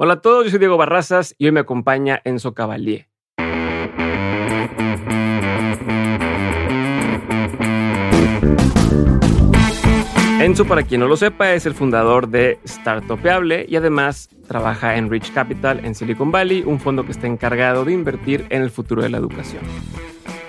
Hola a todos, yo soy Diego Barrazas y hoy me acompaña Enzo Cavalier. Enzo, para quien no lo sepa, es el fundador de Startupeable y además trabaja en Rich Capital en Silicon Valley, un fondo que está encargado de invertir en el futuro de la educación.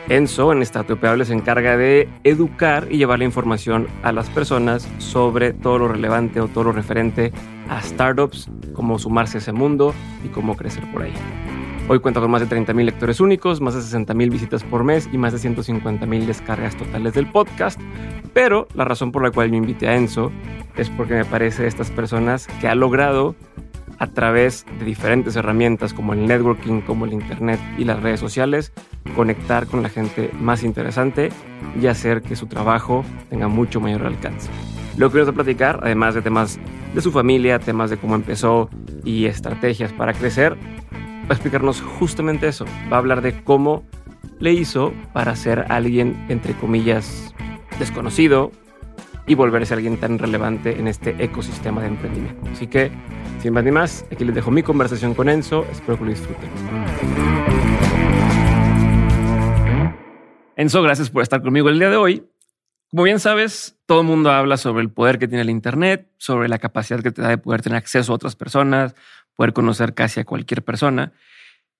Enzo en Startupeable se encarga de educar y llevar la información a las personas sobre todo lo relevante o todo lo referente a startups, cómo sumarse a ese mundo y cómo crecer por ahí. Hoy cuenta con más de 30.000 lectores únicos, más de 60.000 visitas por mes y más de 150.000 descargas totales del podcast. Pero la razón por la cual yo invité a Enzo es porque me parece de estas personas que ha logrado a través de diferentes herramientas como el networking, como el internet y las redes sociales, conectar con la gente más interesante y hacer que su trabajo tenga mucho mayor alcance. Lo que vamos a platicar, además de temas de su familia, temas de cómo empezó y estrategias para crecer, va a explicarnos justamente eso. Va a hablar de cómo le hizo para ser alguien, entre comillas, desconocido y volverse alguien tan relevante en este ecosistema de emprendimiento. Así que, sin más ni más, aquí les dejo mi conversación con Enzo. Espero que lo disfruten. Enzo, gracias por estar conmigo el día de hoy. Como bien sabes, todo el mundo habla sobre el poder que tiene el Internet, sobre la capacidad que te da de poder tener acceso a otras personas, poder conocer casi a cualquier persona.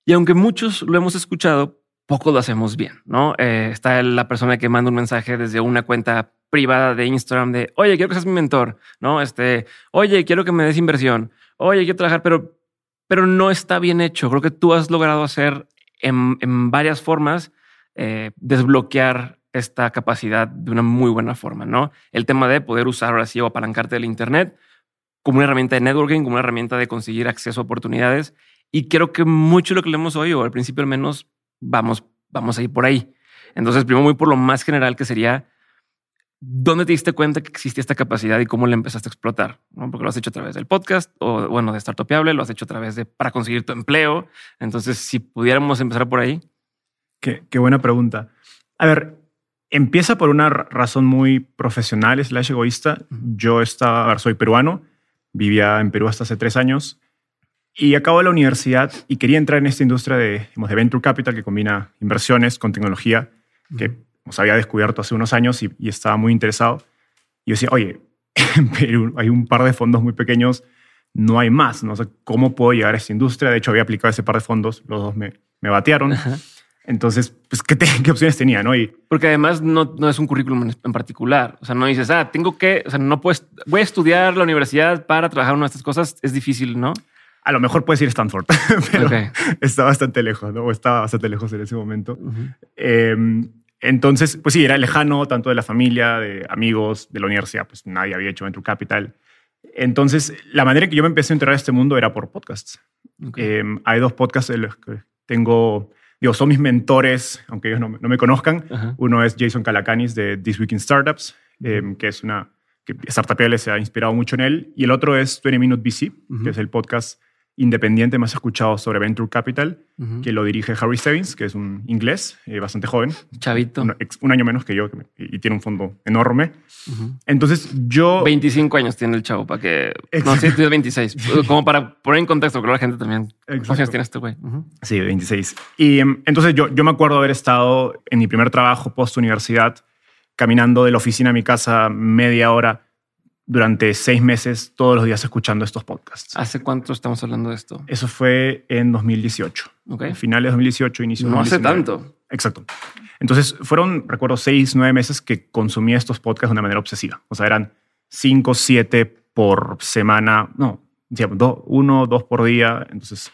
Y aunque muchos lo hemos escuchado, pocos lo hacemos bien, ¿no? Eh, está la persona que manda un mensaje desde una cuenta privada de Instagram de, oye, quiero que seas mi mentor, ¿no? Este, oye, quiero que me des inversión, oye, quiero trabajar, pero, pero no está bien hecho. Creo que tú has logrado hacer en, varias formas eh, desbloquear esta capacidad de una muy buena forma, ¿no? El tema de poder usar ahora sí o apalancarte del Internet como una herramienta de networking, como una herramienta de conseguir acceso a oportunidades. Y creo que mucho lo que leemos hoy, o al principio al menos, vamos, vamos a ir por ahí. Entonces, primero muy por lo más general que sería, ¿dónde te diste cuenta que existía esta capacidad y cómo la empezaste a explotar? ¿No? Porque lo has hecho a través del podcast o, bueno, de Startupiable, lo has hecho a través de para conseguir tu empleo. Entonces, si pudiéramos empezar por ahí. Qué, qué buena pregunta. A ver, empieza por una razón muy profesional, slash egoísta. Yo estaba, a ver, soy peruano, Vivía en Perú hasta hace tres años y acabo la universidad y quería entrar en esta industria de, de venture capital que combina inversiones con tecnología, que os había descubierto hace unos años y, estaba muy interesado. Y yo decía, oye, en Perú hay un par de fondos muy pequeños, no hay más, no sé cómo puedo llegar a esta industria. De hecho, había aplicado ese par de fondos, los dos me, me batearon. Entonces, pues, ¿qué, ¿qué, opciones tenía? ¿no? Y, Porque además no, no, es un currículum en particular. O sea, no dices, ah, tengo que, o sea, no puedes, voy a estudiar la universidad para trabajar en una de estas cosas. Es difícil, ¿no? A lo mejor puedes ir a Stanford, pero está bastante lejos, ¿no? O estaba bastante lejos en ese momento. Em, entonces, pues sí, era lejano tanto de la familia, de amigos, de la universidad, pues nadie había hecho Venture Capital. Entonces, la manera que yo me empecé a entrar a este mundo era por podcasts. Em, hay dos podcasts en los que tengo digo, son mis mentores, aunque ellos no, me conozcan. Uno es Jason Calacanis de This Week in Startups, em, que es una que Startup se ha inspirado mucho en él. Y el otro es 20 Minute VC, que es el podcast independiente más escuchado sobre Venture Capital, que lo dirige Harry Stebbins, que es un inglés eh, bastante joven. Chavito. Un, año menos que yo y, tiene un fondo enorme. Entonces yo... 25 años tiene el chavo, para que... No, sí, tiene 26. Como para poner en contexto, creo que la gente también... ¿Cuántos años tiene este güey? Sí, 26. Y em, entonces yo, yo me acuerdo haber estado en mi primer trabajo post-universidad, caminando de la oficina a mi casa media hora durante seis meses todos los días escuchando estos podcasts. ¿Hace cuánto estamos hablando de esto? Eso fue en 2018. Ok. Finales de 2018, inicio de No hace tanto. Exacto. Entonces fueron, recuerdo, seis, nueve meses que consumía estos podcasts de una manera obsesiva. O sea, eran cinco, siete por semana. No, dos, uno, dos por día. Entonces,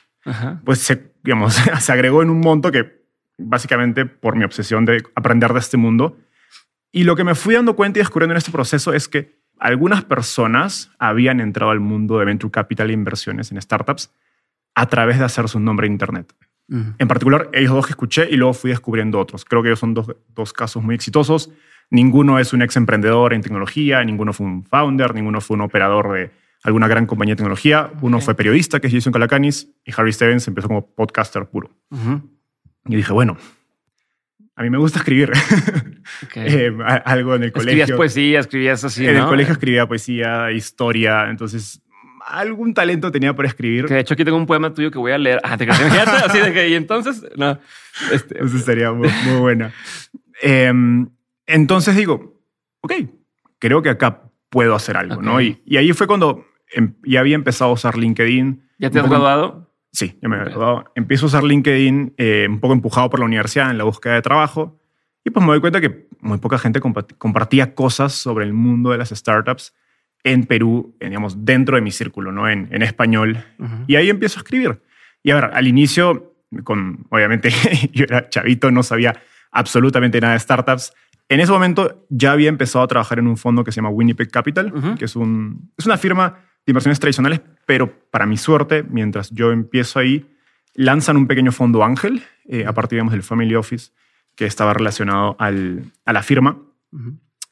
pues se, digamos, se agregó en un monto que básicamente por mi obsesión de aprender de este mundo. Y lo que me fui dando cuenta y descubriendo en este proceso es que algunas personas habían entrado al mundo de venture capital e inversiones en startups a través de hacer su nombre en Internet. En particular, ellos dos que escuché y luego fui descubriendo otros. Creo que ellos son dos, casos muy exitosos. Ninguno es un ex emprendedor en tecnología, ninguno fue un founder, ninguno fue un operador de alguna gran compañía de tecnología. Uno fue periodista, que es Jason Calacanis, y Harry Stevens empezó como podcaster puro. Y dije, bueno, a mí me gusta escribir eh, algo en el colegio. Escribías poesía, escribías así. En el colegio escribía poesía, historia. Entonces, algún talento tenía para escribir. Que de hecho aquí tengo un poema tuyo que voy a leer. Ah, te así de que, y entonces, no. Este, Eso sería muy, muy buena. Em, entonces digo, ok, creo que acá puedo hacer algo, ¿no? Y, y ahí fue cuando em- ya había empezado a usar LinkedIn. ¿Ya te has graduado? Sí, ya me había Ok. graduado. Empiezo a usar LinkedIn eh, un poco empujado por la universidad en la búsqueda de trabajo. Y pues me doy cuenta que muy poca gente compa- compartía cosas sobre el mundo de las startups en Perú, en, digamos, dentro de mi círculo, ¿no? En, en español. Y ahí empiezo a escribir. Y a ver, al inicio, con, obviamente, yo era chavito, no sabía absolutamente nada de startups. En ese momento ya había empezado a trabajar en un fondo que se llama Winnipeg Capital, que es, un, es una firma de inversiones tradicionales, pero para mi suerte, mientras yo empiezo ahí, lanzan un pequeño fondo ángel eh, a partir digamos, del Family Office que estaba relacionado al- a la firma.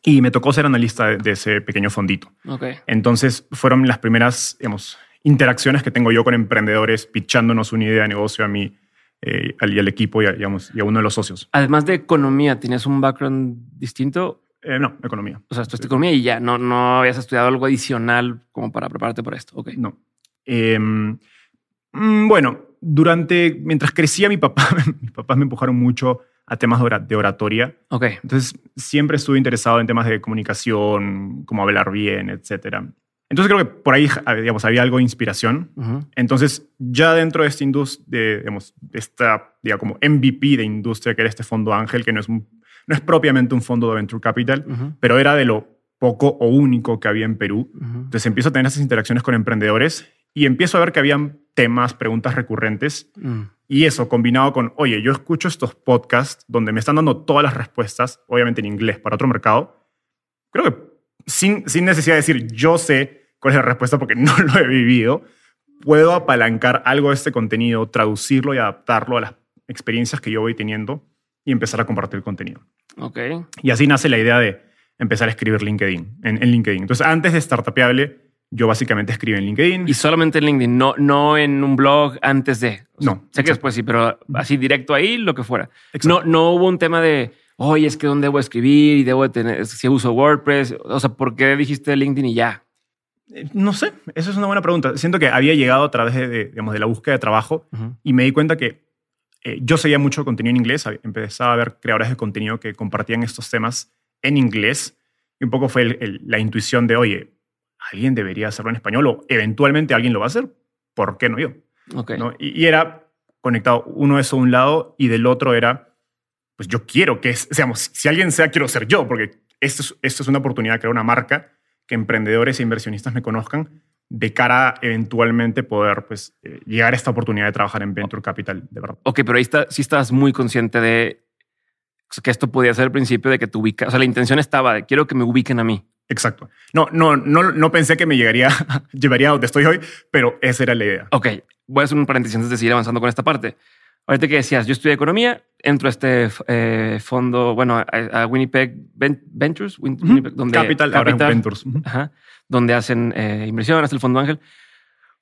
Y me tocó ser analista de- de ese pequeño fondito. Ok. Entonces fueron las primeras digamos, interacciones que tengo yo con emprendedores pitchándonos una idea de negocio a mí eh, al- y al equipo y a, digamos, y a uno de los socios. Además de economía, ¿tienes un background distinto? Eh, no, economía. O sea, estudiaste economía y ya no, no habías estudiado algo adicional como para prepararte para esto. Ok. No. Mm, bueno, durante, mientras crecía mi papá, mis papás me empujaron mucho a temas de ora- de oratoria. Ok. Entonces siempre estuve interesado en temas de comunicación, cómo hablar bien, etc. Entonces creo que por ahí digamos, había algo de inspiración. Ujú. Entonces, ya dentro de esta industria, de, digamos, de esta, digamos, como MVP de industria, que era este fondo Ángel, que no es, un- no es propiamente un fondo de Venture Capital, Ujú. pero era de lo poco o único que había en Perú. Ujú. Entonces empiezo a tener esas interacciones con emprendedores y empiezo a ver que habían temas, preguntas recurrentes. Mm. Y eso combinado con, oye, yo escucho estos podcasts donde me están dando todas las respuestas, obviamente en inglés, para otro mercado. Creo que sin, sin necesidad de decir, yo sé cuál es la respuesta porque no lo he vivido, puedo apalancar algo de este contenido, traducirlo y adaptarlo a las experiencias que yo voy teniendo y empezar a compartir contenido. Ok. Y así nace la idea de empezar a escribir LinkedIn, en, en LinkedIn. Entonces, antes de Startupeable, yo básicamente escribí en LinkedIn. Y solamente en LinkedIn, no, no en un blog antes de. O sea, No, Sé que después sí, pero así directo ahí, lo que fuera. Exacto. No, no hubo un tema de, oye, es que dónde debo escribir y debo de tener, si uso WordPress. O sea, ¿por qué dijiste LinkedIn y ya? Eh, No sé, esa es una buena pregunta. Siento que había llegado a través de, de, digamos, de la búsqueda de trabajo y me di cuenta que eh, yo seguía mucho contenido en inglés. Empezaba a ver creadores de contenido que compartían estos temas en inglés y un poco fue el- el- la intuición de, oye, alguien debería hacerlo en español o eventualmente alguien lo va a hacer. ¿Por qué no yo? Ok. ¿no? Y, y era conectado uno eso a un lado y del otro era, pues yo quiero que, seamos, si alguien sea, quiero ser yo, porque esto es, esto es una oportunidad de crear una marca que emprendedores e inversionistas me conozcan de cara a eventualmente poder pues, eh, llegar a esta oportunidad de trabajar en Venture Capital, de verdad. Ok, pero ahí está, sí estabas muy consciente de que esto podía ser el principio de que te ubicas. O sea, la intención estaba de quiero que me ubiquen a mí. Exacto. No, no, no, no pensé que me llegaría, llevaría a donde estoy hoy, pero esa era la idea. Ok, voy a hacer un paréntesis antes de seguir avanzando con esta parte. Ahorita que decías, yo estudié economía, entro a este eh, fondo, bueno, a, a Winnipeg Ven- Ventures. Winnipeg, donde Capital, ahora es Ventures. Ajá, donde hacen eh, inversión, el Fondo Ángel.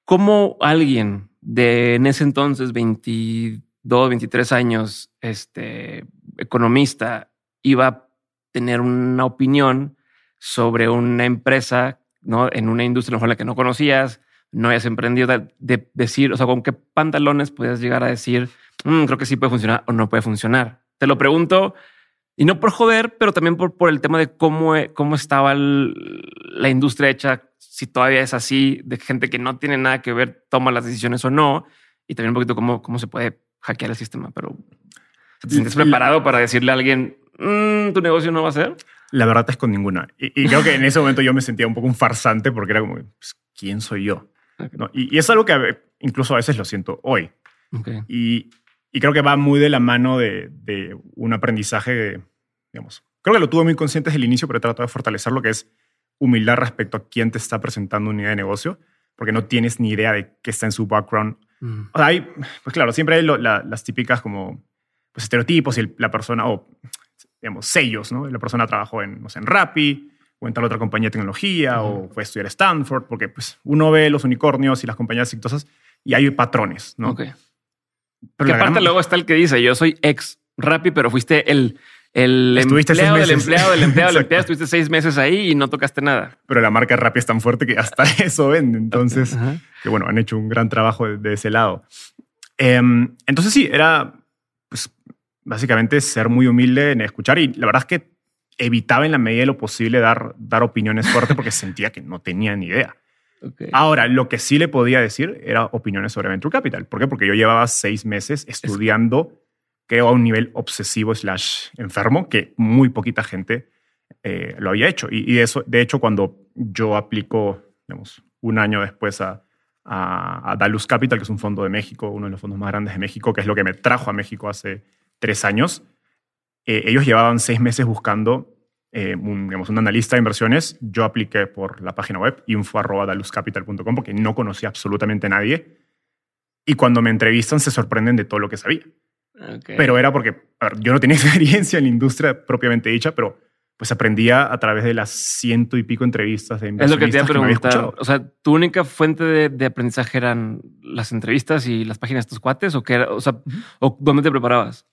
¿Cómo alguien de en ese entonces 22, 23 años, este economista, iba a tener una opinión sobre una empresa, no en una industria mejor la que no conocías, no hayas emprendido, de, de decir, o sea, con qué pantalones puedes llegar a decir, "Mm, creo que sí puede funcionar o no puede funcionar. Te lo pregunto y no por joder, pero también por, por el tema de cómo, cómo estaba el- la industria hecha, si todavía es así, de gente que no tiene nada que ver, toma las decisiones o no, y también un poquito cómo, cómo se puede hackear el sistema. Pero ¿te sientes preparado para decirle a alguien, "Mm, tu negocio no va a ser? La verdad es con ninguna. Y, y creo que en ese momento yo me sentía un poco un farsante porque era como, pues, ¿quién soy yo? ¿No? Y, y es algo que incluso a veces lo siento hoy. Ok. Y, y creo que va muy de la mano de, de un aprendizaje, de, digamos, creo que lo tuve muy consciente desde el inicio, pero he tratado de fortalecer lo que es humildad respecto a quién te está presentando una idea de negocio, porque no tienes ni idea de qué está en su background. Mm. O sea, hay, pues claro, siempre hay lo- la- las típicas como pues, estereotipos y el- la persona, o digamos, sellos, ¿no? La persona trabajó en, no sé, en Rappi o en tal otra compañía de tecnología o fue a estudiar a Stanford, porque pues uno ve los unicornios y las compañías exitosas y hay patrones, ¿no? Ok. Pero la aparte gran- luego está el que dice, yo soy ex Rappi, pero fuiste el, el Estuviste empleado del empleado del empleado del empleado. Estuviste seis meses ahí y no tocaste nada. Pero la marca Rappi es tan fuerte que hasta eso vende. Entonces, Ajá. que bueno, han hecho un gran trabajo de, de ese lado. Em, entonces sí, era pues básicamente ser muy humilde en escuchar y la verdad es que evitaba en la medida de lo posible dar, dar opiniones fuertes porque sentía que no tenía ni idea. Ahora, lo que sí le podía decir era opiniones sobre Venture Capital. ¿Por qué? Porque yo llevaba seis meses estudiando, creo, a un nivel obsesivo slash enfermo, que muy poquita gente eh, lo había hecho. Y, y eso, de hecho, cuando yo aplico, digamos, un año después a, a, a Dalus Capital, que es un fondo de México, uno de los fondos más grandes de México, que es lo que me trajo a México hace tres años, eh, ellos llevaban seis meses buscando eh, un, digamos, un analista de inversiones. Yo apliqué por la página web info.daluscapital.com porque no conocía absolutamente a nadie. Y cuando me entrevistan se sorprenden de todo lo que sabía. Ok. Pero era porque ver, yo no tenía experiencia en la industria propiamente dicha, pero pues aprendía a través de las ciento y pico entrevistas de es lo que te iba a inversionistas preguntar. O sea, ¿tu única fuente de, de aprendizaje eran las entrevistas y las páginas de tus cuates? ¿O qué era? O sea, ¿o dónde te preparabas?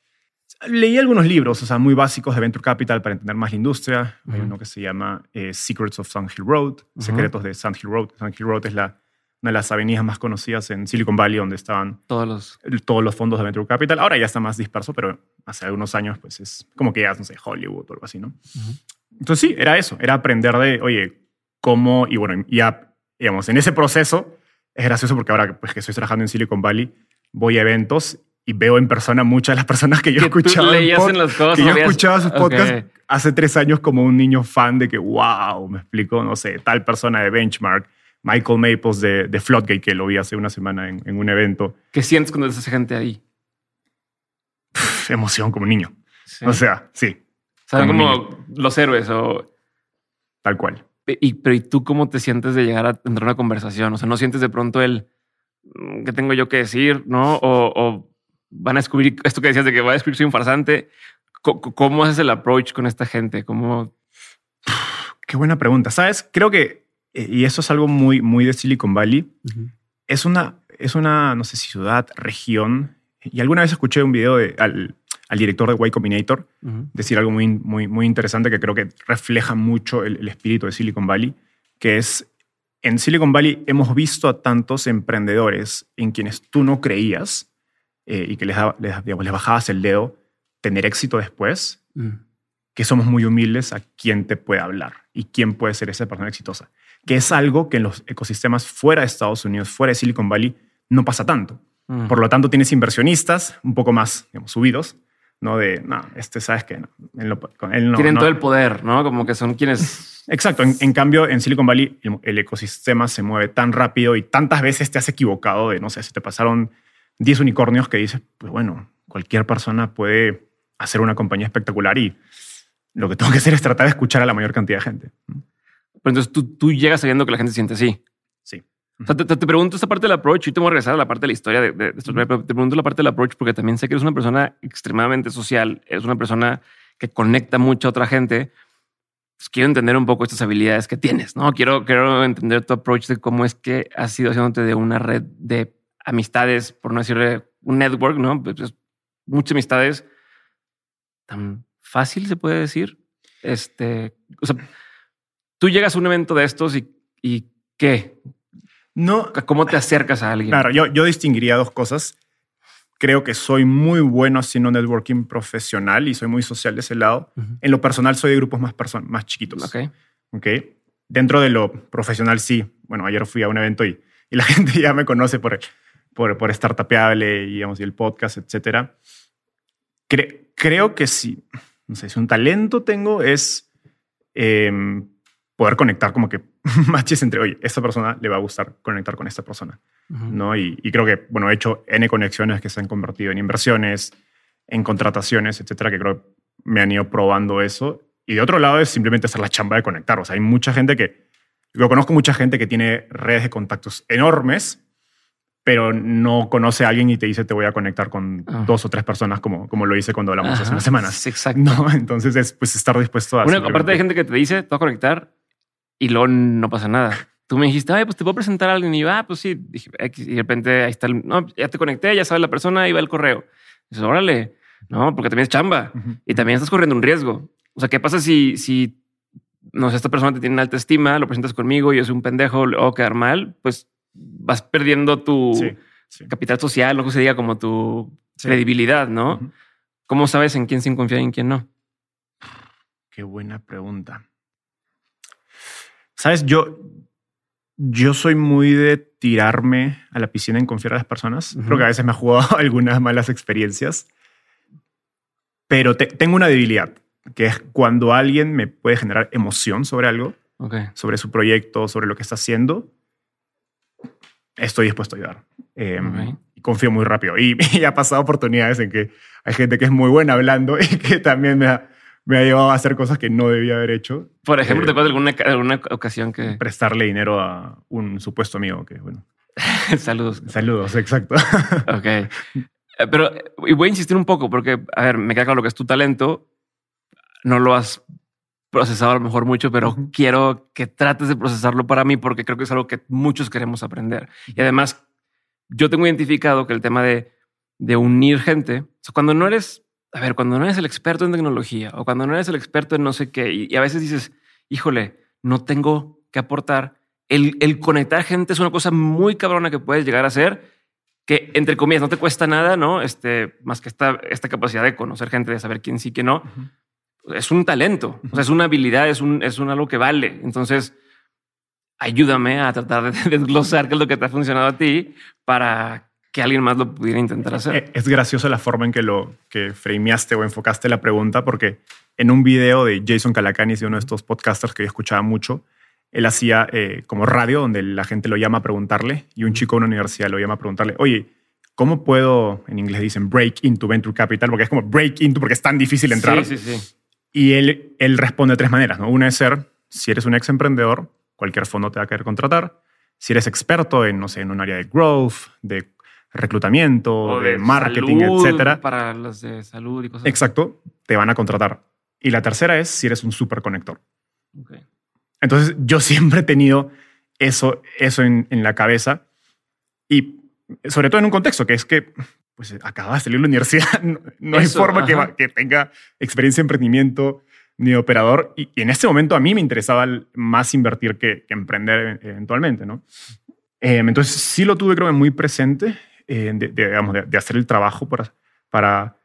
Leí algunos libros, o sea, muy básicos de Venture Capital para entender más la industria. Hay Ujú. uno que se llama eh, Secrets of Sand Hill Road, Ujú. Secretos de Sand Hill Road. Sand Hill Road es la, una de las avenidas más conocidas en Silicon Valley, donde estaban Todos los... todos los fondos de Venture Capital. Ahora ya está más disperso, pero hace algunos años, pues es como que ya, no sé, Hollywood o algo así, ¿no? Ujú. Entonces sí, era eso, era aprender de, oye, cómo, y bueno, ya, digamos, en ese proceso es gracioso porque ahora pues, que estoy trabajando en Silicon Valley, voy a eventos y veo en persona muchas de las personas que yo Que escuchaba en pod- en las cosas. que yo escuchaba sus podcasts hace tres años como un niño fan de que, wow, me explicó, no sé, tal persona de Benchmark, Michael Maples de, de Floodgate, que lo vi hace una semana en, en un evento. ¿Qué sientes cuando ves a esa gente ahí? Pff, emoción como niño. Sí. O sea, sí, Saben como como los héroes o... tal cual. Y, pero ¿y tú cómo te sientes de llegar a tener una conversación? O sea, ¿no sientes de pronto el "Mm, qué tengo yo que decir? ¿No? O, o van a descubrir esto que decías de que voy a descubrir soy un farsante. Co- ¿Cómo haces el approach con esta gente? ¿Cómo? Qué buena pregunta. ¿Sabes? Creo que, eh, y eso es algo muy, muy de Silicon Valley, es una, es una, no sé si ciudad, región. Y alguna vez escuché un video de, al, al director de Y Combinator decir algo muy, muy, muy interesante que creo que refleja mucho el, el espíritu de Silicon Valley, que es, en Silicon Valley hemos visto a tantos emprendedores en quienes tú no creías eh, y que les, les, digamos, les bajabas el dedo tener éxito después, Mm. que somos muy humildes a quién te puede hablar y quién puede ser esa persona exitosa. Que es algo que en los ecosistemas fuera de Estados Unidos, fuera de Silicon Valley, no pasa tanto. Mm. Por lo tanto, tienes inversionistas un poco más digamos, subidos, ¿no? De, no, este sabes que no, él no- con él no- Tienen no". todo el poder, ¿no? Como que son quienes... Exacto. En, en cambio, en Silicon Valley, el, el ecosistema se mueve tan rápido y tantas veces te has equivocado de, no sé, si te pasaron 10 unicornios que dices, pues bueno, cualquier persona puede hacer una compañía espectacular y lo que tengo que hacer es tratar de escuchar a la mayor cantidad de gente. Pero entonces tú, tú llegas sabiendo que la gente se siente así. Sí. O sea, te, te- te pregunto esta parte del approach y te voy a regresar a la parte de la historia de, de, de estos, pero te pregunto la parte del approach porque también sé que eres una persona extremadamente social, eres una persona que conecta mucho a otra gente. Pues quiero entender un poco estas habilidades que tienes, ¿no? Quiero, quiero entender tu approach de cómo es que has ido haciéndote de una red de amistades, por no decirle un network, ¿no? Pues, muchas amistades tan fácil se puede decir. Este, o sea, tú llegas a un evento de estos y, y ¿qué? No, ¿Cómo te acercas a alguien? claro, yo, yo distinguiría dos cosas. Creo que soy muy bueno haciendo networking profesional y soy muy social de ese lado. En lo personal, soy de grupos más, más chiquitos. Ok. ¿ok? Dentro de lo profesional, sí. Bueno, ayer fui a un evento y, y la gente ya me conoce por, por, por Startupeable y, digamos, y el podcast, etc. creo que sí. No sé, si un talento tengo es em, poder conectar como que matches entre, oye, esta persona le va a gustar conectar con esta persona. ¿no? Y, y creo que, bueno, he hecho N conexiones que se han convertido en inversiones, en contrataciones, etcétera, que creo que me han ido probando eso. Y de otro lado es simplemente hacer la chamba de conectar. O sea, hay mucha gente que, yo conozco mucha gente que tiene redes de contactos enormes, pero no conoce a alguien y te dice te voy a conectar con Ah. dos o tres personas como, como lo hice cuando hablamos hace Ajá. unas semanas. Exacto. No, entonces es pues estar dispuesto a... Una, aparte hay gente que te dice, te voy a conectar y luego no pasa nada. Tú me dijiste, ay, pues te puedo presentar a alguien y yo, ah, pues sí. Dije, y de repente ahí está, el, no, ya te conecté, ya sabe la persona, y va el correo. Dices, órale. ¿no? Porque también es chamba y también estás corriendo un riesgo. O sea, ¿qué pasa si, si no sé, esta persona te tiene alta estima, lo presentas conmigo y yo soy un pendejo o quedar mal? Pues vas perdiendo tu capital social, lo que se diga como tu credibilidad, ¿no? ¿Cómo sabes en quién sin confiar y en quién no? Qué buena pregunta. Sabes, yo, yo soy muy de tirarme a la piscina en confiar a las personas. Creo que a veces me ha jugado algunas malas experiencias. Pero tengo una debilidad, que es cuando alguien me puede generar emoción sobre algo, sobre su proyecto, sobre lo que está haciendo, estoy dispuesto a ayudar. Em, y confío muy rápido. Y, ha pasado oportunidades en que hay gente que es muy buena hablando y que también me ha, me ha llevado a hacer cosas que no debía haber hecho. Por ejemplo, ¿te eh, acuerdas alguna, alguna ocasión que... Prestarle dinero a un supuesto amigo que, bueno... Saludos. Saludos, exacto. ok. Eh, pero y voy a insistir un poco porque, a ver, me queda claro lo que es tu talento. No lo has procesado a lo mejor mucho, pero quiero que trates de procesarlo para mí porque creo que es algo que muchos queremos aprender. Y además, yo tengo identificado que el tema de, de unir gente, cuando no eres, a ver, cuando no eres el experto en tecnología o cuando no eres el experto en no sé qué, y, a veces dices, híjole, no tengo que aportar, el, el conectar gente es una cosa muy cabrona que puedes llegar a hacer que entre comillas no te cuesta nada, ¿no? Este, más que esta, esta capacidad de conocer gente, de saber quién sí, quién no es un talento, o sea, es una habilidad, es un, es un algo que vale. Entonces, ayúdame a tratar de desglosar qué es lo que te ha funcionado a ti para que alguien más lo pudiera intentar hacer. Eh, es gracioso la forma en que lo que frameaste o enfocaste la pregunta, porque en un video de Jason Calacanis, de uno de estos podcasters que yo escuchaba mucho, él hacía eh, como radio donde la gente lo llama a preguntarle y un chico de una universidad lo llama a preguntarle, oye, ¿cómo puedo, en inglés dicen break into venture capital? Porque es como break into porque es tan difícil entrar. Sí, sí, sí. Y él, él responde de tres maneras. ¿no? Una es ser, si eres un ex emprendedor, cualquier fondo te va a querer contratar. Si eres experto en, no sé, en un área de growth, de reclutamiento, de, marketing, etcétera. Para los de salud y cosas Exacto, te van a contratar. Y la tercera es si eres un super conector. Entonces, yo siempre he tenido eso, eso en, en, la cabeza. Y sobre todo en un contexto que es que pues acabas de salir de la universidad, no, hay forma que, que, tenga experiencia en emprendimiento ni operador. Y, en este momento a mí me interesaba más invertir que, emprender eventualmente, ¿no? Em, entonces sí lo tuve creo que muy presente, eh, de, digamos, de, hacer el trabajo para, para,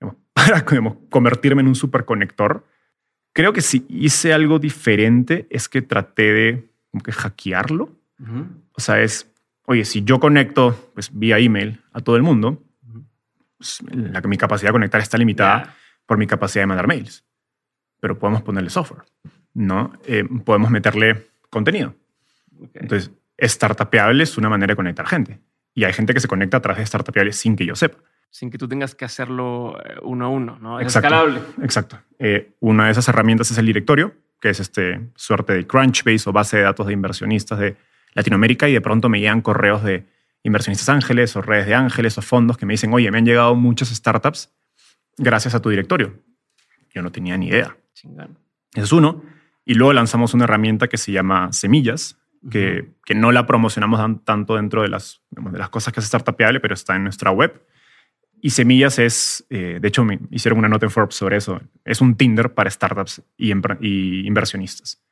para convertirme en un superconector. Creo que si hice algo diferente es que traté de como que hackearlo. O sea, es, oye, si yo conecto pues, vía email a todo el mundo, la, mi capacidad de conectar está limitada por mi capacidad de mandar mails. Pero podemos ponerle software, ¿no? Eh, podemos meterle contenido. Entonces, startupeable es una manera de conectar gente. Y hay gente que se conecta a través de startupeable sin que yo sepa. Sin que tú tengas que hacerlo eh, uno a uno, ¿no? Es escalable. Exacto. Eh, una de esas herramientas es el directorio, que es este suerte de Crunchbase o base de datos de inversionistas de Latinoamérica y de pronto me llegan correos de inversionistas ángeles o redes de ángeles o fondos que me dicen, oye, me han llegado muchas startups gracias a tu directorio. Yo no tenía ni idea. Eso es uno. Y luego lanzamos una herramienta que se llama Semillas, que, que no la promocionamos tanto dentro de las, de las cosas que hace Startupeable, pero está en nuestra web. Y Semillas es, eh, de hecho, me hicieron una nota en Forbes sobre eso. Es un Tinder para startups y, y inversionistas.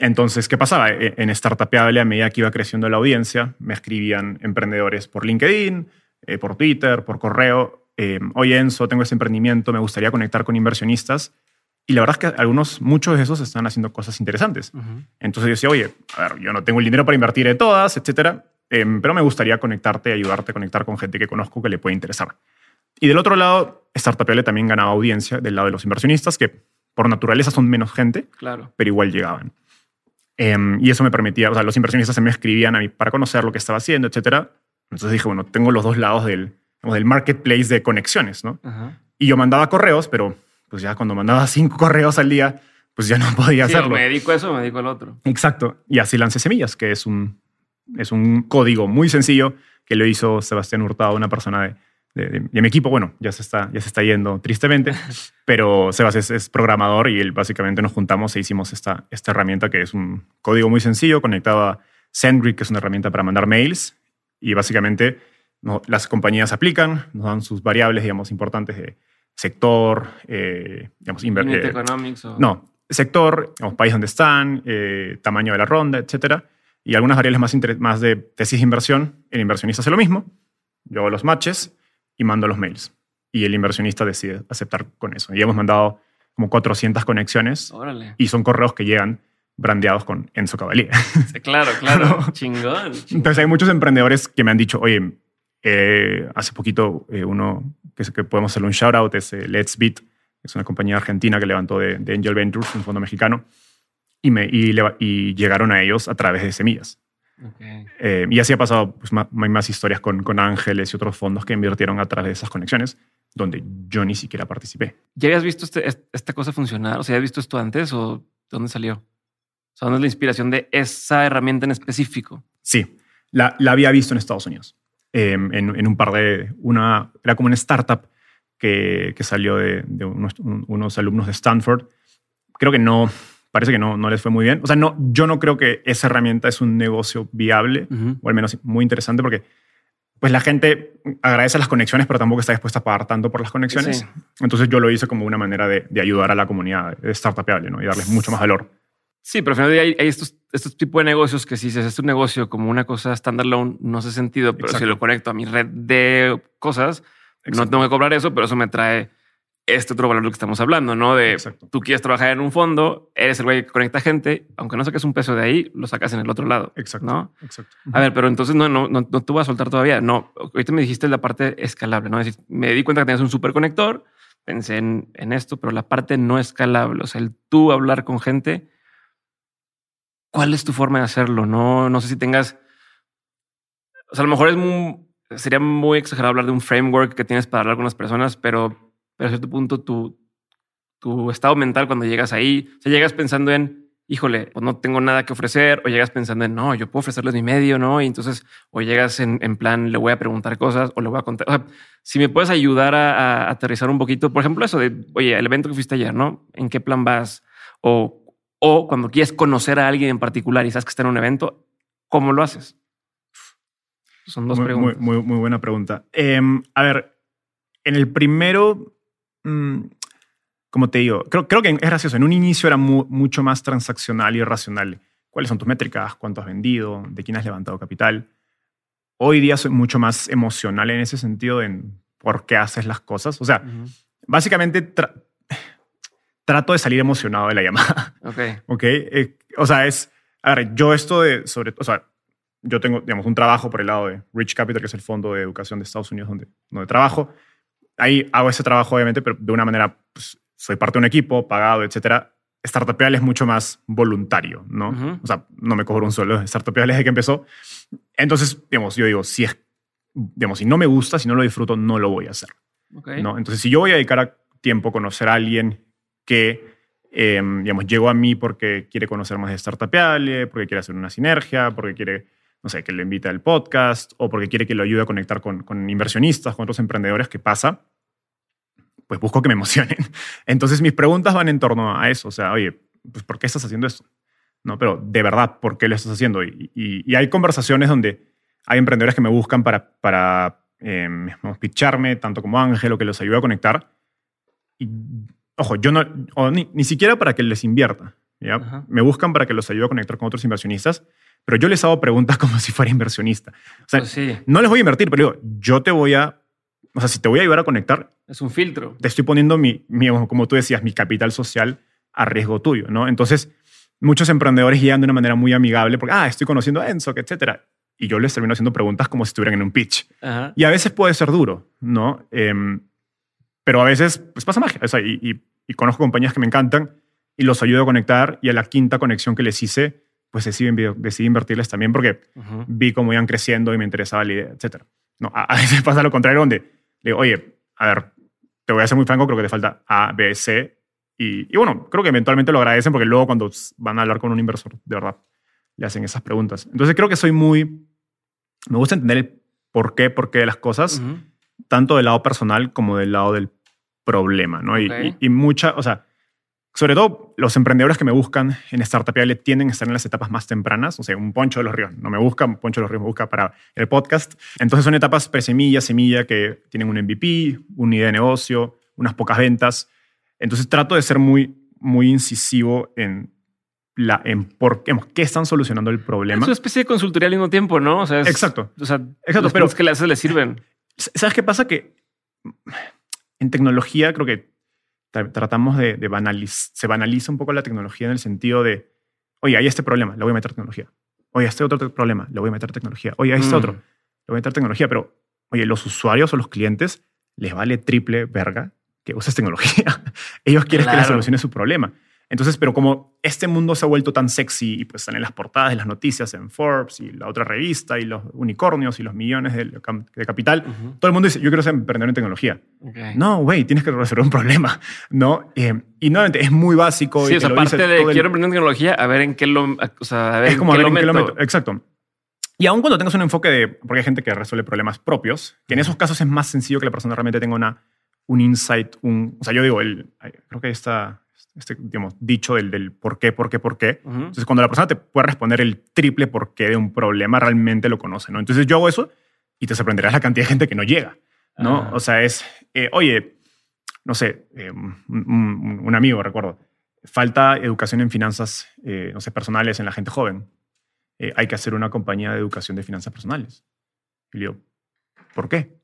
Entonces, ¿qué pasaba? E, en Startupeable, a medida que iba creciendo la audiencia, me escribían emprendedores por LinkedIn, eh, por Twitter, por correo. Eh, Oye, Enzo, tengo este emprendimiento, me gustaría conectar con inversionistas. Y la verdad es que algunos, muchos de esos están haciendo cosas interesantes. Entonces yo decía, oye, a ver, yo no tengo el dinero para invertir en todas, etcétera, em, pero me gustaría conectarte, ayudarte a conectar con gente que conozco que le puede interesar. Y del otro lado, Startupeable también ganaba audiencia del lado de los inversionistas, que por naturaleza son menos gente, claro. pero igual llegaban. Em, y eso me permitía, o sea, los inversionistas se me escribían a mí para conocer lo que estaba haciendo, etcétera. Entonces dije, bueno, tengo los dos lados del, del marketplace de conexiones, ¿no? Y yo mandaba correos, pero pues ya cuando mandaba cinco correos al día, pues ya no podía sí, hacerlo. Me dedico a eso, me dedico al otro. Exacto. Y así lancé Semillas, que es un, es un código muy sencillo que lo hizo Sebastián Hurtado, una persona de, de, mi equipo, bueno, ya se está, ya se está yendo tristemente, pero Sebas es, programador y él básicamente nos juntamos e hicimos esta, esta herramienta que es un código muy sencillo conectado a SendGrid, que es una herramienta para mandar mails y básicamente las compañías aplican, nos dan sus variables, digamos, importantes de sector, eh, digamos, eh, o... no, sector, digamos, país donde están, eh, tamaño de la ronda, etcétera, y algunas variables más, más de tesis de inversión. El inversionista hace lo mismo, yo hago los matches y mando los mails. Y el inversionista decide aceptar con eso. Y hemos mandado como 400 conexiones Órale. y son correos que llegan brandeados con Enzo Cavalier. Sí, claro, claro. chingón. chingón. Entonces hay muchos emprendedores que me han dicho, oye, eh, hace poquito eh, uno que, que podemos hacerle un shout out es eh, Let's Beat, es una compañía argentina que levantó de, de Angel Ventures, un fondo mexicano, y, me, y llegaron a ellos a través de semillas. Eh, y así ha pasado pues, ma- hay más historias con, con ángeles y otros fondos que invirtieron a través de esas conexiones, donde yo ni siquiera participé. ¿Ya habías visto este- est- esta cosa funcionar? O sea, ¿habías visto esto antes o de dónde salió? O sea, ¿dónde es la inspiración de esa herramienta en específico? Sí, la, la había visto en Estados Unidos. eh, en, en un par de. Una, era como una startup que, que salió de, de unos, un- unos alumnos de Stanford. Creo que no. Parece que no, no les fue muy bien. O sea, no, yo no creo que esa herramienta es un negocio viable, Ujú. o al menos muy interesante, porque pues la gente agradece las conexiones, pero tampoco está dispuesta a pagar tanto por las conexiones. Sí. Entonces yo lo hice como una manera de, de ayudar a la comunidad de startupeable ¿no? y darles mucho más valor. Sí, pero al final hay, hay estos, estos tipos de negocios que si se hace un negocio como una cosa standalone no hace sentido, pero si Exacto. lo conecto a mi red de cosas, no Exacto. tengo que cobrar eso, pero eso me trae este otro valor del que estamos hablando, ¿no? De Exacto. tú quieres trabajar en un fondo, eres el güey que conecta gente, aunque no saques un peso de ahí, lo sacas en el otro lado. Exacto. ¿no? Exacto. A ver, pero entonces no, no, no, no te voy a soltar todavía. No, ahorita me dijiste la parte escalable, ¿no? Es decir, me di cuenta que tenías un superconector, pensé en, en esto, pero la parte no escalable, o sea, el tú hablar con gente, ¿cuál es tu forma de hacerlo? No, no sé si tengas, o sea, a lo mejor es muy, sería muy exagerado hablar de un framework que tienes para hablar con las personas, pero, pero a cierto punto tu, tu estado mental cuando llegas ahí, o sea, llegas pensando en, híjole, pues no tengo nada que ofrecer, o llegas pensando en, no, yo puedo ofrecerles mi medio, ¿no? Y entonces, o llegas en, en plan, le voy a preguntar cosas o le voy a contar. O sea, si me puedes ayudar a, a aterrizar un poquito, por ejemplo, eso de, oye, el evento que fuiste ayer, ¿no? ¿En qué plan vas? O, o cuando quieres conocer a alguien en particular y sabes que está en un evento, ¿cómo lo haces? Son dos muy, preguntas. Muy, muy, muy buena pregunta. Em, a ver, en el primero, mm, como te digo, creo, creo que es gracioso. En un inicio era mu- mucho más transaccional y racional. ¿Cuáles son tus métricas? ¿Cuánto has vendido? ¿De quién has levantado capital? Hoy día soy mucho más emocional en ese sentido, en por qué haces las cosas. O sea, básicamente tra- trato de salir emocionado de la llamada. Ok. ¿ok? Eh, o sea, es, a ver, yo esto de, sobre, o sea, yo tengo, digamos, un trabajo por el lado de Rich Capital, que es el fondo de educación de Estados Unidos donde, donde trabajo. Ahí hago ese trabajo, obviamente, pero de una manera, pues, soy parte de un equipo, pagado, etcétera. Startupial es mucho más voluntario, ¿no? Ujú. O sea, no me cobro un sueldo. Startupial desde que empezó. Entonces, digamos, yo digo, si es, digamos, si no me gusta, si no lo disfruto, no lo voy a hacer. Ok. ¿no? Entonces, si yo voy a dedicar a tiempo a conocer a alguien que, eh, digamos, llegó a mí porque quiere conocer más de Startupiale, porque quiere hacer una sinergia, porque quiere, no sé, que le invite al podcast o porque quiere que lo ayude a conectar con, con inversionistas, con otros emprendedores, ¿qué pasa? Pues busco que me emocionen. Entonces, mis preguntas van en torno a eso. O sea, oye, pues, ¿por qué estás haciendo esto? No, pero de verdad, ¿por qué lo estás haciendo? Y, y- y hay conversaciones donde hay emprendedores que me buscan para, para eh, vamos, tanto como Ángel, o que los ayude a conectar. Y, ojo, yo no, o ni, ni siquiera para que les invierta. ¿ya? Me buscan para que los ayude a conectar con otros inversionistas, pero yo les hago preguntas como si fuera inversionista. O sea, Pues sí, no les voy a invertir, pero digo, yo te voy a, o sea, si te voy a ayudar a conectar, es un filtro. te estoy poniendo mi, mi, como tú decías, mi capital social a riesgo tuyo, ¿no? Entonces, muchos emprendedores llegan de una manera muy amigable porque, ah, estoy conociendo a Enzo, etcétera. Y yo les termino haciendo preguntas como si estuvieran en un pitch. Ajá. Y a veces puede ser duro, ¿no? Em, pero a veces pues pasa magia. O sea, y, y- y conozco compañías que me encantan y los ayudo a conectar y a la quinta conexión que les hice, pues decidí, decidí invertirles también porque Ujú. vi cómo iban creciendo y me interesaba la idea, etcétera. No, a, a veces pasa lo contrario, donde digo, oye, a ver, te voy a ser muy franco, creo que te falta A, B, C. Y, y bueno, creo que eventualmente lo agradecen porque luego cuando van a hablar con un inversor, de verdad, le hacen esas preguntas. Entonces creo que soy muy... Me gusta entender el por qué, por qué de las cosas, Ujú. tanto del lado personal como del lado del problema, ¿no? Y- Ok. Y, y mucha, o sea, sobre todo los emprendedores que me buscan en Startupiable tienden a estar en las etapas más tempranas. O sea, un Poncho de los Ríos no me busca, un Poncho de los Ríos me busca para el podcast. Entonces son etapas pre-semilla, semilla, que tienen un MVP, una idea de negocio, unas pocas ventas. Entonces trato de ser muy, muy incisivo en, la, en por qué, qué están solucionando el problema. Es una especie de consultoría al mismo tiempo, ¿no? O sea, es- Exacto. O sea, Exacto, pero- pero que le haces le sirven. ¿Sabes qué pasa? Que en tecnología creo que tratamos de, de banalizar, se banaliza un poco la tecnología en el sentido de, oye, hay este problema, le voy a meter tecnología. Oye, este otro problema, le voy a meter tecnología. Oye, hay este Mm. otro, le voy a meter tecnología. Pero, oye, los usuarios o los clientes les vale triple verga que uses tecnología. Ellos quieren que Claro. solucione su problema. Entonces, pero como este mundo se ha vuelto tan sexy y pues están en las portadas de las noticias en Forbes y la otra revista y los unicornios y los millones de, de capital, todo el mundo dice, yo quiero ser emprendedor en tecnología. Ok. No, güey, tienes que resolver un problema, ¿no? Eh, y nuevamente, es muy básico. Sí, y o te sea, lo aparte dice de el- quiero emprender en tecnología, a ver en qué lo, o sea, a ver Es como a ver en qué lo meto. Exacto. Y aun cuando tengas un enfoque de, porque hay gente que resuelve problemas propios, que en esos casos es más sencillo que la persona realmente tenga una, un insight, un, o sea, yo digo, el, creo que está este, digamos, dicho del, del por qué, por qué, por qué. Ujú. Entonces, cuando la persona te puede responder el triple por qué de un problema, realmente lo conoce, ¿no? Entonces, yo hago eso y te sorprenderás la cantidad de gente que no llega, ¿no? Ah. O sea, es, eh, oye, no sé, eh, un, un- un amigo, recuerdo, falta educación en finanzas, eh, no sé, personales en la gente joven. Hay que hacer una compañía de educación de finanzas personales. Y le digo, ¿por qué?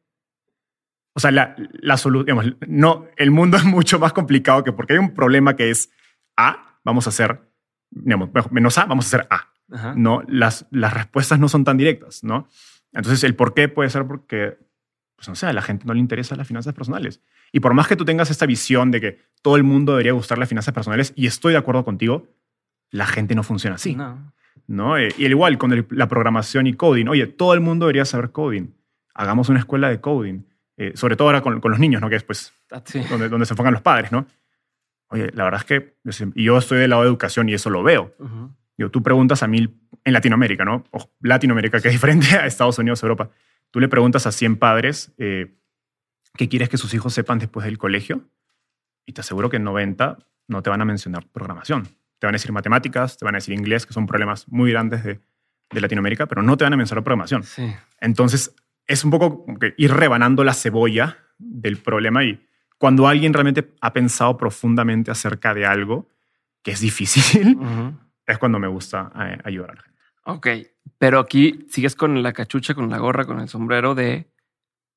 O sea, la, la solución, no, el mundo es mucho más complicado que porque hay un problema que es A, vamos a hacer, digamos, menos A, vamos a hacer A. Ajá. No, las, las respuestas no son tan directas, ¿no? Entonces, el por qué puede ser porque, pues no sé, a la gente no le interesan las finanzas personales. Y por más que tú tengas esta visión de que todo el mundo debería gustar las finanzas personales, y estoy de acuerdo contigo, la gente no funciona así. No. ¿no? Eh, y al igual con el- la programación y coding. Oye, todo el mundo debería saber coding. Hagamos una escuela de coding. Eh, sobre todo ahora con, con los niños, ¿no? Que es pues Ah, sí. donde, donde se enfocan los padres, ¿no? Oye, la verdad es que y yo estoy del lado de educación y eso lo veo. Ujú. Digo, tú preguntas a mil en Latinoamérica, ¿no? O Latinoamérica, que es diferente a Estados Unidos, Europa. Tú le preguntas a 100 padres eh, qué quieres que sus hijos sepan después del colegio y te aseguro que en 90 no te van a mencionar programación. Te van a decir matemáticas, te van a decir inglés, que son problemas muy grandes de, de Latinoamérica, pero no te van a mencionar programación. Sí. Entonces, es un poco ir rebanando la cebolla del problema y cuando alguien realmente ha pensado profundamente acerca de algo que es difícil, es cuando me gusta eh, ayudar a la gente. Ok, pero aquí sigues con la cachucha, con la gorra, con el sombrero de,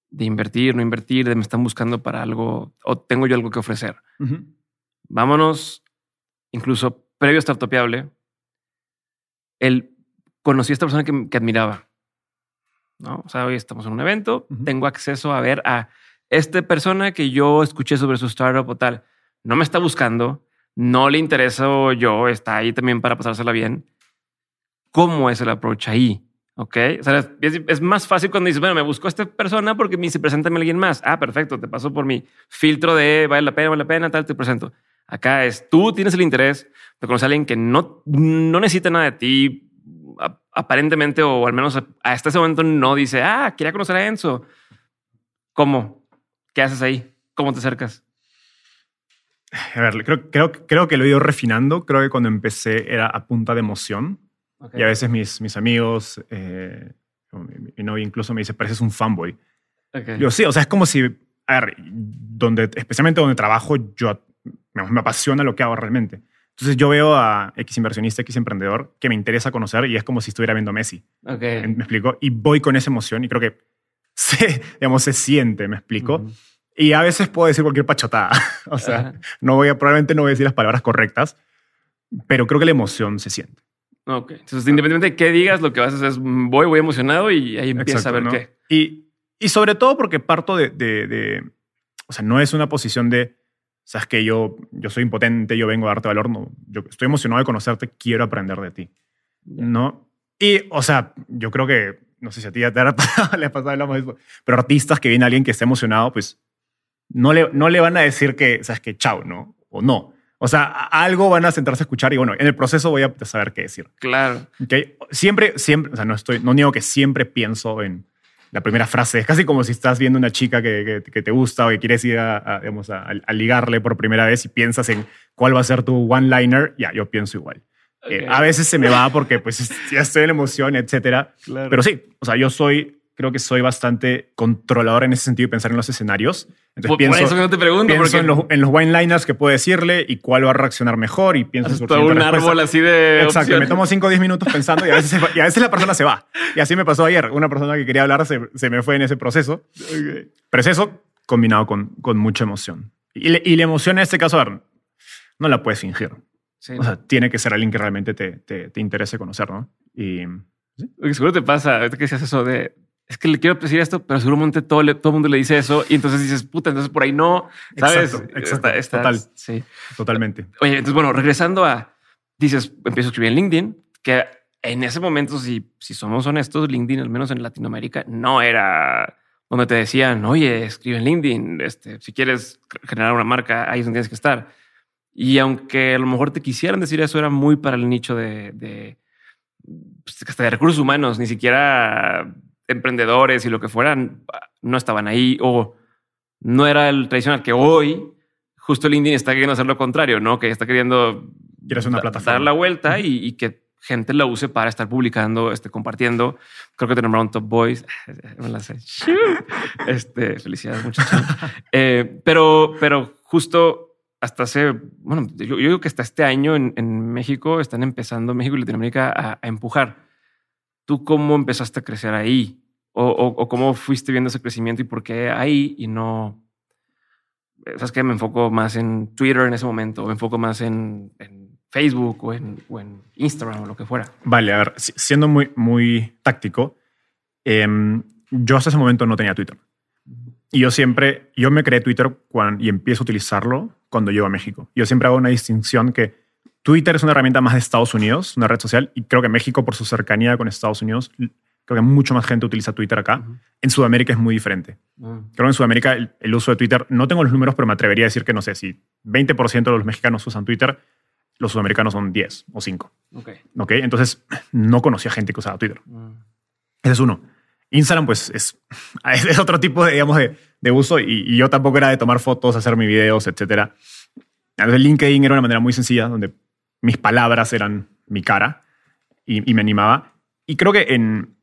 de invertir, no invertir, de me están buscando para algo o tengo yo algo que ofrecer. Vámonos, incluso previo a Startupiable, él conocí a esta persona que, que admiraba. ¿No? O sea, hoy estamos en un evento, tengo acceso a ver a esta persona que yo escuché sobre su startup o tal. No me está buscando, no le intereso yo, está ahí también para pasársela bien. ¿Cómo es el approach ahí? Ok. O sea, es, es más fácil cuando dices, bueno, me buscó esta persona porque me dice, preséntame a alguien más. Ah, perfecto. Te paso por mi filtro de vale la pena, vale la pena, tal, te presento. Acá es tú tienes el interés de conocer a alguien que no, no necesita nada de ti, a- aparentemente, o al menos hasta ese momento no dice, ah, quería conocer a Enzo. ¿Cómo? ¿Qué haces ahí? ¿Cómo te acercas? A ver, creo, creo, creo que lo he ido refinando. Creo que cuando empecé era a punta de emoción. Y a veces mis, mis amigos, eh, mi, mi novia incluso me dice, pareces un fanboy. Yo sí, o sea, es como si, a ver, donde, especialmente donde trabajo, yo me, me apasiona lo que hago realmente. Entonces yo veo a X inversionista, X emprendedor que me interesa conocer y es como si estuviera viendo a Messi. Ok. ¿Me explico? Y voy con esa emoción y creo que se, digamos, se siente, ¿me explico? Ujú. Y a veces puedo decir cualquier pachotada. o sea, Ajá. no voy a, probablemente no voy a decir las palabras correctas, pero creo que la emoción se siente. Ok. Entonces, independientemente de qué digas, lo que vas a hacer es mm, voy, voy emocionado y ahí empieza a ver ¿no? qué. Y, y sobre todo porque parto de, de- de- O sea, no es una posición de. Sabes que yo, yo soy impotente, yo vengo a darte valor. No, yo estoy emocionado de conocerte, quiero aprender de ti. ¿No? Y, o sea, yo creo que. No sé si a ti ya te habrá pasado, le ha pasado, eso. Pero artistas que viene alguien que esté emocionado, pues. No le, no le van a decir que, sabes que chao, ¿no? O no. O sea, algo van a sentarse a escuchar y bueno, en el proceso voy a saber qué decir. Claro. ¿ok? Siempre, siempre, o sea, no estoy, no niego que siempre pienso en la primera frase. Es casi como si estás viendo una chica que, que- que te gusta o que quieres ir a, a, digamos, a- a ligarle por primera vez y piensas en cuál va a ser tu one-liner. Ya, yo pienso igual. Eh, a veces se me va porque pues ya estoy en la emoción, etcétera. Claro. Pero sí, o sea, yo soy creo que soy bastante controlador en ese sentido y pensar en los escenarios. Entonces Por, por pienso, eso que no te pregunto, pienso porque en, los, en los wine liners que puedo decirle y cuál va a reaccionar mejor y pienso en todo un respuesta. árbol así de Exacto, me opciones. tomo 5 o 10 minutos pensando y a, veces se y a veces la persona se va. Y así me pasó ayer. Una persona que quería hablar se, se me fue en ese proceso. Pero es eso combinado con, con mucha emoción. Y, le- y la emoción en este caso, a ver, no la puedes fingir. Sí. O sea, tiene que ser alguien que realmente te, te, te interese conocer, ¿no? Y Porque seguro te pasa, ahorita que decías eso de, es que le quiero decir esto, pero seguramente todo, le- todo el mundo le dice eso y entonces dices, puta, entonces por ahí no, ¿sabes? Exacto, exacto, total. Sí. totalmente. Oye, entonces, bueno, regresando a, dices, empiezo a escribir en LinkedIn, que en ese momento, si, si somos honestos, LinkedIn, al menos en Latinoamérica, no era donde te decían, oye, escribe en LinkedIn, este, si quieres generar una marca, ahí es donde tienes que estar. Y aunque a lo mejor te quisieran decir eso, era muy para el nicho de, de, pues, hasta de recursos humanos, ni siquiera emprendedores y lo que fueran, no estaban ahí o no era el tradicional que hoy justo LinkedIn está queriendo hacer lo contrario, ¿no? Que está queriendo Quieres una plataforma. dar la vuelta y, y que gente la use para estar publicando, este, compartiendo. Creo que te nombraron Top Boys. Me la sé. Este, felicidades, muchachos. Eh, pero, pero justo hasta hace, bueno, yo, yo digo que hasta este año en, en México están empezando, México y Latinoamérica, a, a empujar. ¿Tú cómo empezaste a crecer ahí? O, o- o cómo fuiste viendo ese crecimiento y por qué ahí y no... eh, ¿Sabes qué? Me enfoco más en Twitter en ese momento, o me enfoco más en, en Facebook o en, o en Instagram o lo que fuera. Vale, a ver, si- siendo muy, muy táctico, em, yo hasta ese momento no tenía Twitter. Y yo siempre, yo me creé Twitter cuando, y empiezo a utilizarlo cuando llego a México. Yo siempre hago una distinción que Twitter es una herramienta más de Estados Unidos, una red social, y creo que México, por su cercanía con Estados Unidos, creo que mucho más gente utiliza Twitter acá. Ujú. En Sudamérica es muy diferente. Mm, Creo que en Sudamérica el, el uso de Twitter, no tengo los números, pero me atrevería a decir que, no sé, si 20% de los mexicanos usan Twitter, los sudamericanos son 10 o 5. Ok. ¿Ok? Entonces, no conocía gente que usaba Twitter. Mm, Ese es uno. Instagram, pues, es, es, otro tipo, de, digamos, de, de uso y, y yo tampoco era de tomar fotos, hacer mis videos, etc. Entonces, LinkedIn era una manera muy sencilla donde mis palabras eran mi cara y, me animaba. Y creo que en...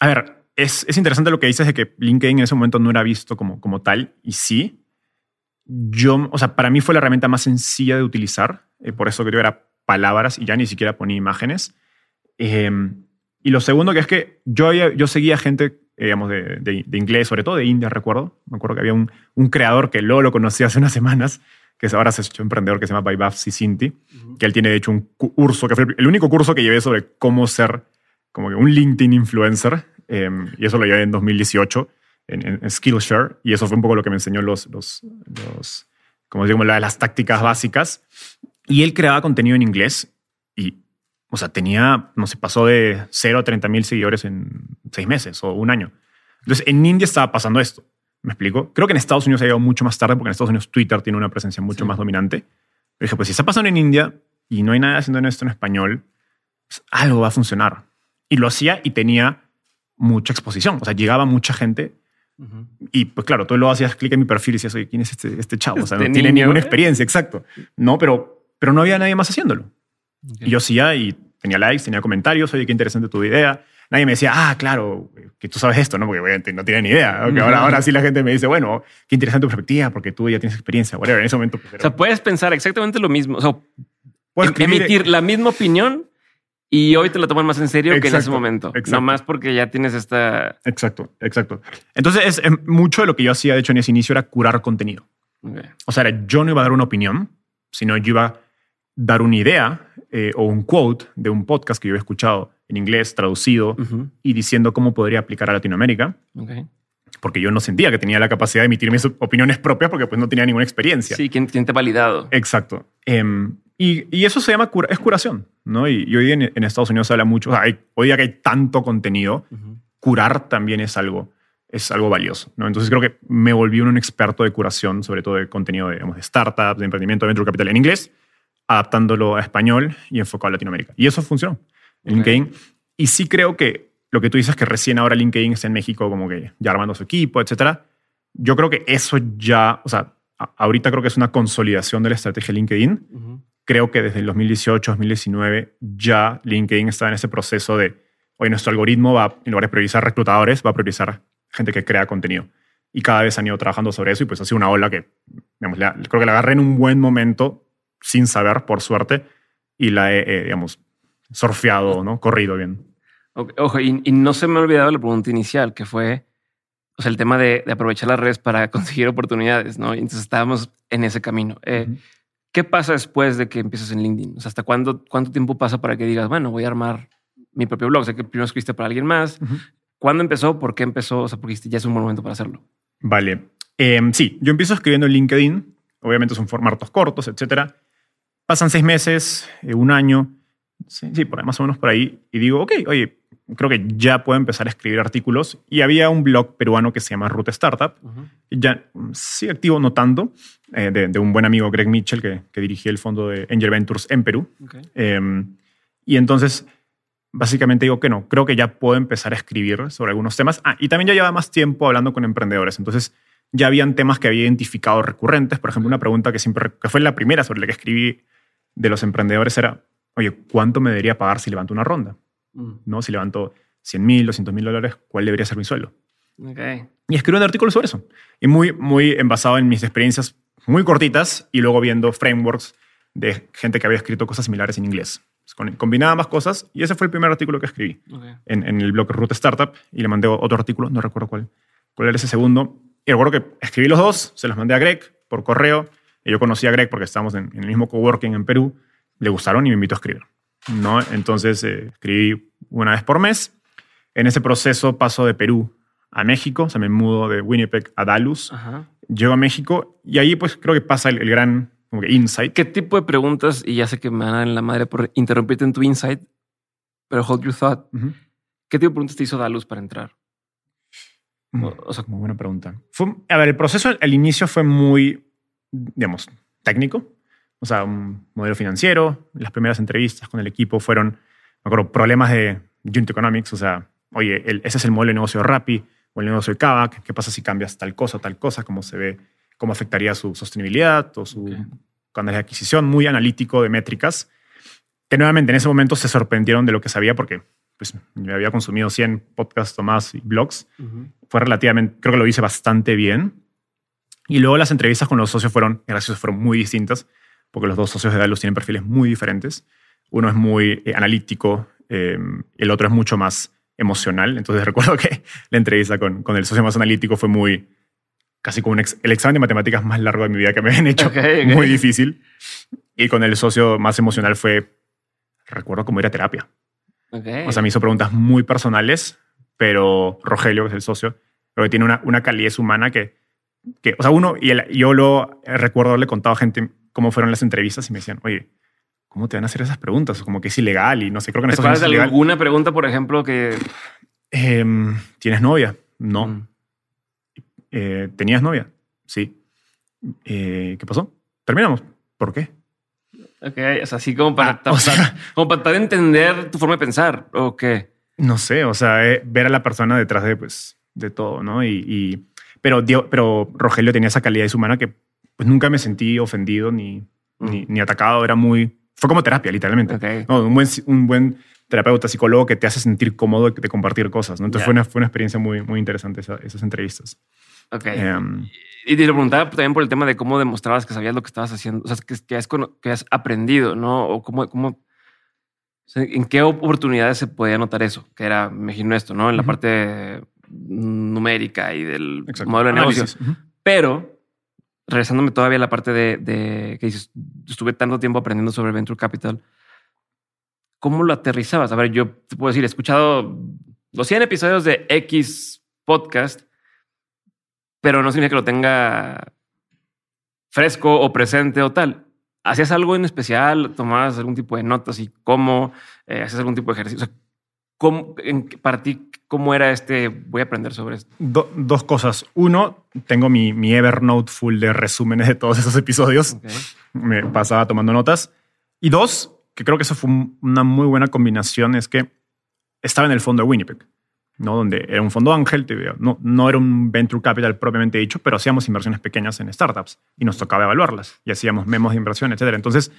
A ver, es, es interesante lo que dices de que LinkedIn en ese momento no era visto como, como tal y sí. Yo, o sea, para mí fue la herramienta más sencilla de utilizar, eh, por eso que yo era palabras y ya ni siquiera ponía imágenes. Eh, y lo segundo que es que yo, yo seguía gente, eh, digamos, de, de- de inglés, sobre todo de India, recuerdo. Me acuerdo que había un, un creador que luego lo conocí hace unas semanas, que ahora se ha hecho emprendedor, que se llama Vaibhav Sisinti, ujú. que él tiene de hecho un cu- curso, que fue el único curso que llevé sobre cómo ser como que un LinkedIn influencer. eh, y eso lo llevé en 2018 en, en- en Skillshare. Y eso fue un poco lo que me enseñó los, los, los como digo, la- las tácticas básicas. Y él creaba contenido en inglés y, o sea, tenía, no sé, pasó de 0 a 30 mil seguidores en seis meses o un año. Entonces, en India estaba pasando esto. ¿Me explico? Creo que en Estados Unidos ha llegado mucho más tarde porque en Estados Unidos Twitter tiene una presencia mucho Sí. más dominante. Pero dije, pues si está pasando en India y no hay nada haciendo esto en español, pues, algo va a funcionar. Y lo hacía y tenía mucha exposición. O sea, llegaba mucha gente y pues claro, tú lo hacías clic en mi perfil y decías, oye, ¿quién es este, este chavo? O sea, Este no tiene niño. ninguna experiencia, exacto. No, pero, pero no había nadie más haciéndolo. Y yo hacía y tenía likes, tenía comentarios, oye, qué interesante tu idea. Nadie me decía, ah, claro, que tú sabes esto, ¿no? Porque obviamente no tiene ni idea. ¿no? Que ahora, ahora sí la gente me dice, bueno, qué interesante tu perspectiva, porque tú ya tienes experiencia, whatever. En ese momento, pues, O era- sea, puedes pensar exactamente lo mismo. O sea, puedo em- escribir- emitir la misma opinión y hoy te la toman más en serio que en ese momento. exacto. No más porque ya tienes esta. Exacto, exacto. Entonces, es, mucho de lo que yo hacía, de hecho, en ese inicio era curar contenido. O sea, era- yo no iba a dar una opinión, sino yo iba a dar una idea eh, o un quote de un podcast que yo había escuchado en inglés, traducido, y diciendo cómo podría aplicar a Latinoamérica, porque yo no sentía que tenía la capacidad de emitir mis opiniones propias porque pues no tenía ninguna experiencia. Sí, ¿quién, quién te ha validado? Exacto. Em, y, y eso se llama cura, es curación, ¿no? Y, y hoy día en, en Estados Unidos se habla mucho, o sea, hay- hoy día que hay tanto contenido, curar también es algo, es algo valioso, ¿no? Entonces creo que me volví un experto de curación, sobre todo de contenido de, digamos, de startups, de emprendimiento, de venture capital en inglés, adaptándolo a español y enfocado a Latinoamérica. Y eso funcionó en Ok. LinkedIn. Y sí creo que lo que tú dices que recién ahora LinkedIn está en México como que ya armando su equipo, etcétera. Yo creo que eso ya, o sea, a- ahorita creo que es una consolidación de la estrategia de LinkedIn. Ujú. Creo que desde el 2018, 2019 ya LinkedIn estaba en ese proceso de, hoy nuestro algoritmo va, en lugar de priorizar reclutadores, va a priorizar gente que crea contenido. Y cada vez han ido trabajando sobre eso y pues ha sido una ola que, digamos, la- creo que la agarré en un buen momento, sin saber, por suerte, y la he, eh, digamos, surfeado, ¿no? Corrido bien. Ok, Ojo, y, y no se me ha olvidado la pregunta inicial, que fue o sea, el tema de, de aprovechar las redes para conseguir oportunidades, ¿no? Entonces estábamos en ese camino. Eh, Ujú. ¿Qué pasa después de que empiezas en LinkedIn? O sea, ¿hasta cuándo, cuánto tiempo pasa para que digas, bueno, voy a armar mi propio blog? O sea, que primero escribiste para alguien más. ¿Cuándo empezó? ¿Por qué empezó? O sea, porque ya es un buen momento para hacerlo. Vale. Em, sí, yo empiezo escribiendo en LinkedIn. Obviamente son formatos cortos, etcétera. Pasan seis meses, eh, un año, sí, sí, por ahí, más o menos por ahí. Y digo, ok, oye, creo que ya puedo empezar a escribir artículos. Y había un blog peruano que se llama Root Startup. Ya sí activo, no tanto, eh, de, de un buen amigo, Greg Mitchell, que, que dirigía el fondo de Angel Ventures en Perú. Eh, y entonces, básicamente digo que no, creo que ya puedo empezar a escribir sobre algunos temas. Ah, y también ya llevaba más tiempo hablando con emprendedores. Entonces, ya habían temas que había identificado recurrentes. Por ejemplo, una pregunta que siempre, que fue la primera sobre la que escribí de los emprendedores era, oye, ¿cuánto me debería pagar si levanto una ronda? Mm, ¿No? Si levanto 100 mil, 200 mil dólares, ¿cuál debería ser mi sueldo? ok. Y escribí un artículo sobre eso. Y muy, muy envasado en mis experiencias muy cortitas y luego viendo frameworks de gente que había escrito cosas similares en inglés. Combinaba ambas cosas y ese fue el primer artículo que escribí en, en el blog Root Startup y le mandé otro artículo, no recuerdo cuál, cuál era ese segundo. Y recuerdo que escribí los dos, se los mandé a Greg por correo. Y yo conocí a Greg porque estábamos en, en el mismo coworking en Perú. Le gustaron y me invitó a escribir. ¿no? Entonces eh, escribí una vez por mes. En ese proceso paso de Perú a México, o sea, me mudo de Winnipeg a Dallas. Ajá. Llego a México y ahí pues creo que pasa el, el gran como que insight. ¿Qué tipo de preguntas? Y ya sé que me van a dar en la madre por interrumpirte en tu insight, pero hold your thought. Ujú. ¿Qué tipo de preguntas te hizo Dalus para entrar? Mm, O- o sea- muy buena pregunta. Fue, a ver, el proceso al inicio fue muy, digamos, técnico. O sea, un modelo financiero. Las primeras entrevistas con el equipo fueron, me acuerdo, problemas de unit economics. O sea, oye, el- ese es el modelo de negocio de Rappi o el negocio de Kavak. ¿Qué pasa si cambias tal cosa tal cosa? ¿Cómo se ve? ¿Cómo afectaría su sostenibilidad o su Ok. canal de adquisición? Muy analítico de métricas. Que nuevamente en ese momento se sorprendieron de lo que sabía porque pues, me había consumido 100 podcasts o más y blogs fue relativamente, creo que lo hice bastante bien. Y luego las entrevistas con los socios fueron, gracias, fueron muy distintas, porque los dos socios de Dalus tienen perfiles muy diferentes. Uno es muy eh, analítico, eh, el otro es mucho más emocional. Entonces recuerdo que la entrevista con, con el socio más analítico fue muy, casi como un ex- el examen de matemáticas más largo de mi vida que me habían hecho, muy difícil. Y con el socio más emocional fue, recuerdo cómo ir a terapia. Ok. O sea, me hizo preguntas muy personales, pero Rogelio, que es el socio, creo que tiene una, una calidez humana que, que, o sea, uno, y el- yo lo eh, recuerdo haberle contado a gente cómo fueron las entrevistas y me decían, oye, ¿cómo te van a hacer esas preguntas? Como que es ilegal y no sé, creo que en ¿Te Estados Unidos de alguna pregunta, por ejemplo, que... Em, ¿Tienes novia? No. Mm, Eh, ¿Tenías novia? Sí. Eh, ¿Qué pasó? Terminamos. ¿Por qué? Ok, o sea, así como para, Ah, o sea- como para tratar de entender tu forma de pensar. ¿O qué? No sé, o sea, eh, ver a la persona detrás de, pues, de todo, ¿no? Y, y- pero, pero Rogelio tenía esa calidad humana que pues, nunca me sentí ofendido ni, ni, ni atacado. Era muy... Fue como terapia, literalmente. No, un, buen, un buen terapeuta, psicólogo que te hace sentir cómodo de, compartir cosas, ¿no? Entonces fue, una, fue una experiencia muy, muy interesante esa- esas entrevistas. Ok. Em, Y te lo preguntaba también por el tema de cómo demostrabas que sabías lo que estabas haciendo, o sea, que, que, has, que has aprendido, ¿no? O cómo, cómo, o sea, en qué oportunidades se podía notar eso, que era, me imagino esto, ¿no? En la parte numérica y del exacto. modelo de negocio. Análisis. Ujú. Pero, regresándome todavía a la parte de, que dices, estuve tanto tiempo aprendiendo sobre Venture Capital, ¿cómo lo aterrizabas? A ver, yo te puedo decir, he escuchado los 100 episodios de X podcast, pero no significa que lo tenga fresco o presente o tal. ¿Hacías algo en especial? ¿Tomabas algún tipo de notas y cómo? Eh, ¿Hacías algún tipo de ejercicio? ¿Cómo, en, para ti, ¿cómo era este? Voy a aprender sobre esto. Do- dos cosas. Uno, tengo mi, mi Evernote full de resúmenes de todos esos episodios. Ok. me pasaba tomando notas. Y dos, que creo que eso fue un- una muy buena combinación, es que estaba en el fondo de Winnipeg, ¿no? donde era un fondo ángel, te digo, no, no era un venture capital propiamente dicho, pero hacíamos inversiones pequeñas en startups y nos tocaba evaluarlas y hacíamos memos de inversión, etc. Entonces,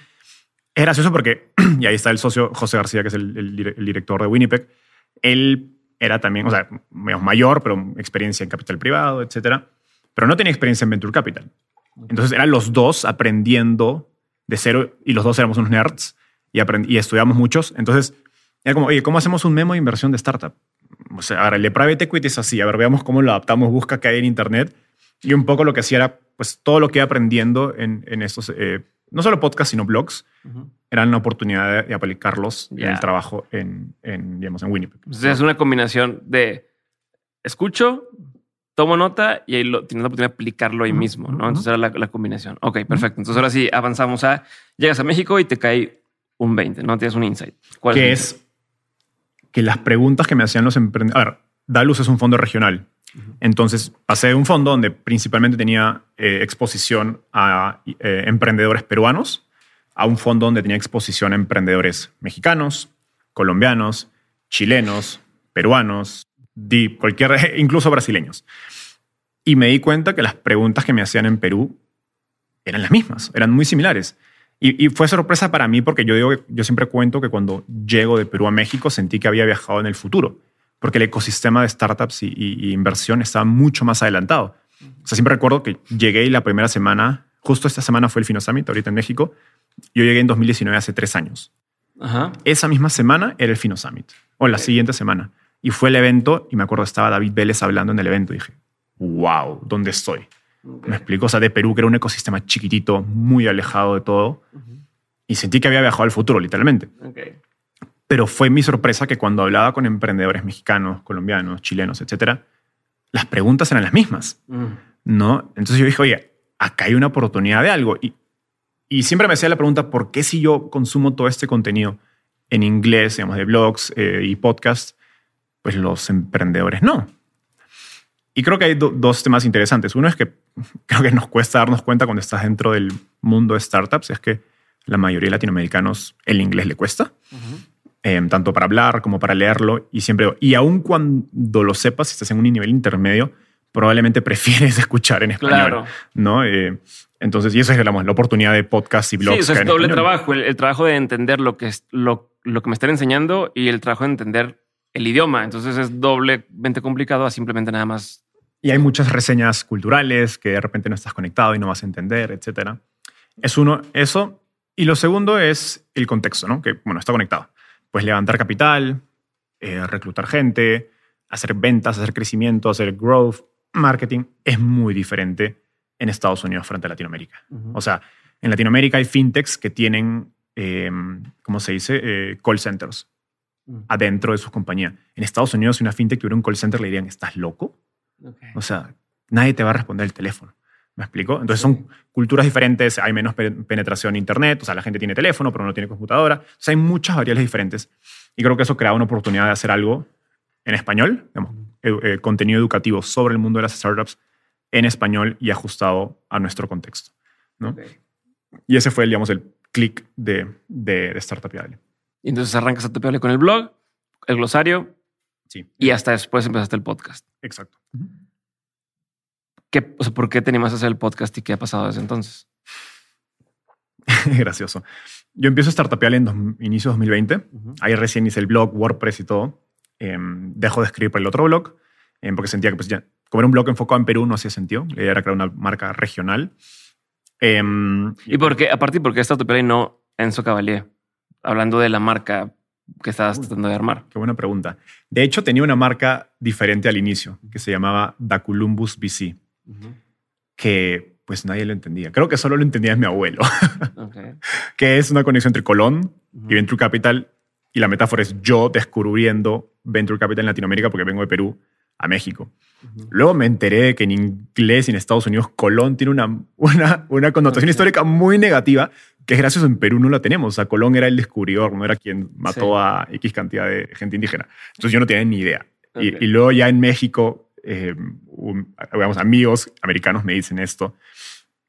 es gracioso porque, y ahí está el socio José García, que es el, el dire- el director de Winnipeg, él era también, o sea, mayor, pero experiencia en capital privado, etcétera, pero no tenía experiencia en venture capital. Entonces eran los dos aprendiendo de cero y los dos éramos unos nerds y, y estudiamos muchos. Entonces era como, oye, ¿cómo hacemos un memo de inversión de startup? O sea, ahora el de private equity es así, a ver, veamos cómo lo adaptamos, busca que hay en internet. Y un poco lo que hacía era, pues, todo lo que iba aprendiendo en, en estos, eh, no solo podcasts, sino blogs, eran una oportunidad de, aplicarlos en el trabajo en, en, digamos, en Winnipeg. Entonces es una combinación de escucho, tomo nota y ahí lo, tienes la oportunidad de aplicarlo ahí mismo, ¿no? Entonces era la, combinación. Ok, perfecto. Entonces ahora sí avanzamos a, llegas a México y te cae un 20, ¿no? Tienes un insight. ¿Cuál que es, que las preguntas que me hacían los emprendedores... A ver, Dalus es un fondo regional. Entonces pasé de un fondo donde principalmente tenía eh, exposición a eh, emprendedores peruanos a un fondo donde tenía exposición a emprendedores mexicanos, colombianos, chilenos, peruanos, cualquier, incluso brasileños. Y me di cuenta que las preguntas que me hacían en Perú eran las mismas, eran muy similares. Y, fue sorpresa para mí porque yo, digo, yo siempre cuento que cuando llego de Perú a México sentí que había viajado en el futuro, porque el ecosistema de startups y, inversión estaba mucho más adelantado. O sea, siempre recuerdo que llegué y la primera semana, justo esta semana fue el Fino Summit, ahorita en México, yo llegué en 2019 hace tres años. Esa misma semana era el Fino Summit, o la siguiente semana. Y fue el evento, y me acuerdo estaba David Vélez hablando en el evento. Y dije, wow, ¿dónde estoy? Me explico, o sea, de Perú, que era un ecosistema chiquitito, muy alejado de todo. Y sentí que había viajado al futuro, literalmente. Pero fue mi sorpresa que cuando hablaba con emprendedores mexicanos, colombianos, chilenos, etcétera, las preguntas eran las mismas. ¿no? Entonces yo dije, oye, acá hay una oportunidad de algo. Y, y siempre me hacía la pregunta, ¿por qué si yo consumo todo este contenido en inglés, digamos, de blogs eh, y podcasts, pues los emprendedores no. Y creo que hay dos temas interesantes. Uno es que creo que nos cuesta darnos cuenta cuando estás dentro del mundo de startups, es que la mayoría de latinoamericanos el inglés le cuesta, em, tanto para hablar como para leerlo. Y siempre, y aun cuando lo sepas, si estás en un nivel intermedio, probablemente prefieres escuchar en español. ¿no? Eh, entonces, y eso es la oportunidad de podcast y blogs. Sí, es doble trabajo, el, trabajo de entender lo que, es, lo, lo que me están enseñando y el trabajo de entender el idioma. Entonces es doblemente complicado a simplemente nada más. Y hay muchas reseñas culturales que de repente no estás conectado y no vas a entender, etcétera. Es uno, eso. Y lo segundo es el contexto, ¿no? Que, bueno, está conectado. Pues levantar capital, eh, reclutar gente, hacer ventas, hacer crecimiento, hacer growth, marketing, es muy diferente en Estados Unidos frente a Latinoamérica. O sea, en Latinoamérica hay fintechs que tienen, eh, ¿cómo se dice? Eh, call centers adentro de sus compañías. En Estados Unidos, si una fintech tuviera un call center, le dirían, ¿estás loco? O sea, nadie te va a responder el teléfono. ¿Me explico? Entonces son culturas diferentes, hay menos penetración en Internet, o sea, la gente tiene teléfono, pero no tiene computadora. O sea, hay muchas variables diferentes. Y creo que eso crea una oportunidad de hacer algo en español, digamos, eh, contenido educativo sobre el mundo de las startups en español y ajustado a nuestro contexto. ¿no? Y ese fue, digamos, el clic de, de, de Startup y entonces arrancas a topearle con el blog, el glosario. Sí. Y hasta después empezaste el podcast. Exacto. ¿Qué, o sea, ¿Por qué te animas a hacer el podcast y qué ha pasado desde entonces? Gracioso. Yo empiezo a startupear en inicio de 2020. Ahí recién hice el blog, WordPress y todo. Em, dejo de escribir para el otro blog em, porque sentía que pues ya, como era un blog enfocado en Perú no hacía sentido. La idea era crear una marca regional. Em, ¿Y por qué, aparte, por qué startupear y no Enzo Cavalier? hablando de la marca que estabas tratando de armar? Qué buena pregunta. De hecho, tenía una marca diferente al inicio, que se llamaba Da Columbus BC, que pues nadie lo entendía. Creo que solo lo entendía mi abuelo, que es una conexión entre Colón y Venture Capital. Y la metáfora es yo descubriendo Venture Capital en Latinoamérica porque vengo de Perú a México. Luego me enteré que en inglés y en Estados Unidos Colón tiene una, una, una connotación histórica muy negativa, que es gracioso, en Perú no la tenemos. O sea, Colón era el descubridor, no era quien mató a X cantidad de gente indígena. Entonces yo no tenía ni idea. Y, luego ya en México, eh, amigos americanos me dicen esto.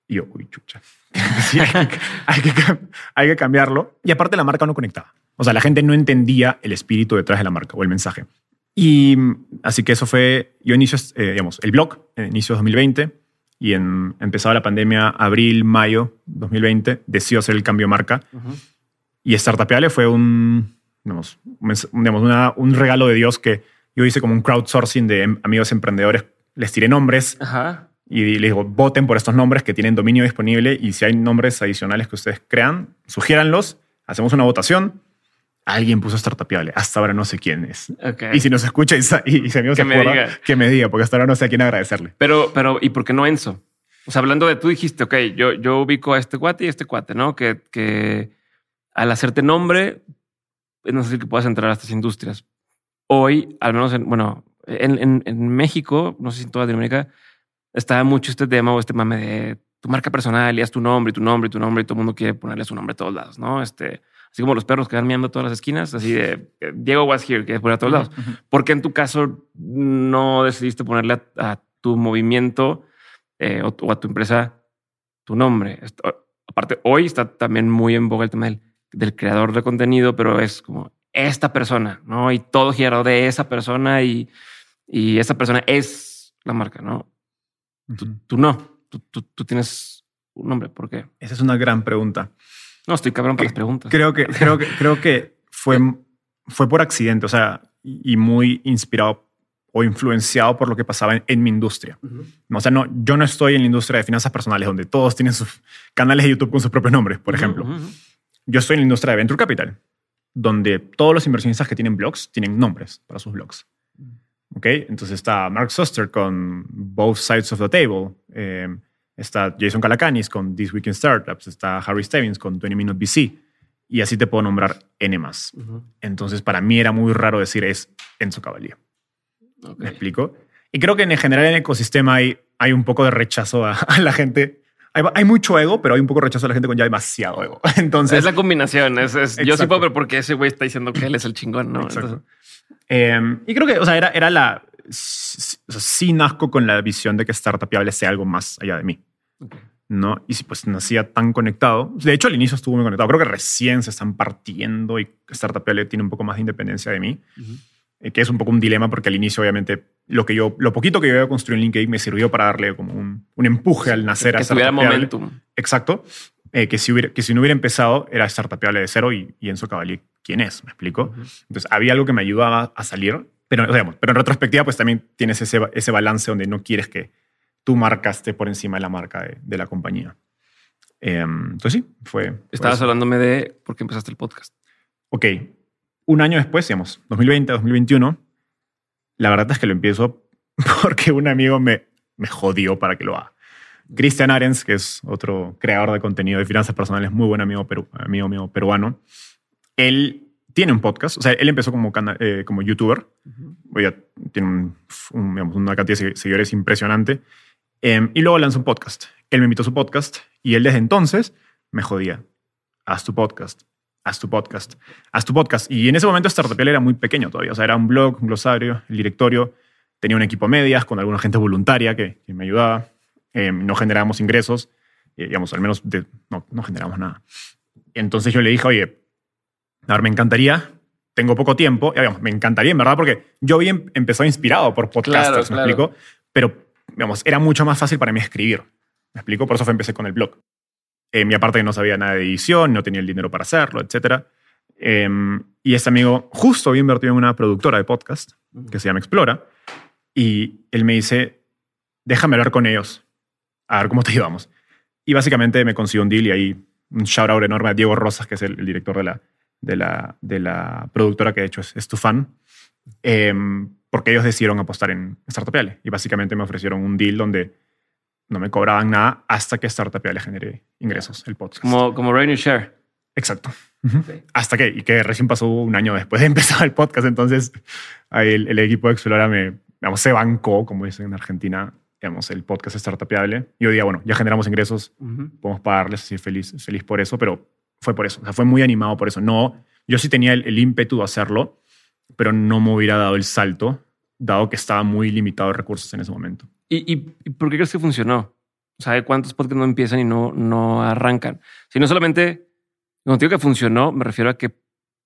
Y yo, uy, chucha. hay, que, hay, que, cambiarlo. Y aparte la marca no conectaba. O sea, la gente no entendía el espíritu detrás de la marca o el mensaje. Y así que eso fue, yo inicio, eh, digamos, el blog en inicio de 2020 y en, empezaba la pandemia abril, mayo 2020, decidió hacer el cambio de marca. Y Startupeable fue un, digamos, digamos un regalo de Dios que yo hice como un crowdsourcing de em, amigos emprendedores. Les tiré nombres y les digo, voten por estos nombres que tienen dominio disponible y si hay nombres adicionales que ustedes crean, sugiéranlos, hacemos una votación. Alguien puso startupiable. Hasta ahora no sé quién es. Y si nos escucha y, y, se me diga. que me diga, porque hasta ahora no sé a quién agradecerle. Pero, pero, ¿y por qué no Enzo? O sea, hablando de tú dijiste, ok, yo, yo ubico a este cuate y a este cuate, ¿no? Que, que al hacerte nombre, no sé si que puedas entrar a estas industrias. Hoy, al menos en, bueno, en, en, México, no sé si en toda Latinoamérica, está mucho este tema o este mame de tu marca personal y haz tu nombre y tu nombre y tu nombre y todo el mundo quiere ponerle su nombre a todos lados, ¿no? Este, así como los perros que van mirando todas las esquinas, así de Diego was here, que poner a todos lados. ¿Por qué en tu caso no decidiste ponerle a, tu movimiento eh, o, a tu empresa tu nombre? aparte, hoy está también muy en boga el tema del, del creador de contenido, pero es como esta persona, ¿no? Y todo gira de esa persona y, y esa persona es la marca, ¿no? tú, no, tú, tú, tienes un nombre. ¿Por qué? Esa es una gran pregunta. No, estoy cabrón para las preguntas. Creo que, creo que, creo que fue, fue por accidente, o sea, y muy inspirado o influenciado por lo que pasaba en, mi industria. O sea, no, yo no estoy en la industria de finanzas personales donde todos tienen sus canales de YouTube con sus propios nombres, por ejemplo. Yo estoy en la industria de Venture Capital, donde todos los inversionistas que tienen blogs tienen nombres para sus blogs. ¿Ok? Entonces está Mark Suster con Both Sides of the Table. Eh, está Jason Calacanis con This Week in Startups. Está Harry Stevens con 20 Minute VC. Y así te puedo nombrar N más. Entonces, para mí era muy raro decir es Enzo Cavalier. ¿Me explico? Y creo que en general en el ecosistema hay, hay un poco de rechazo a, la gente. Hay, mucho ego, pero hay un poco de rechazo a la gente con ya demasiado ego. Entonces. Es la combinación. Es, yo sí puedo ver porque ese güey está diciendo que él es el chingón, ¿no? Em, y creo que, o sea, era, era la. Sí nazco con la visión de que Startupiable sea algo más allá de mí. ¿no? Y si pues nacía tan conectado. De hecho, al inicio estuvo muy conectado. Creo que recién se están partiendo y Startupiable tiene un poco más de independencia de mí. Eh, que es un poco un dilema porque al inicio, obviamente, lo que yo, lo poquito que yo había construido en LinkedIn me sirvió para darle como un, un empuje al nacer que, a tuviera momentum. Exacto. Eh, que, si hubiera, que si no hubiera empezado era Startupiable de cero y, y Enzo Cavalli quién es, ¿me explico? Entonces había algo que me ayudaba a salir, pero, digamos, pero en retrospectiva pues también tienes ese, ese balance donde no quieres que tu marca esté por encima de la marca de, la compañía. Em, entonces sí, fue... Estabas hablándome de por qué empezaste el podcast. Ok, un año después, digamos, 2020, 2021, la verdad es que lo empiezo porque un amigo me, me jodió para que lo haga. Christian Arens, que es otro creador de contenido de finanzas personales, muy buen amigo, amigo mío peruano, él tiene un podcast, o sea, él empezó como, eh, como youtuber, tiene una cantidad de seguidores impresionante, em, y luego lanzó un podcast. Él me invitó a su podcast y él desde entonces me jodía. Haz tu podcast, haz tu podcast, haz tu podcast. Y en ese momento Startupial era muy pequeño todavía, o sea, era un blog, un glosario, el directorio, tenía un equipo medias con alguna gente voluntaria que, me ayudaba, em, no generábamos ingresos, eh, digamos, al menos no, no generábamos nada. Entonces yo le dije, oye, a ver, me encantaría, tengo poco tiempo, digamos, me encantaría en verdad, porque yo había em, empezado inspirado por podcasters, ¿me explico? Pero, digamos, era mucho más fácil para mí escribir, ¿me explico? Por eso empecé con el blog. Eh, mi aparte que no sabía nada de edición, no tenía el dinero para hacerlo, etc. Em, y este amigo justo había invertido en una productora de podcast que se llama Explora. Y él me dice, déjame hablar con ellos, a ver cómo te llevamos. Y básicamente me consiguió un deal y ahí un shout out enorme a Diego Rosas, que es el director de la, de la, de la productora que de hecho es, es tu fan, em, porque ellos decidieron apostar en Startupiale y básicamente me ofrecieron un deal donde no me cobraban nada hasta que Startupiale genere ingresos, el podcast. Como, como revenue share. Exacto. Hasta que, y que recién pasó un año después de empezar el podcast, entonces ahí el, equipo de Explora me, digamos, se bancó, como dicen en Argentina, digamos, el podcast Startupiable. Y hoy día, bueno, ya generamos ingresos, podemos pagarles, así feliz, feliz por eso, pero fue por eso. O sea, fue muy animado por eso. No, yo sí tenía el, ímpetu de hacerlo, pero no me hubiera dado el salto, dado que estaba muy limitado de recursos en ese momento. ¿Y, por qué crees que funcionó? ¿Sabe cuántos podcasts no empiezan y no, no arrancan? Si no solamente, cuando digo que funcionó, me refiero a que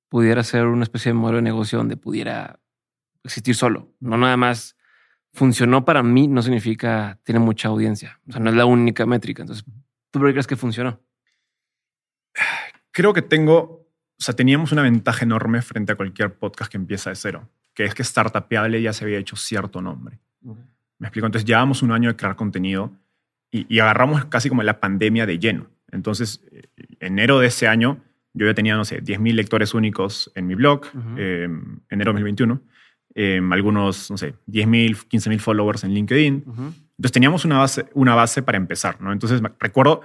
pudiera ser una especie de modelo de negocio donde pudiera existir solo. No nada más funcionó para mí, no significa tiene mucha audiencia. O sea, no es la única métrica. Entonces, ¿tú por qué crees que funcionó? creo que tengo o sea, teníamos una ventaja enorme frente a cualquier podcast que empieza de cero, que es que Startupeable ya se había hecho cierto nombre. Me explico. Entonces, llevamos un año de crear contenido y, y agarramos casi como la pandemia de lleno. Entonces, eh, enero de ese año, yo ya tenía, no sé, 10.000 lectores únicos en mi blog, eh, enero de 2021. Eh, algunos, no sé, 10.000, 15.000 followers en LinkedIn. Entonces teníamos una base, una base para empezar, ¿no? Entonces recuerdo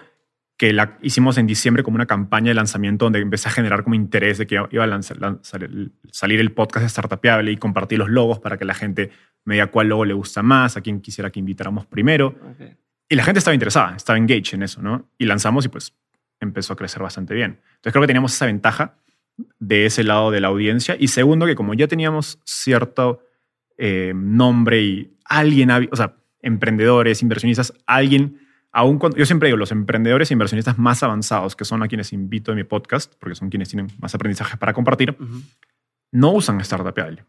que la hicimos en diciembre como una campaña de lanzamiento donde empecé a generar como interés de que iba a lanzar- lanzar salir el podcast de Startupeable y compartir los logos para que la gente me diga cuál logo le gusta más, a quién quisiera que invitáramos primero. Ok. Y la gente estaba interesada, estaba engaged en eso, ¿no? Y lanzamos y pues empezó a crecer bastante bien. Entonces creo que teníamos esa ventaja de ese lado de la audiencia. Y segundo, que como ya teníamos cierto eh, nombre y alguien, o sea, emprendedores, inversionistas, alguien, aún cuando, yo siempre digo, los emprendedores e inversionistas más avanzados, que son a quienes invito en mi podcast, porque son quienes tienen más aprendizaje para compartir, no usan Startupeable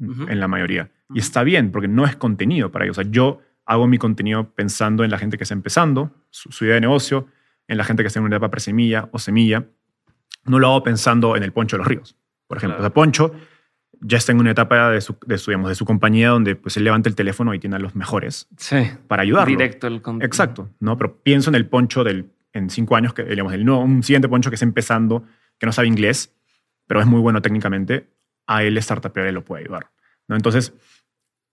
Ujú. en la mayoría. Y está bien, porque no es contenido para ellos. O sea, yo hago mi contenido pensando en la gente que está empezando, su, su idea de negocio, en la gente que está en una etapa presemilla o semilla. No lo hago pensando en el Poncho de los Ríos, por ejemplo. Claro. O sea, Poncho ya está en una etapa de su, de su, digamos, de su compañía donde pues, él levanta el teléfono y tiene a los mejores Sí. para ayudarlo. Directo el Exacto, ¿no? Pero pienso en el poncho del, en cinco años, que, digamos, el nuevo, un siguiente poncho que está empezando, que no sabe inglés, pero es muy bueno técnicamente, a él Startupeable lo puede ayudar, ¿no? Entonces,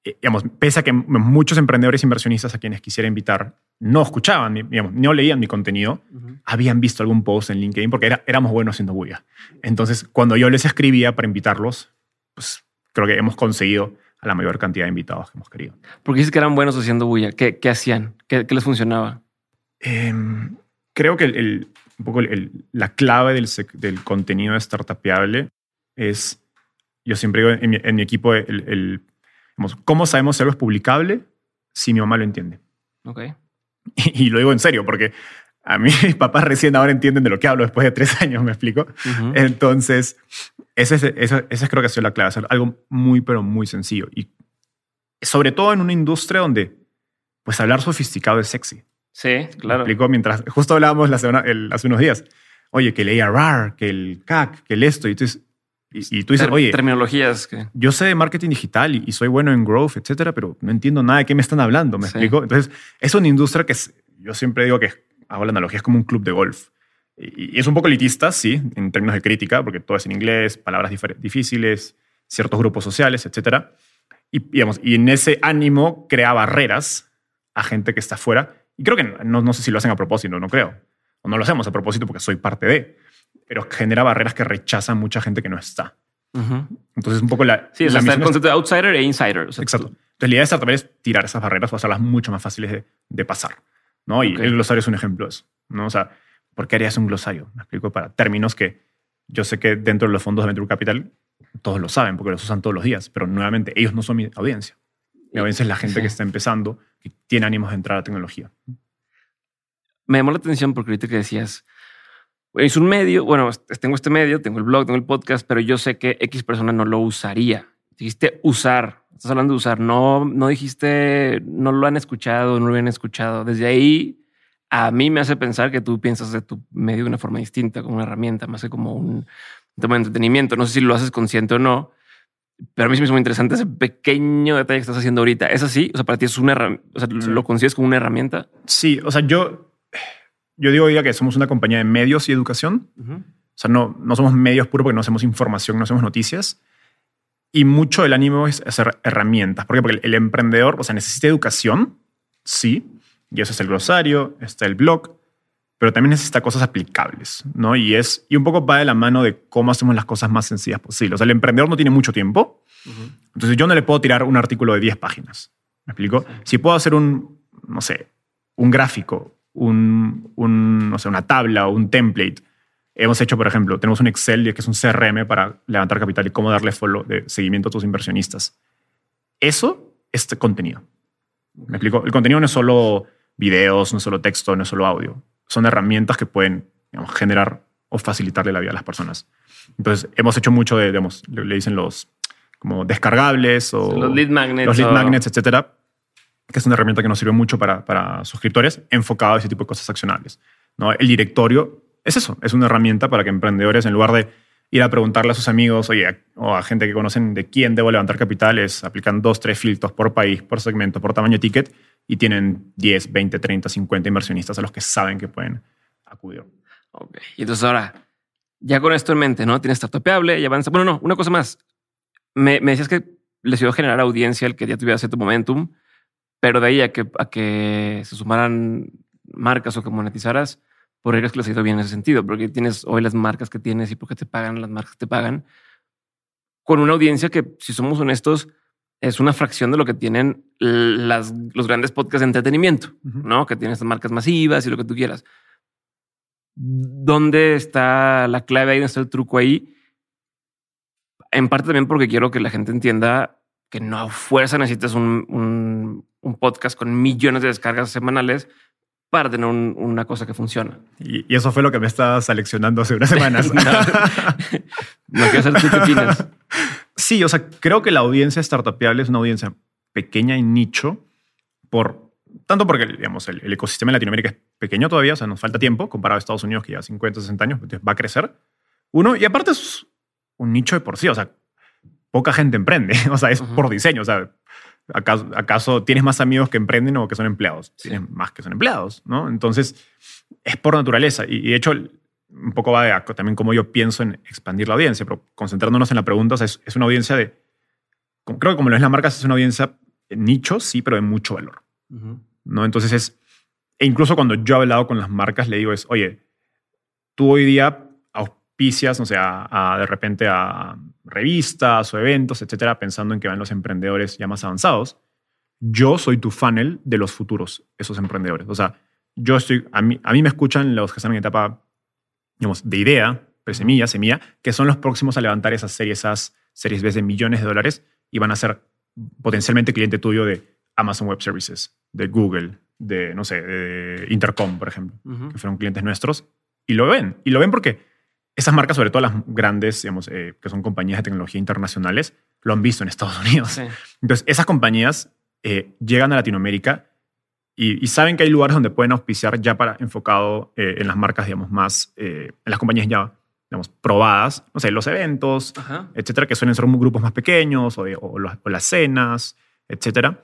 eh, digamos, pese a que muchos emprendedores e inversionistas a quienes quisiera invitar no escuchaban, digamos, no leían mi contenido, Ujú. habían visto algún post en LinkedIn porque era- éramos buenos haciendo bulla. Entonces, cuando yo les escribía para invitarlos, pues creo que hemos conseguido a la mayor cantidad de invitados que hemos querido. Porque dices que eran buenos haciendo bulla. ¿Qué, qué hacían? ¿Qué, qué les funcionaba? Em, creo que el- el- un poco el- la clave del, del contenido de Startupeable es, yo siempre digo en mi, en mi equipo, el, digamos, ¿cómo sabemos si algo es publicable si mi mamá lo entiende? Ok. Y, lo digo en serio, porque a mí mis papás recién ahora entienden de lo que hablo después de tres años, ¿me explico? Ujú. Entonces, ese, es- creo que ha sido la clave, hacer algo muy, pero muy sencillo. Y sobre todo en una industria donde, pues, hablar sofisticado es sexy. Sí, Me claro. explicó mientras justo hablábamos la semana, el- hace unos días. Oye, que el ARR, que el CAC, que el esto. Y tú, dices- y, y tú dices, Ter- oye, Terminologías que. yo sé de marketing digital y, y soy bueno en growth, etcétera, pero no entiendo nada de qué me están hablando. ¿Me Sí. explico? Entonces, es una industria que es- yo siempre digo que hago la analogía, es como un club de golf. Y, y es un poco elitista, sí, en términos de crítica, porque todo es en inglés, palabras difíciles, ciertos grupos sociales, etcétera. Y, digamos, y en ese ánimo crea barreras a gente que está afuera. Y creo que no, no sé si lo hacen a propósito, no creo. O no lo hacemos a propósito porque soy parte de. Pero genera barreras que rechazan mucha gente que no está. Entonces, un poco la. Sí, o sea, está la el concepto de outsider e insider. O sea, Exacto. tú- Entonces, la idea de Startup es tirar esas barreras o hacerlas mucho más fáciles de, de pasar. ¿No? Y el glosario es un ejemplo de eso. ¿no? O sea, ¿por qué harías un glosario? Me explico para términos que yo sé que dentro de los fondos de Venture Capital todos lo saben porque los usan todos los días, pero nuevamente ellos no son mi audiencia. Mi audiencia es la gente Sí. que está empezando, que tiene ánimos de entrar a tecnología. me llamó la atención porque ahorita que decías, es un medio, bueno, tengo este medio, tengo el blog, tengo el podcast, pero yo sé que X persona no lo usaría. Dijiste usar, estás hablando de usar, no, no dijiste, no lo han escuchado, no lo habían escuchado. Desde ahí, a mí me hace pensar que tú piensas de tu medio de una forma distinta, como una herramienta, más que como un tema de entretenimiento. No sé si lo haces consciente o no, pero a mí sí me es muy interesante ese pequeño detalle que estás haciendo ahorita. ¿Es así? O sea, para ti es una herramienta, o sea, Sí. lo consigues como una herramienta. Sí, o sea, yo, yo digo ya que somos una compañía de medios y educación. Ujú. O sea, no, no somos medios puros porque no hacemos información, no hacemos noticias. Y mucho del ánimo es hacer herramientas. ¿Por qué? Porque el, el emprendedor, o sea, necesita educación, sí. Y eso es el glosario, está el blog, pero también necesita cosas aplicables, ¿no? Y, es, y un poco va de la mano de cómo hacemos las cosas más sencillas posibles. O sea, el emprendedor no tiene mucho tiempo, Ujú. entonces yo no le puedo tirar un artículo de 10 páginas. ¿Me explico? Si puedo hacer un, no sé, un gráfico, un, un, no sé, una tabla o un template. Hemos hecho, por ejemplo, tenemos un Excel que es un CRM para levantar capital y cómo darle follow de seguimiento a tus inversionistas. Eso es contenido. ¿Me explico? El contenido no es solo videos, no es solo texto, no es solo audio. Son herramientas que pueden digamos, generar o facilitarle la vida a las personas. Entonces, hemos hecho mucho de, digamos, le dicen los como descargables o Los lead magnets. los lead magnets, etcétera, que es una herramienta que nos sirve mucho para, para suscriptores enfocado a ese tipo de cosas accionables. ¿no? El directorio es eso, es una herramienta para que emprendedores, en lugar de ir a preguntarle a sus amigos, oye, o a gente que conocen de quién debo levantar capital, es aplican dos, tres filtros por país, por segmento, por tamaño ticket y tienen 10, 20, 30, 50 inversionistas a los que saben que pueden acudir. Ok. Y entonces ahora, ya con esto en mente, ¿no? Tienes startupeable y avanza. Bueno, no, una cosa más. Me, me decías que les iba a generar audiencia el que ya tuviera cierto momentum, pero de ahí a que, a que se sumaran marcas o que monetizaras, por es que les ha ido bien en ese sentido, porque tienes hoy las marcas que tienes y porque te pagan las marcas que te pagan, con una audiencia que, si somos honestos, es una fracción de lo que tienen las, los grandes podcasts de entretenimiento, ¿no? Que tienen estas marcas masivas y lo que tú quieras. ¿Dónde está la clave ahí? ¿Dónde está el truco ahí? En parte también porque quiero que la gente entienda que no a fuerza necesitas un, un, un podcast con millones de descargas semanales para tener una cosa que funciona. Y, eso fue lo que me estaba seleccionando hace unas semanas. no, no quiero ser tú opinas. Sí, o sea, creo que la audiencia startupiable es una audiencia pequeña y nicho por tanto porque digamos, el, ecosistema en Latinoamérica es pequeño todavía, o sea, nos falta tiempo comparado a Estados Unidos que ya 50, 60 años, entonces va a crecer. Uno, y aparte es un nicho de por sí, o sea, poca gente emprende, o sea, es por diseño, o sea, ¿acaso, ¿acaso, tienes más amigos que emprenden o que son empleados? Tienes más que son empleados, ¿no? Entonces, es por naturaleza y, de hecho un poco va de también como yo pienso en expandir la audiencia, pero concentrándonos en la pregunta, es, es, una audiencia de, creo que como lo es la marca, es una audiencia nicho, sí, pero de mucho valor. ¿no? Entonces es, e incluso cuando yo he hablado con las marcas, le digo es, oye, tú hoy día auspicias, no sé, a, de repente a revistas o eventos, etcétera, pensando en que van los emprendedores ya más avanzados. Yo soy tu funnel de los futuros, esos emprendedores. O sea, yo estoy, a mí, a mí me escuchan los que están en etapa, digamos, de idea, presemilla, semilla, que son los próximos a levantar esas series, esas series B de millones de dólares y van a ser potencialmente cliente tuyo de Amazon Web Services, de Google, de, no sé, de Intercom, por ejemplo, que fueron clientes nuestros, y lo ven. Y lo ven porque esas marcas, sobre todo las grandes, digamos, eh, que son compañías de tecnología internacionales, lo han visto en Estados Unidos. Entonces, esas compañías eh, llegan a Latinoamérica y, saben que hay lugares donde pueden auspiciar ya para enfocado eh, en las marcas, digamos, más, en las compañías ya, digamos, probadas, no sé, los eventos, etcétera, que suelen ser grupos más pequeños o, o las cenas, etcétera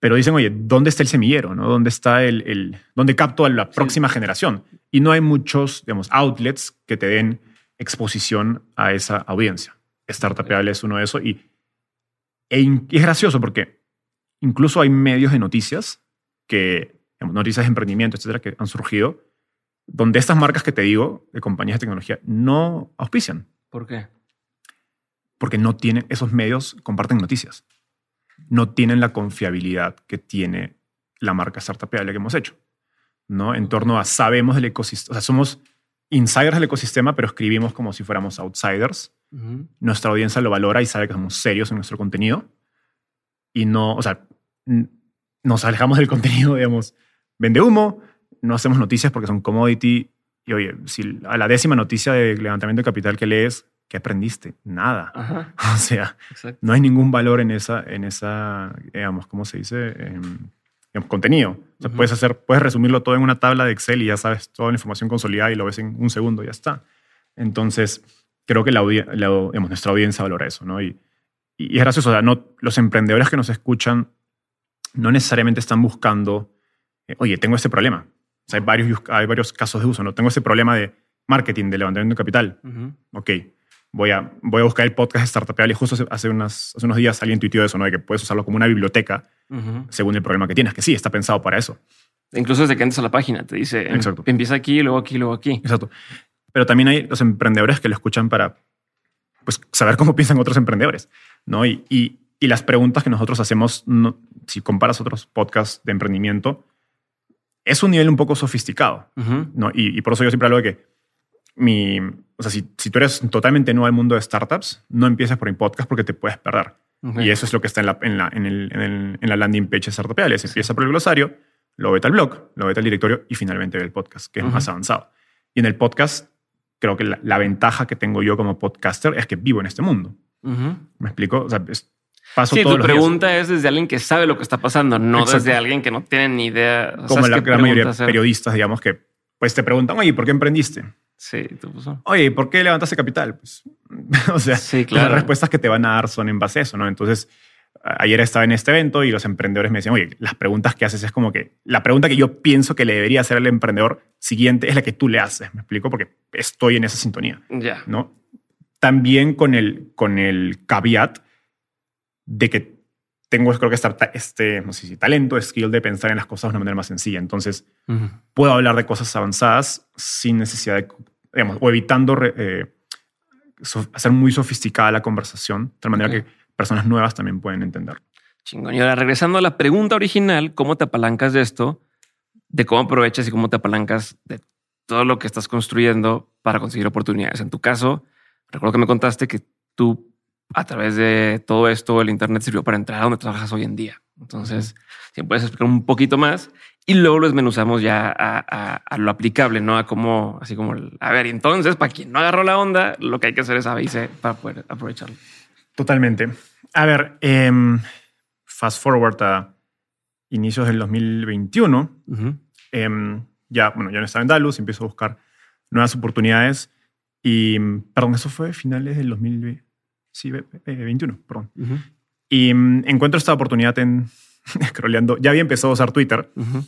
pero dicen, oye, ¿dónde está el semillero? ¿no? ¿Dónde está el, el dónde capto a la próxima generación? Y no hay muchos, digamos, outlets que te den exposición a esa audiencia. Startupeable es uno de esos. Y, e es gracioso porque incluso hay medios de noticias que, digamos, noticias de emprendimiento, etcétera, que han surgido, donde estas marcas que te digo, de compañías de tecnología, no auspician. ¿Por qué? Porque no tienen, esos medios comparten noticias no tienen la confiabilidad que tiene la marca startupeable que hemos hecho. ¿no? En torno a sabemos del ecosistema, o sea, somos insiders del ecosistema, pero escribimos como si fuéramos outsiders. Nuestra audiencia lo valora y sabe que somos serios en nuestro contenido. Y no, o sea, nos alejamos del contenido, digamos, vende humo, no hacemos noticias porque son commodity. Y oye, si a la décima noticia de levantamiento de capital que lees, ¿qué aprendiste? Nada. O sea, no hay ningún valor en esa, en esa digamos, ¿cómo se dice? Em, contenido. O sea, puedes, hacer, puedes resumirlo todo en una tabla de Excel y ya sabes toda la información consolidada y lo ves en un segundo y ya está. Entonces, creo que la, nuestra audiencia valora eso, ¿no? Y, y es gracioso, o sea, no, los emprendedores que nos escuchan no necesariamente están buscando, eh, oye, tengo este problema. O sea, hay varios, hay varios casos de uso, ¿no? Tengo ese problema de marketing, de levantamiento de capital. Ok, voy a, voy a buscar el podcast Startupeable y justo hace, unas, hace unos días alguien tuiteó eso, ¿no? De que puedes usarlo como una biblioteca según el problema que tienes, que sí, está pensado para eso. Incluso desde que entras a la página te dice, Exacto. empieza aquí, luego aquí, luego aquí. Exacto. Pero también hay los emprendedores que lo escuchan para pues, saber cómo piensan otros emprendedores, ¿no? Y, y, y las preguntas que nosotros hacemos, si comparas otros podcasts de emprendimiento, es un nivel un poco sofisticado, ¿no? Y, y, por eso yo siempre hablo de que mi, o sea, si, si, tú eres totalmente nuevo al mundo de startups, no empieces por mi podcast porque te puedes perder. Y eso es lo que está en la, en la, en el, en la landing page de Startupeales. Empieza por el glosario, luego vete al blog, luego vete al directorio y finalmente ve el podcast, que es más avanzado. Y en el podcast, creo que la, ventaja que tengo yo como podcaster es que vivo en este mundo. ¿Me explico? O sea, paso sí, tu pregunta es desde alguien que sabe lo que está pasando, no desde alguien que no tiene ni idea. Como la gran mayoría de periodistas, digamos, que pues te preguntan, oye, ¿por qué emprendiste? Sí, tú puso. Oye, ¿por qué levantaste capital? Pues, o sea, Sí, claro. las respuestas que te van a dar son en base a eso, ¿no? Entonces, ayer estaba en este evento y los emprendedores me decían, oye, las preguntas que haces es como que la pregunta que yo pienso que le debería hacer al emprendedor siguiente es la que tú le haces, ¿me explico? Porque estoy en esa sintonía, Ya. ¿no? También con el, con el caveat de que tengo, creo que, estar, este, no sé si talento, skill de pensar en las cosas de una manera más sencilla. Entonces, Ujú. puedo hablar de cosas avanzadas sin necesidad de, digamos, o evitando eh, hacer muy sofisticada la conversación, de tal manera Ok. que personas nuevas también pueden entender. Chingón. Y ahora, regresando a la pregunta original, ¿cómo te apalancas de esto? De cómo aprovechas y cómo te apalancas de todo lo que estás construyendo para conseguir oportunidades. En tu caso, recuerdo que me contaste que tú, a través de todo esto, el Internet sirvió para entrar a donde trabajas hoy en día. Entonces, si me puedes explicar un poquito más y luego lo desmenuzamos ya a, a- a lo aplicable, no a cómo, así como, el- a ver, entonces, para quien no agarró la onda, lo que hay que hacer es A, B y C para poder aprovecharlo. Totalmente. A ver, em, fast forward a inicios del 2021, Ujú. em, ya, bueno, ya no estaba en Dallas, empiezo a buscar nuevas oportunidades y, perdón, eso fue finales del 2021, perdón. Ujú. Y mm, encuentro esta oportunidad en scrolleando. Ya había empezado a usar Twitter. Ujú.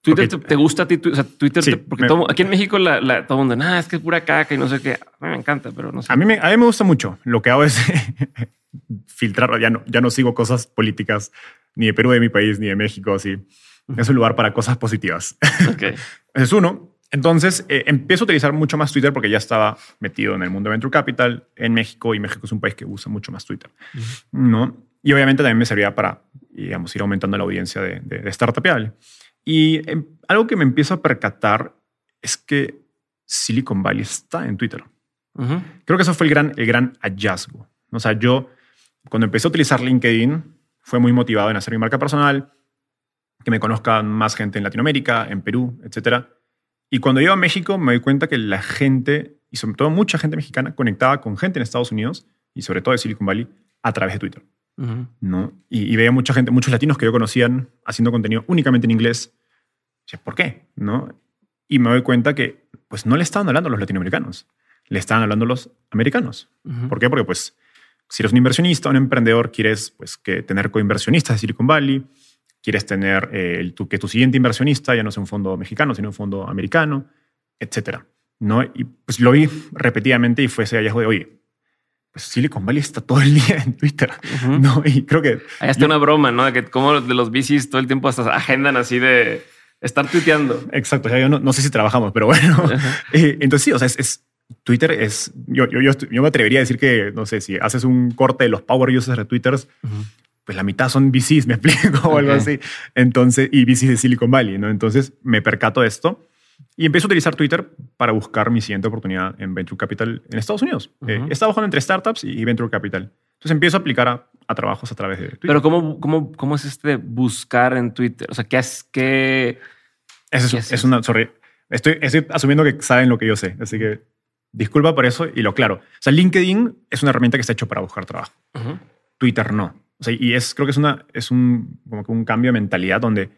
Twitter, Porque- te, te gusta a ti? O sea, Twitter, Sí, te- porque me- todo- aquí en México la, la- todo el mundo, nada, es que es pura caca y no sé qué. A mí me encanta, pero no sé. A mí me, a mí me gusta mucho. Lo que hago es filtrar. Ya no, ya no sigo cosas políticas ni de Perú, de mi país, ni de México. Así. Es un lugar para cosas positivas. Ok. Ese es uno. Entonces eh, empiezo a utilizar mucho más Twitter porque ya estaba metido en el mundo de Venture Capital en México y México es un país que usa mucho más Twitter. ¿no? Y obviamente también me servía para, digamos, ir aumentando la audiencia de, de, de. Y em, algo que me empiezo a percatar es que Silicon Valley está en Twitter. Creo que eso fue el gran, el gran hallazgo. O sea, yo cuando empecé a utilizar LinkedIn fue muy motivado en hacer mi marca personal, que me conozca más gente en Latinoamérica, en Perú, etcétera. Y cuando iba a México me doy cuenta que la gente, y sobre todo mucha gente mexicana, conectaba con gente en Estados Unidos y sobre todo de Silicon Valley a través de Twitter. ¿no? Y, y veía mucha gente, muchos latinos que yo conocían haciendo contenido únicamente en inglés. Decía, ¿Por qué? ¿No? Y me doy cuenta que pues no le estaban hablando a los latinoamericanos, le estaban hablando a los americanos. ¿Por qué? Porque pues si eres un inversionista, un emprendedor, quieres pues que tener coinversionistas de Silicon Valley, quieres tener eh, tu- que tu siguiente inversionista ya no sea un fondo mexicano, sino un fondo americano, etcétera. ¿no? Y pues lo vi repetidamente y fue ese hallazgo de, oye, pues Silicon Valley está todo el día en Twitter, Ujú. ¿no? Y creo que Ahí está una broma, ¿no? Que como de los bicis todo el tiempo hasta agendan así de estar tuiteando. Exacto, o sea, yo no, no sé si trabajamos, pero bueno. Ajá. Eh, entonces sí, o sea, es, es- Twitter es, yo, yo, yo, yo me atrevería a decir que, no sé, si haces un corte de los power users de Twitter, Ujú. Pues la mitad son VCs, me explico, o algo así. Entonces, y VCs de Silicon Valley, ¿no? Entonces me percato de esto y empiezo a utilizar Twitter para buscar mi siguiente oportunidad en Venture Capital en Estados Unidos. Eh, Ujú. estaba trabajando entre startups y Venture Capital. Entonces empiezo a aplicar a, a trabajos a través de Twitter. Pero ¿cómo, cómo, ¿cómo es este buscar en Twitter? O sea, ¿qué es que Es, ¿Qué es haces? una, sorry, estoy, estoy asumiendo que saben lo que yo sé, así que disculpa por eso y lo claro. O sea, LinkedIn es una herramienta que está hecho para buscar trabajo. Twitter no. O sea, y es, creo que es, una, es un, como que un cambio de mentalidad donde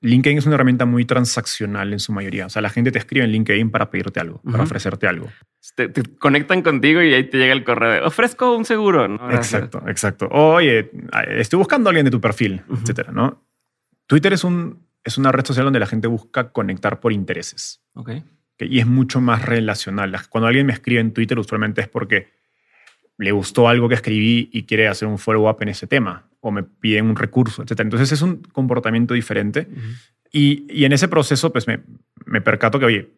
LinkedIn es una herramienta muy transaccional en su mayoría. O sea, la gente te escribe en LinkedIn para pedirte algo, para ofrecerte algo. te, te conectan contigo y ahí te llega el correo de ofrezco un seguro? ¿no? Exacto, exacto. Oye, estoy buscando a alguien de tu perfil, Ujú. etcétera, ¿no? Twitter es, un, es una red social donde la gente busca conectar por intereses. Ok. y es mucho más relacional. La- Cuando alguien me escribe en Twitter, usualmente es porque le gustó algo que escribí y quiere hacer un follow-up en ese tema o me piden un recurso, etc. Entonces es un comportamiento diferente y, y en ese proceso pues me, me percato que, oye,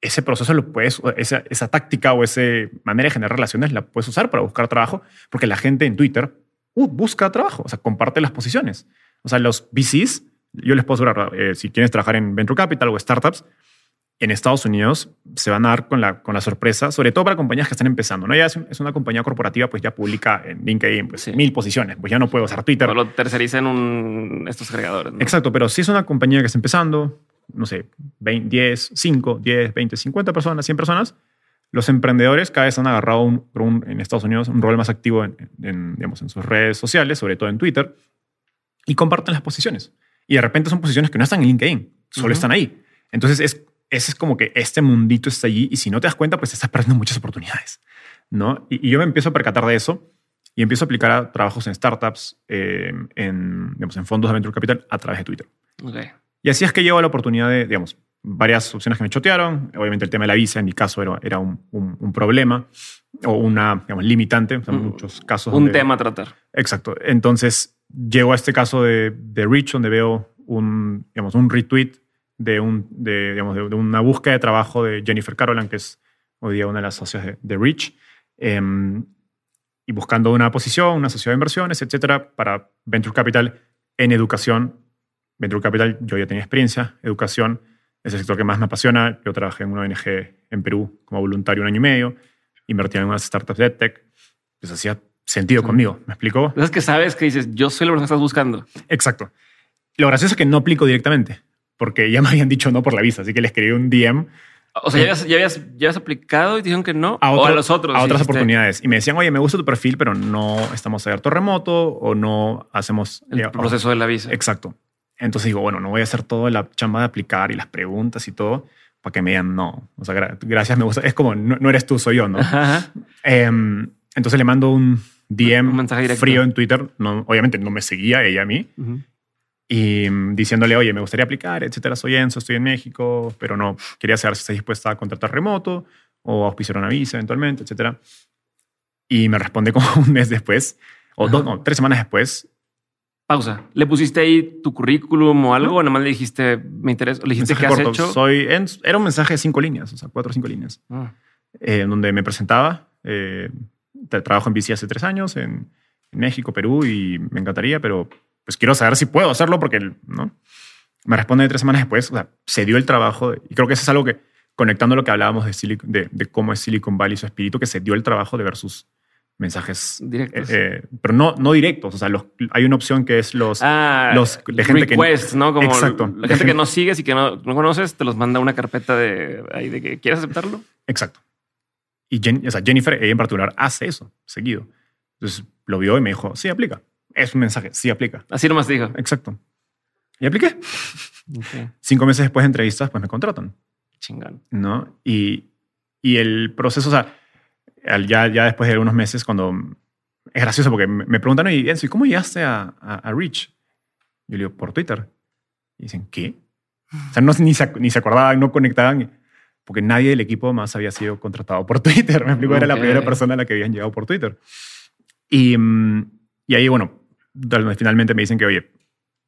ese proceso lo puedes, esa, esa táctica o esa manera de generar relaciones la puedes usar para buscar trabajo porque la gente en Twitter uh, busca trabajo, o sea, comparte las posiciones. O sea, los VCs, yo les puedo asegurar, eh, si quieres trabajar en Venture Capital o startups, en Estados Unidos se van a dar con la, con la sorpresa, sobre todo para compañías que están empezando. ¿no? Ya es, es una compañía corporativa, pues ya publica en LinkedIn pues, Sí. mil posiciones, pues ya no puedo usar Twitter. O lo tercerizan un, estos agregadores. ¿no? Exacto, pero si es una compañía que está empezando, no sé, 20, 10, 5, 10, 20, 50 personas, 100 personas, los emprendedores cada vez han agarrado un, un- en Estados Unidos un rol más activo en, en, digamos, en sus redes sociales, sobre todo en Twitter, y comparten las posiciones. Y de repente son posiciones que no están en LinkedIn, solo Ujú. están ahí. Entonces es ese es como que este mundito está allí y si no te das cuenta, pues estás perdiendo muchas oportunidades, ¿no? Y, y yo me empiezo a percatar de eso y empiezo a aplicar a trabajos en startups, eh, en, digamos, en fondos de venture capital a través de Twitter. Y así es que llego a la oportunidad de, digamos, varias opciones que me chotearon. Obviamente el tema de la visa, en mi caso, era, era un, un- un problema o una, digamos, limitante. O sea, Mm, muchos casos. Un donde- tema a tratar. Exacto. Entonces, llego a este caso de, de Rich, donde veo un, digamos, un retweet de, un, de, digamos, de, de una búsqueda de trabajo de Jennifer Carolan, que es hoy día una de las socias de, de Rich, em, y buscando una posición, una sociedad de inversiones, etcétera, para Venture Capital en educación. Venture Capital, yo ya tenía experiencia, educación es el sector que más me apasiona. Yo trabajé en una ONG en Perú como voluntario un año y medio, invertí en unas startups de tech, pues hacía sentido Sí. conmigo, ¿me explicó? Es que sabes que dices, yo soy persona que estás buscando. Exacto. Lo gracioso es que no aplico directamente, porque ya me habían dicho no por la visa, así que le escribí un DM O sea, ya habías, ya habías, ya habías aplicado y te dijeron que no. a, o otro- a los otros. a otras oportunidades. Y me decían, oye, me gusta tu perfil, pero no estamos abierto remoto o no hacemos... El eh, proceso de la visa. Exacto. Entonces digo, bueno, no voy a hacer toda la chamba de aplicar y las preguntas y todo para que me digan no. O sea, gra- gracias, me gusta. Es como, no, no eres tú, soy yo, ¿no? Em, entonces le mando un DM Un frío en Twitter. No, obviamente no me seguía ella a mí. Ujú. Y mm, diciéndole, oye, me gustaría aplicar, etcétera, soy Enzo, estoy en México, pero no, quería saber si está dispuesta a contratar remoto o a auspiciar una visa eventualmente, etcétera. Y me responde como un mes después, o dos, no, tres semanas después, Pausa. ¿Le pusiste ahí tu currículum o algo? O nada más le dijiste, me interesa. ¿Le dijiste qué has corto, hecho? Soy Enzo. Era un mensaje de cinco líneas, o sea, cuatro o cinco líneas, Ah, eh, donde me presentaba. eh, tra- trabajo en bici hace tres años en, en México, Perú, y me encantaría, pero pues quiero saber si puedo hacerlo porque, ¿no? Me responde tres semanas después, o sea, se dio el trabajo, y creo que eso es algo que, conectando lo que hablábamos de, Silic- de, de cómo es Silicon Valley y su espíritu, que se dio el trabajo de ver sus mensajes, Directos. eh, eh, pero no, no directos, o sea, los, hay una opción que es los... Ah, los- de gente que- requests, ¿no? Como Exacto. La gente que no sigues y que no, no conoces, te los manda una carpeta de ahí de que quieres aceptarlo. Exacto. Y Jen- o sea, Jennifer, ella en particular, hace eso seguido. Entonces lo vio y me dijo, sí, aplica. Es un mensaje, sí, aplica. Así nomás dijo. Exacto. Y apliqué. Ok, Cinco meses después de entrevistas, pues me contratan, Chingón. ¿no? Y, y el proceso, o sea, ya, ya después de algunos meses, cuando... Es gracioso porque me preguntan, oye, Enzo, ¿y cómo llegaste a, a, a Rich? Yo le digo, por Twitter. Y dicen, ¿qué? O sea, no, ni, se, ni se acordaban, no conectaban, porque nadie del equipo más había sido contratado por Twitter. Me explico, era la primera persona a la que habían llegado por Twitter. Y, mm, y ahí, bueno, finalmente me dicen que, oye,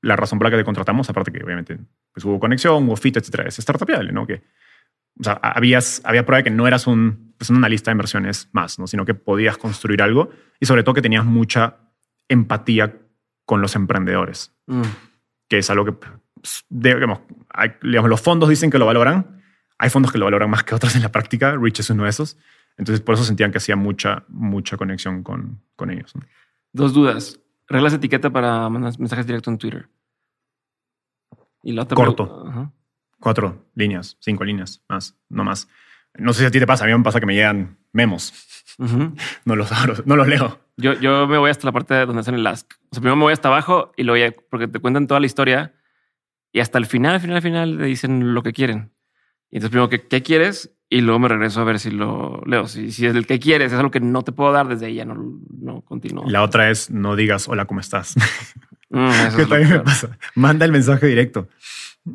la razón por la que te contratamos, aparte que obviamente pues, hubo conexión, hubo fit, etcétera, es startupiable, ¿no? Que, o sea, habías, había prueba de que no eras un, pues, un analista de inversiones más, ¿no? Sino que podías construir algo y sobre todo que tenías mucha empatía con los emprendedores Mm. que es algo que, pues, digamos, hay- digamos, los fondos dicen que lo valoran. Hay fondos que lo valoran más que otros en la práctica. Rich es uno de esos. Entonces, por eso sentían que hacía mucha, mucha conexión con, con ellos. ¿no? Dos dudas. Reglas de etiqueta para mandar mensajes directos en Twitter. Y la otra Corto. Ajá. Cuatro líneas, cinco líneas, más, no más. No sé si a ti te pasa, a mí me pasa que me llegan memos. No los abro, no los leo. Yo, yo me voy hasta la parte donde hacen el ask. O sea, primero me voy hasta abajo y luego ya, porque te cuentan toda la historia y hasta el final, al final, al final le dicen lo que quieren. Y entonces primero, ¿qué, qué quieres? Y luego me regreso a ver si lo leo. Si, si es el que quieres, es algo que no te puedo dar desde ahí, ya no, no continúo. La otra es no digas hola, ¿cómo estás? Mm, eso que es también me pasa. Manda el mensaje directo.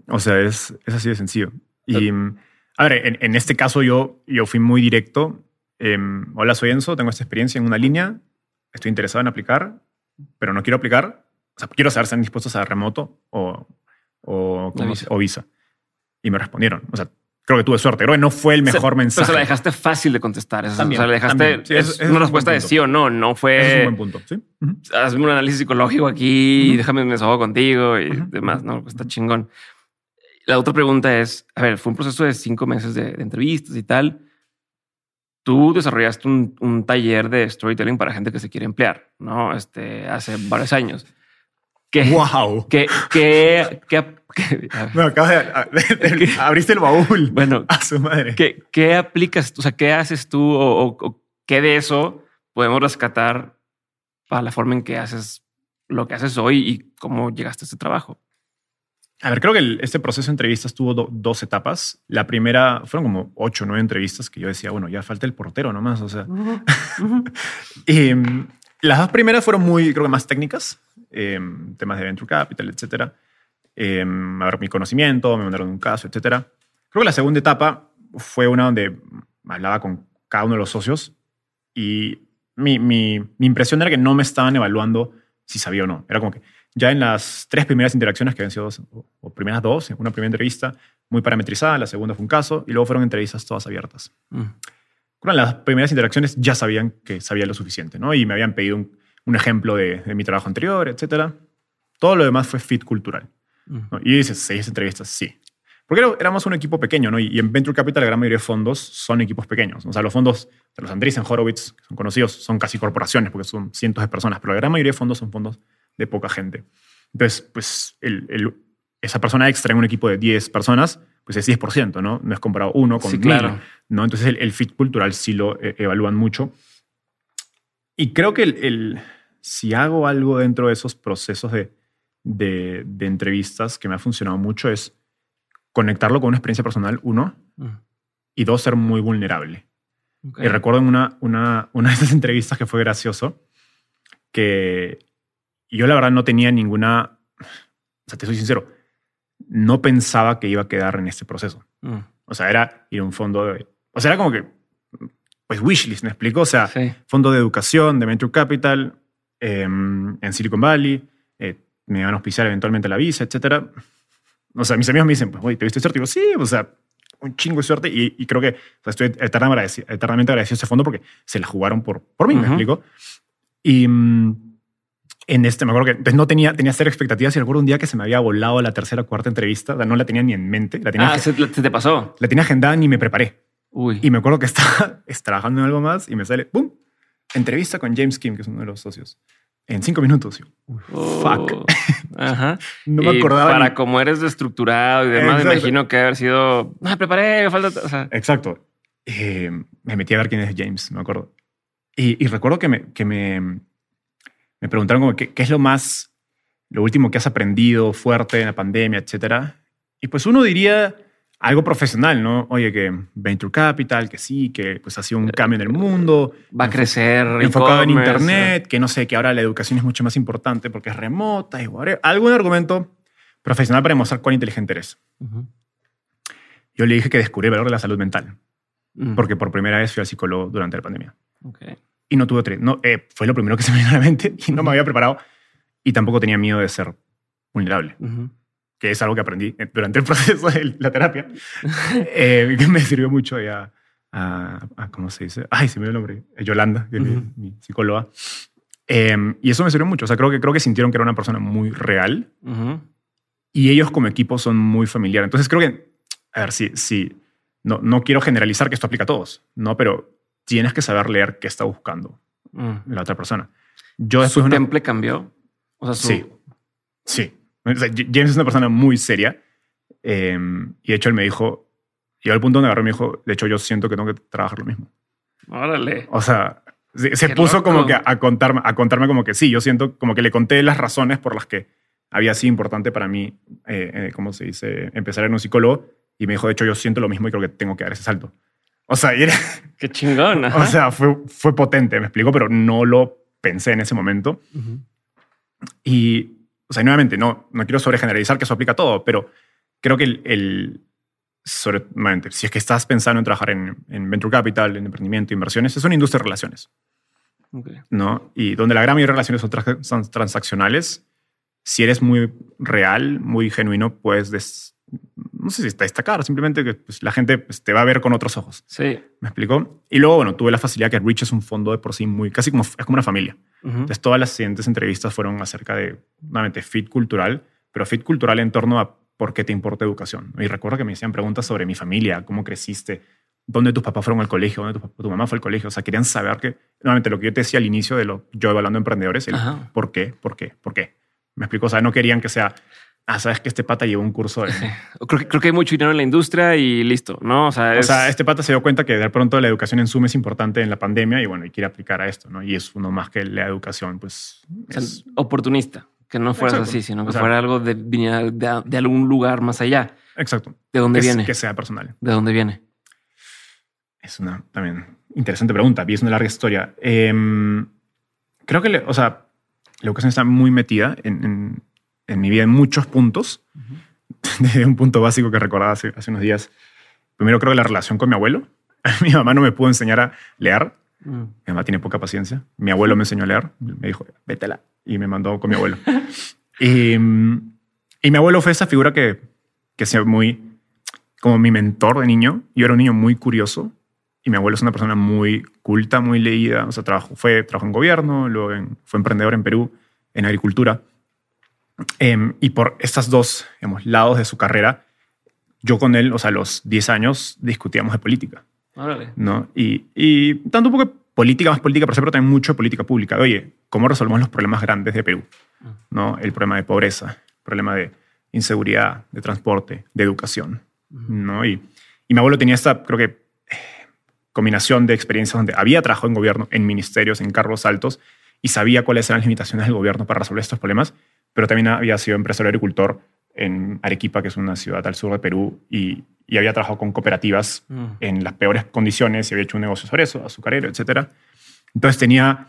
O sea, es, es así de sencillo. Y mm, a ver, en, en este caso yo, yo fui muy directo. Em, Hola, soy Enzo, tengo esta experiencia en una línea, estoy interesado en aplicar, pero no quiero aplicar. O sea, quiero saber si están dispuestos a remoto o, o, La ¿cómo visa. se- o visa. Y me respondieron. O sea, creo que tuve suerte. Creo que no fue el Se- mejor Pero mensaje. se la dejaste fácil de contestar. Eso, También, o sea, le dejaste. Sí, es es una un respuesta buen de sí o no. No Ese es un fue buen punto. ¿sí? Ujú. hazme un análisis psicológico aquí, Ujú. déjame me desahogo contigo y Ujú. demás. No, está chingón. La otra pregunta es: a ver, fue un proceso de cinco meses de, de entrevistas y tal. Tú desarrollaste un, un taller de storytelling para gente que se quiere emplear, no? Este hace varios años. ¿Qué, ¡Wow! qué- a ver, No, acabas de, de- de- abriste el baúl. bueno, A su madre. ¿qué, qué aplicas? O sea, ¿qué haces tú o, o- o qué de eso podemos rescatar para la forma en que haces lo que haces hoy y cómo llegaste a este trabajo? A ver, creo que el- este proceso de entrevistas tuvo do- dos etapas. La primera fueron como ocho o nueve entrevistas que yo decía, bueno, ya falta el portero nomás. O sea, y, mm, las dos primeras fueron muy, creo que más técnicas, eh, temas de venture capital, etcétera. Eh, a ver, mi conocimiento, me mandaron un caso, etcétera. Creo que la segunda etapa fue una donde hablaba con cada uno de los socios y mi, mi, mi impresión era que no me estaban evaluando si sabía o no. Era como que ya en las tres primeras interacciones, que habían sido dos, o, o primeras dos, una primera entrevista muy parametrizada, la segunda fue un caso y luego fueron entrevistas todas abiertas. Mm. Con las primeras interacciones ya sabían que sabía lo suficiente, ¿no? Y me habían pedido un, un ejemplo de, de mi trabajo anterior, etcétera. Todo lo demás fue fit cultural. ¿no? Y dices, seis entrevistas, sí. Porque éramos un equipo pequeño, ¿no? Y, en Venture Capital la gran mayoría de fondos son equipos pequeños. O sea, los fondos de los Andreessen, Horowitz, que son conocidos, son casi corporaciones porque son cientos de personas, pero la gran mayoría de fondos son fondos de poca gente. Entonces, pues el- el- esa persona extra en un equipo de 10 personas, pues es 10%, ¿no? No es comparado uno con Sí, mil, claro. ¿no? Entonces el, el fit cultural sí lo eh, evalúan mucho. Y creo que el- si hago algo dentro de esos procesos de, de, de entrevistas que me ha funcionado mucho es conectarlo con una experiencia personal, uno, y dos, ser muy vulnerable. Y recuerdo en una, una, una de esas entrevistas que fue gracioso, que yo la verdad no tenía ninguna, o sea, te soy sincero, no pensaba que iba a quedar en este proceso. Mm. O sea, era ir a un fondo de... O sea, era como que, pues, wishlist, ¿me explico? O sea, Sí. fondo de educación, de Venture Capital, eh, en Silicon Valley, eh, me van a auspiciar eventualmente la visa, etcétera. O sea, mis amigos me dicen, pues, oye, ¿te viste suerte? Y digo, sí, o sea, un chingo de suerte. Y, y creo que o sea, estoy eternamente agradecido, eternamente agradecido a ese fondo porque se la jugaron por, por mí, ¿me Ujú. explico? Y mm, en este, me acuerdo que entonces no tenía, tenía cero expectativas y recuerdo un día que se me había volado la tercera o cuarta entrevista, o sea, no la tenía ni en mente, la tenía, Ah, se, se te pasó. la tenía agendada ni me preparé. Uy. Y me acuerdo que estaba es- trabajando en algo más y me sale, ¡pum! Entrevista con James Kim, que es uno de los socios. En cinco minutos. Yo, Oh. fuck. Ajá. No me Y acordaba. Para ni- como eres de estructurado y demás, me Exacto. imagino que haber sido. Me preparé, me falta. O sea, Exacto. Eh, me metí a ver quién es James, me acuerdo. Y, y recuerdo que, me, que me, me preguntaron como qué, qué es lo más, lo último que has aprendido fuerte en la pandemia, etcétera. Y pues uno diría algo profesional, ¿no? Oye, que Venture Capital, que sí, que pues ha sido un cambio en el mundo. va a crecer. enfocado en internet, que no sé, que ahora la educación es mucho más importante porque es remota y whatever. Algún argumento profesional para demostrar cuán inteligente eres. Yo le dije que descubrí el valor de la salud mental, Mm. porque por primera vez fui al psicólogo durante la pandemia. Y no tuve tres. No, eh, fue lo primero que se me vino a la mente y no me había preparado. Y tampoco tenía miedo de ser vulnerable. Que es algo que aprendí eh, durante el proceso de la terapia, eh, que me sirvió mucho ya a, a- ¿cómo se dice? Ay, se me dio el nombre. Yolanda, que es mi- psicóloga. Eh, y eso me sirvió mucho. O sea, creo que, creo que sintieron que era una persona muy real y ellos como equipo son muy familiares. Entonces creo que, a ver, si, si no, no quiero generalizar que esto aplica a todos, ¿no? Pero tienes que saber leer qué está buscando Mm. la otra persona. Yo ¿Su después de una- temple cambió? O sea, su. Sí, sí. O sea, J- James es una persona muy seria eh, y de hecho él me dijo, llegó al punto donde agarró y me dijo, de hecho yo siento que tengo que trabajar lo mismo. Órale. O sea, se, puso loco. como que a, a contarme, a contarme como que sí, yo siento como que le conté las razones por las que había sido importante para mí, eh, eh, ¿cómo se dice?, empezar en un psicólogo y me dijo, de hecho yo siento lo mismo y creo que tengo que dar ese salto. O sea, y era- Qué chingón. ajá. o sea fue, fue potente, me explico, pero no lo pensé en ese momento. Y, o sea, nuevamente, no, no quiero sobregeneralizar que eso aplica a todo, pero creo que el, el sobre, nuevamente, si es que estás pensando en trabajar en, en venture capital, en emprendimiento, inversiones, es una industria de relaciones, Ok. ¿no? Y donde la gran mayoría de relaciones son, son transaccionales, si eres muy real, muy genuino, puedes, des- no sé si destacar, simplemente que pues, la gente pues, te va a ver con otros ojos. Sí. ¿Me explico? Y luego, bueno, tuve la facilidad que Rich es un fondo de por sí muy, casi como, es como una familia. Ujú. Entonces, todas las siguientes entrevistas fueron acerca de, nuevamente, fit cultural, pero fit cultural en torno a por qué te importa educación. Y recuerdo que me hacían preguntas sobre mi familia, cómo creciste, dónde tus papás fueron al colegio, dónde tu, tu mamá fue al colegio. O sea, querían saber que, nuevamente, lo que yo te decía al inicio de lo yo evaluando emprendedores, el Ajá. por qué, por qué, por qué. Me explico, o sea, no querían que sea, ah, sabes que este pata llevó un curso de... Creo que, creo que hay mucho dinero en la industria y listo, ¿no? O sea, O es, sea, este pata se dio cuenta que de pronto la educación en Zoom es importante en la pandemia y bueno, y quiere aplicar a esto, ¿no? Y es uno más que la educación, pues... o sea, es- oportunista. Que no fuera así, sino que O sea- fuera algo de, de, de algún lugar más allá. Exacto. ¿De dónde que, viene? Que sea personal. ¿De dónde viene? Es una también interesante pregunta y es una larga historia. Em, creo que, le- o sea, la educación está muy metida en, en- en mi vida en muchos puntos. Desde un punto básico que recordaba hace, hace unos días. Primero creo que la relación con mi abuelo. mi mamá no me pudo enseñar a leer. Mm. Mi mamá tiene poca paciencia. Mi abuelo me enseñó a leer. Me dijo, vétela. Y me mandó con mi abuelo. y, y mi abuelo fue esa figura que, que sea muy como mi mentor de niño. Yo era un niño muy curioso. Y mi abuelo es una persona muy culta, muy leída. O sea, trabajó, fue, trabajó en gobierno, luego en- fue emprendedor en Perú, en agricultura. Em, y por estos dos digamos, lados de su carrera, yo con él, o sea, a los 10 años, discutíamos de política. Órale. ¿no? Y, y tanto un poco de política, más política, pero también mucho de política pública. Oye, ¿cómo resolvemos los problemas grandes de Perú? ¿No? El problema de pobreza, el problema de inseguridad, de transporte, de educación. ¿no? Y, y mi abuelo tenía esta, creo que, eh, combinación de experiencias donde había trabajado en gobierno, en ministerios, en cargos altos, y sabía cuáles eran las limitaciones del gobierno para resolver estos problemas, pero también había sido empresario agricultor en Arequipa, que es una ciudad al sur de Perú, y, y había trabajado con cooperativas Mm. en las peores condiciones y había hecho un negocio sobre eso, azucarero, etcétera. Entonces tenía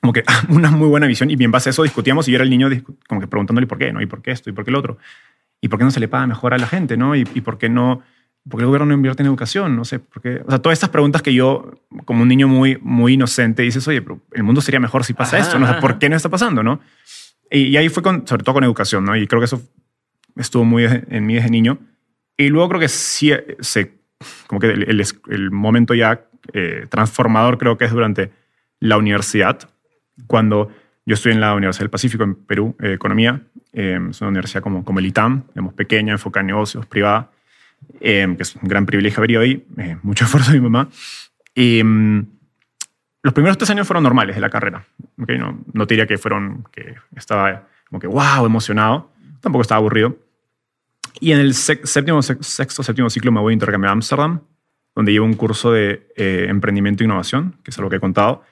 como que una muy buena visión y en base a eso discutíamos y yo era el niño como que preguntándole por qué, ¿no? ¿Y por qué esto? ¿Y por qué lo otro? ¿Y por qué no se le paga mejor a la gente, no? ¿Y, y por qué no? ¿Por qué el gobierno no invierte en educación? No sé, por qué. O sea, todas estas preguntas que yo, como un niño muy, muy inocente, dices, oye, pero el mundo sería mejor si pasa Ajá, esto, ¿no? O sea, ¿Por qué no está pasando, no? Y, ahí fue con, sobre todo con educación, ¿no? Y creo que eso estuvo muy en mí desde niño. Y luego creo que sí, se, como que el, el- el momento ya eh, transformador creo que es durante la universidad, cuando yo estoy en la Universidad del Pacífico en Perú, eh, Economía. eh, es una universidad como, como el ITAM, digamos, pequeña, enfocada en negocios, privada, eh, que es un gran privilegio haber ido ahí, eh, mucho esfuerzo de mi mamá. Y mm, los primeros tres años fueron normales de la carrera. ¿ok? No, no te diría que fueron, que estaba como que, wow, emocionado. Tampoco estaba aburrido. Y en el séptimo, sex- sexto, séptimo ciclo me voy a intercambiar a Ámsterdam, donde llevo un curso de eh, emprendimiento e innovación, que es algo que he contado,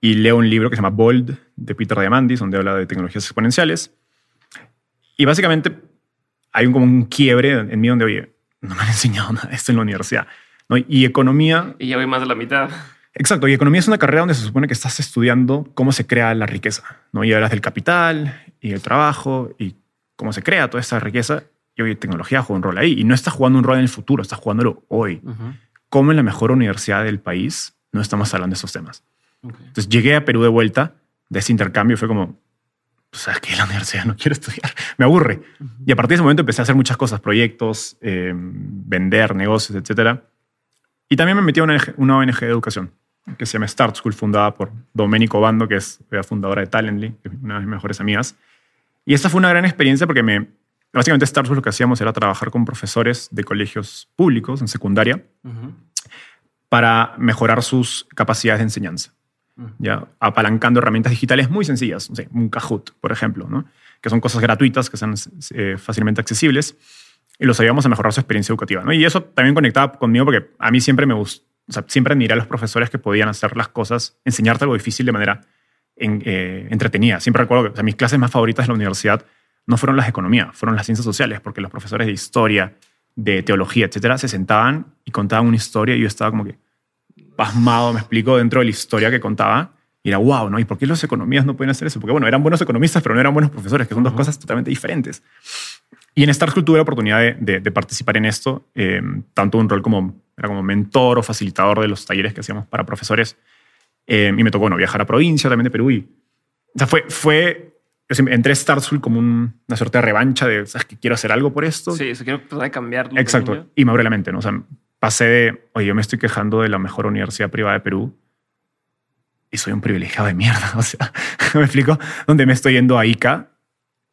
y leo un libro que se llama Bold, de Peter Diamandis, donde habla de tecnologías exponenciales. Y básicamente hay un, como un quiebre en mí donde, oye, no me han enseñado nada de esto en la universidad. ¿no? Y economía Y ya voy más de la mitad. Exacto, y economía es una carrera donde se supone que estás estudiando cómo se crea la riqueza, ¿no? Y hablas del capital y el trabajo y cómo se crea toda esa riqueza. Y hoy tecnología juega un rol ahí y no estás jugando un rol en el futuro, estás jugándolo hoy. ¿Cómo en la mejor universidad del país no estamos hablando de esos temas? Entonces llegué a Perú de vuelta de ese intercambio y fue como, pues, ¿sabes qué? La universidad no quiero estudiar, me aburre. Y a partir de ese momento empecé a hacer muchas cosas, proyectos, eh, vender negocios, etcétera. Y también me metí a una ONG de educación que se llama Start School, fundada por Domenico Bando, que es la fundadora de Talently, una de mis mejores amigas. Y esta fue una gran experiencia porque me, básicamente Start School lo que hacíamos era trabajar con profesores de colegios públicos en secundaria para mejorar sus capacidades de enseñanza. Ya apalancando herramientas digitales muy sencillas, no sé, un Kahoot, por ejemplo, ¿no? que son cosas gratuitas que sean eh, fácilmente accesibles y los ayudamos a mejorar su experiencia educativa. ¿no? Y eso también conectaba conmigo porque a mí siempre me gustó, o sea, siempre admiré a los profesores que podían hacer las cosas, enseñarte algo difícil de manera en- eh, entretenida. Siempre recuerdo que o sea, mis clases más favoritas de la universidad no fueron las de economía, fueron las ciencias sociales, porque los profesores de historia, de teología, etcétera, se sentaban y contaban una historia y yo estaba como que pasmado, me explico, dentro de la historia que contaba. Y era wow, ¿no? ¿Y por qué los economistas no pueden hacer eso? Porque, bueno, eran buenos economistas, pero no eran buenos profesores, que son dos cosas totalmente diferentes. Y en Star School tuve la oportunidad de, de- de participar en esto, eh, tanto un rol como, era como mentor o facilitador de los talleres que hacíamos para profesores. Eh, y me tocó bueno, viajar a provincia también de Perú. Y, o sea, fue, fue, yo entré a como un- una suerte de revancha de, ¿sabes que Quiero hacer algo por esto. Sí, eso quiero tratar de cambiar. Exacto. Y me abrió la mente, ¿no? O sea, pasé de, oye, yo me estoy quejando de la mejor universidad privada de Perú y soy un privilegiado de mierda. O sea, me explico, donde me estoy yendo a ICA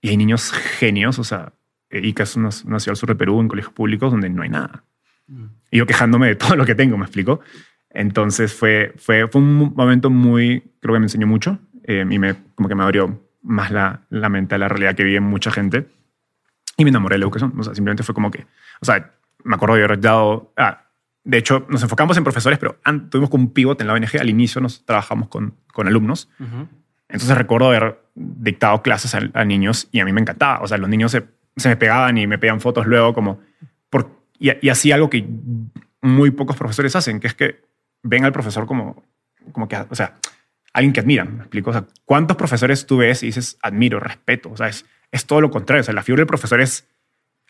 y hay niños genios. O sea, ICA es una, una ciudad al sur de Perú, en colegios públicos donde no hay nada. Mm. Y yo quejándome de todo lo que tengo, me explico. Entonces fue, fue, fue un momento muy, creo que me enseñó mucho eh, y me, como que me abrió más la, la mente a la realidad que vive mucha gente. Y me enamoré de la educación. O sea, simplemente fue como que, o sea, me acuerdo de haber dado, ah, de hecho, nos enfocamos en profesores, pero tuvimos como un pivot en la ONG. Al inicio nos trabajamos con, con alumnos Ujú. Entonces recuerdo haber dictado clases a, niños y a mí me encantaba. O sea, los niños se, me pegaban y me pedían fotos luego como... Por, y, y así algo que muy pocos profesores hacen, que es que ven al profesor como, como que, o sea, alguien que admiran. ¿Me explico? O sea, ¿cuántos profesores tú ves y dices admiro, respeto? O sea, es, es todo lo contrario. O sea, la figura del profesor es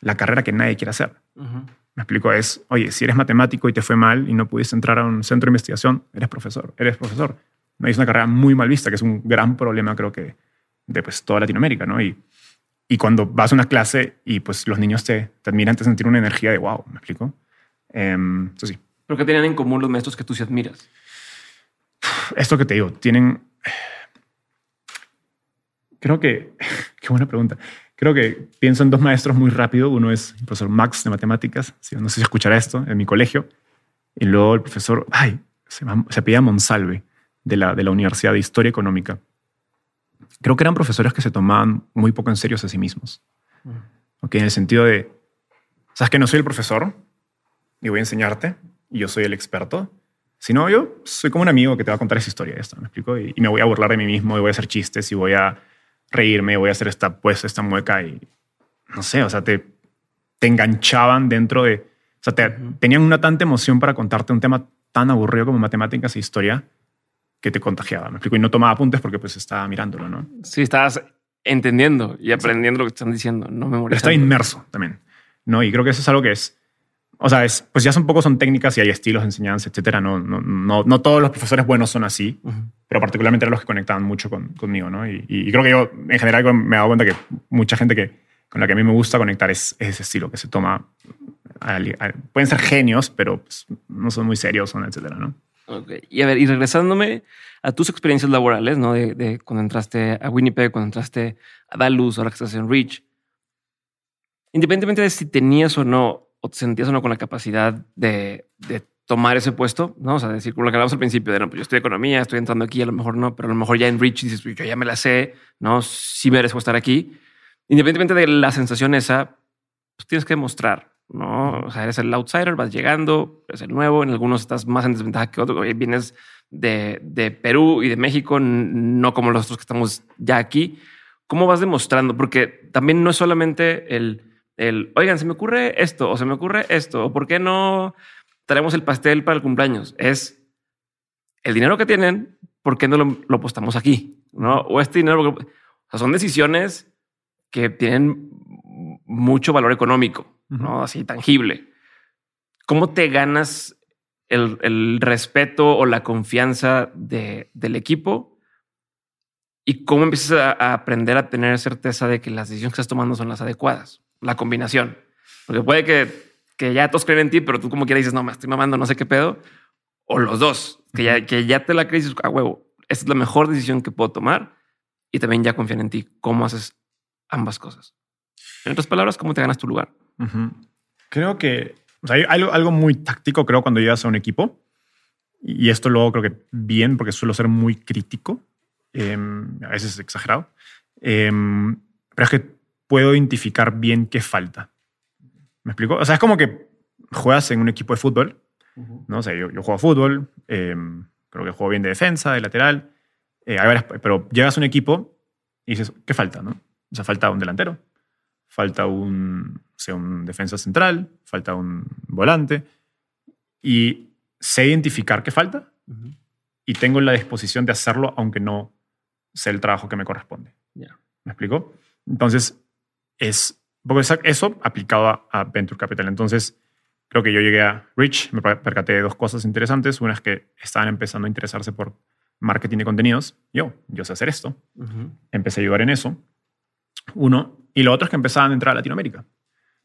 la carrera que nadie quiere hacer. Me explico, es, oye, si eres matemático y te fue mal y no pudiste entrar a un centro de investigación, eres profesor, eres profesor. ¿No? es una carrera muy mal vista, que es un gran problema, creo que, de pues, toda Latinoamérica, ¿no? Y, y cuando vas a una clase y pues los niños te, te admiran, te sentir una energía de wow, ¿me explico? Eh, eso sí. ¿Pero qué tienen en común los maestros que tú sí admiras? Esto que te digo, tienen... Creo que... Qué buena pregunta. Creo que pienso en dos maestros muy rápido. Uno es el profesor Max de matemáticas. No sé si escuchará esto en mi colegio. Y luego el profesor, ay, se, se apellida Monsalve de la, de la Universidad de Historia Económica. Creo que eran profesores que se tomaban muy poco en serio a sí mismos. Mm. Ok, en el sentido de, sabes que no soy el profesor y voy a enseñarte y yo soy el experto. Sino yo soy como un amigo que te va a contar esa historia, esto, ¿me explico? Y, y me voy a burlar de mí mismo y voy a hacer chistes y voy a reírme, voy a hacer esta, pues, esta mueca y no sé, o sea, te, te enganchaban dentro de, o sea, te, tenían una tanta emoción para contarte un tema tan aburrido como matemáticas e historia que te contagiaba, me explico, y no tomaba apuntes porque pues estaba mirándolo, ¿no? Sí, estabas entendiendo y aprendiendo lo que están diciendo, no memorizando. Estaba inmerso también, ¿no? Y creo que eso es algo que es, o sea, es, pues ya son poco son técnicas y hay estilos de enseñanza, etcétera. No, no, no, no todos los profesores buenos son así, pero particularmente eran los que conectaban mucho con, conmigo, ¿no? Y, y, creo que yo, en general, me he dado cuenta que mucha gente que, con la que a mí me gusta conectar es, ese estilo que se toma. pueden ser genios, pero pues, no son muy serios, etcétera, ¿no? Okay. Y a ver, y regresándome a tus experiencias laborales, ¿no? De, de, cuando entraste a Winnipeg, cuando entraste a Dallas, ahora que estás en Reach. Independientemente de si tenías o no o te sentías o no con la capacidad de, de tomar ese puesto, ¿no? O sea, decir, como lo que hablamos al principio, de no, pues yo estoy economía, estoy entrando aquí, a lo mejor no, pero a lo mejor ya en Rich dices, yo ya me la sé, ¿no? Sí merezco estar aquí. Independientemente de la sensación esa, pues tienes que demostrar, ¿no? O sea, eres el outsider, vas llegando, eres el nuevo, en algunos estás más en desventaja que otros, vienes de, de Perú y de México, no como los otros que estamos ya aquí. ¿Cómo vas demostrando? Porque también no es solamente el el, oigan, se me ocurre esto o se me ocurre esto, o por qué no traemos el pastel para el cumpleaños. Es el dinero que tienen, ¿por qué no lo, lo apostamos aquí? ¿No? O este dinero, o sea, son decisiones que tienen mucho valor económico, ¿no? Así tangible. ¿Cómo te ganas el, el respeto o la confianza de, del equipo? ¿Y cómo empiezas a, a aprender a tener certeza de que las decisiones que estás tomando son las adecuadas? la combinación. Porque puede que, que ya todos creen en ti, pero tú como quieras dices, no, me estoy mamando, no sé qué pedo. O los dos, que ya, que ya te la crees a huevo. Esta es la mejor decisión que puedo tomar y también ya confían en ti. ¿Cómo haces ambas cosas? En otras palabras, ¿cómo te ganas tu lugar? Creo que hay algo, muy táctico, creo, cuando llegas a un equipo. Y esto luego creo que bien, porque suelo ser muy crítico. Em, a veces exagerado. Em, pero es que puedo identificar bien qué falta. ¿Me explico? O sea, es como que juegas en un equipo de fútbol, ¿no? O sea, yo, yo juego a fútbol, em, creo que juego bien de defensa, de lateral, eh, pero llegas a un equipo y dices, ¿qué falta, no? O sea, falta un delantero, falta un, sea, un defensa central, falta un volante, y sé identificar qué falta y tengo la disposición de hacerlo aunque no sé el trabajo que me corresponde. ¿Me explico? Entonces, es porque eso aplicado a, Venture Capital. Entonces, creo que yo llegué a Rich, me percaté de dos cosas interesantes. Una es que estaban empezando a interesarse por marketing de contenidos. Yo, yo sé hacer esto. Empecé a ayudar en eso. Uno. Y lo otro es que empezaban a entrar a Latinoamérica.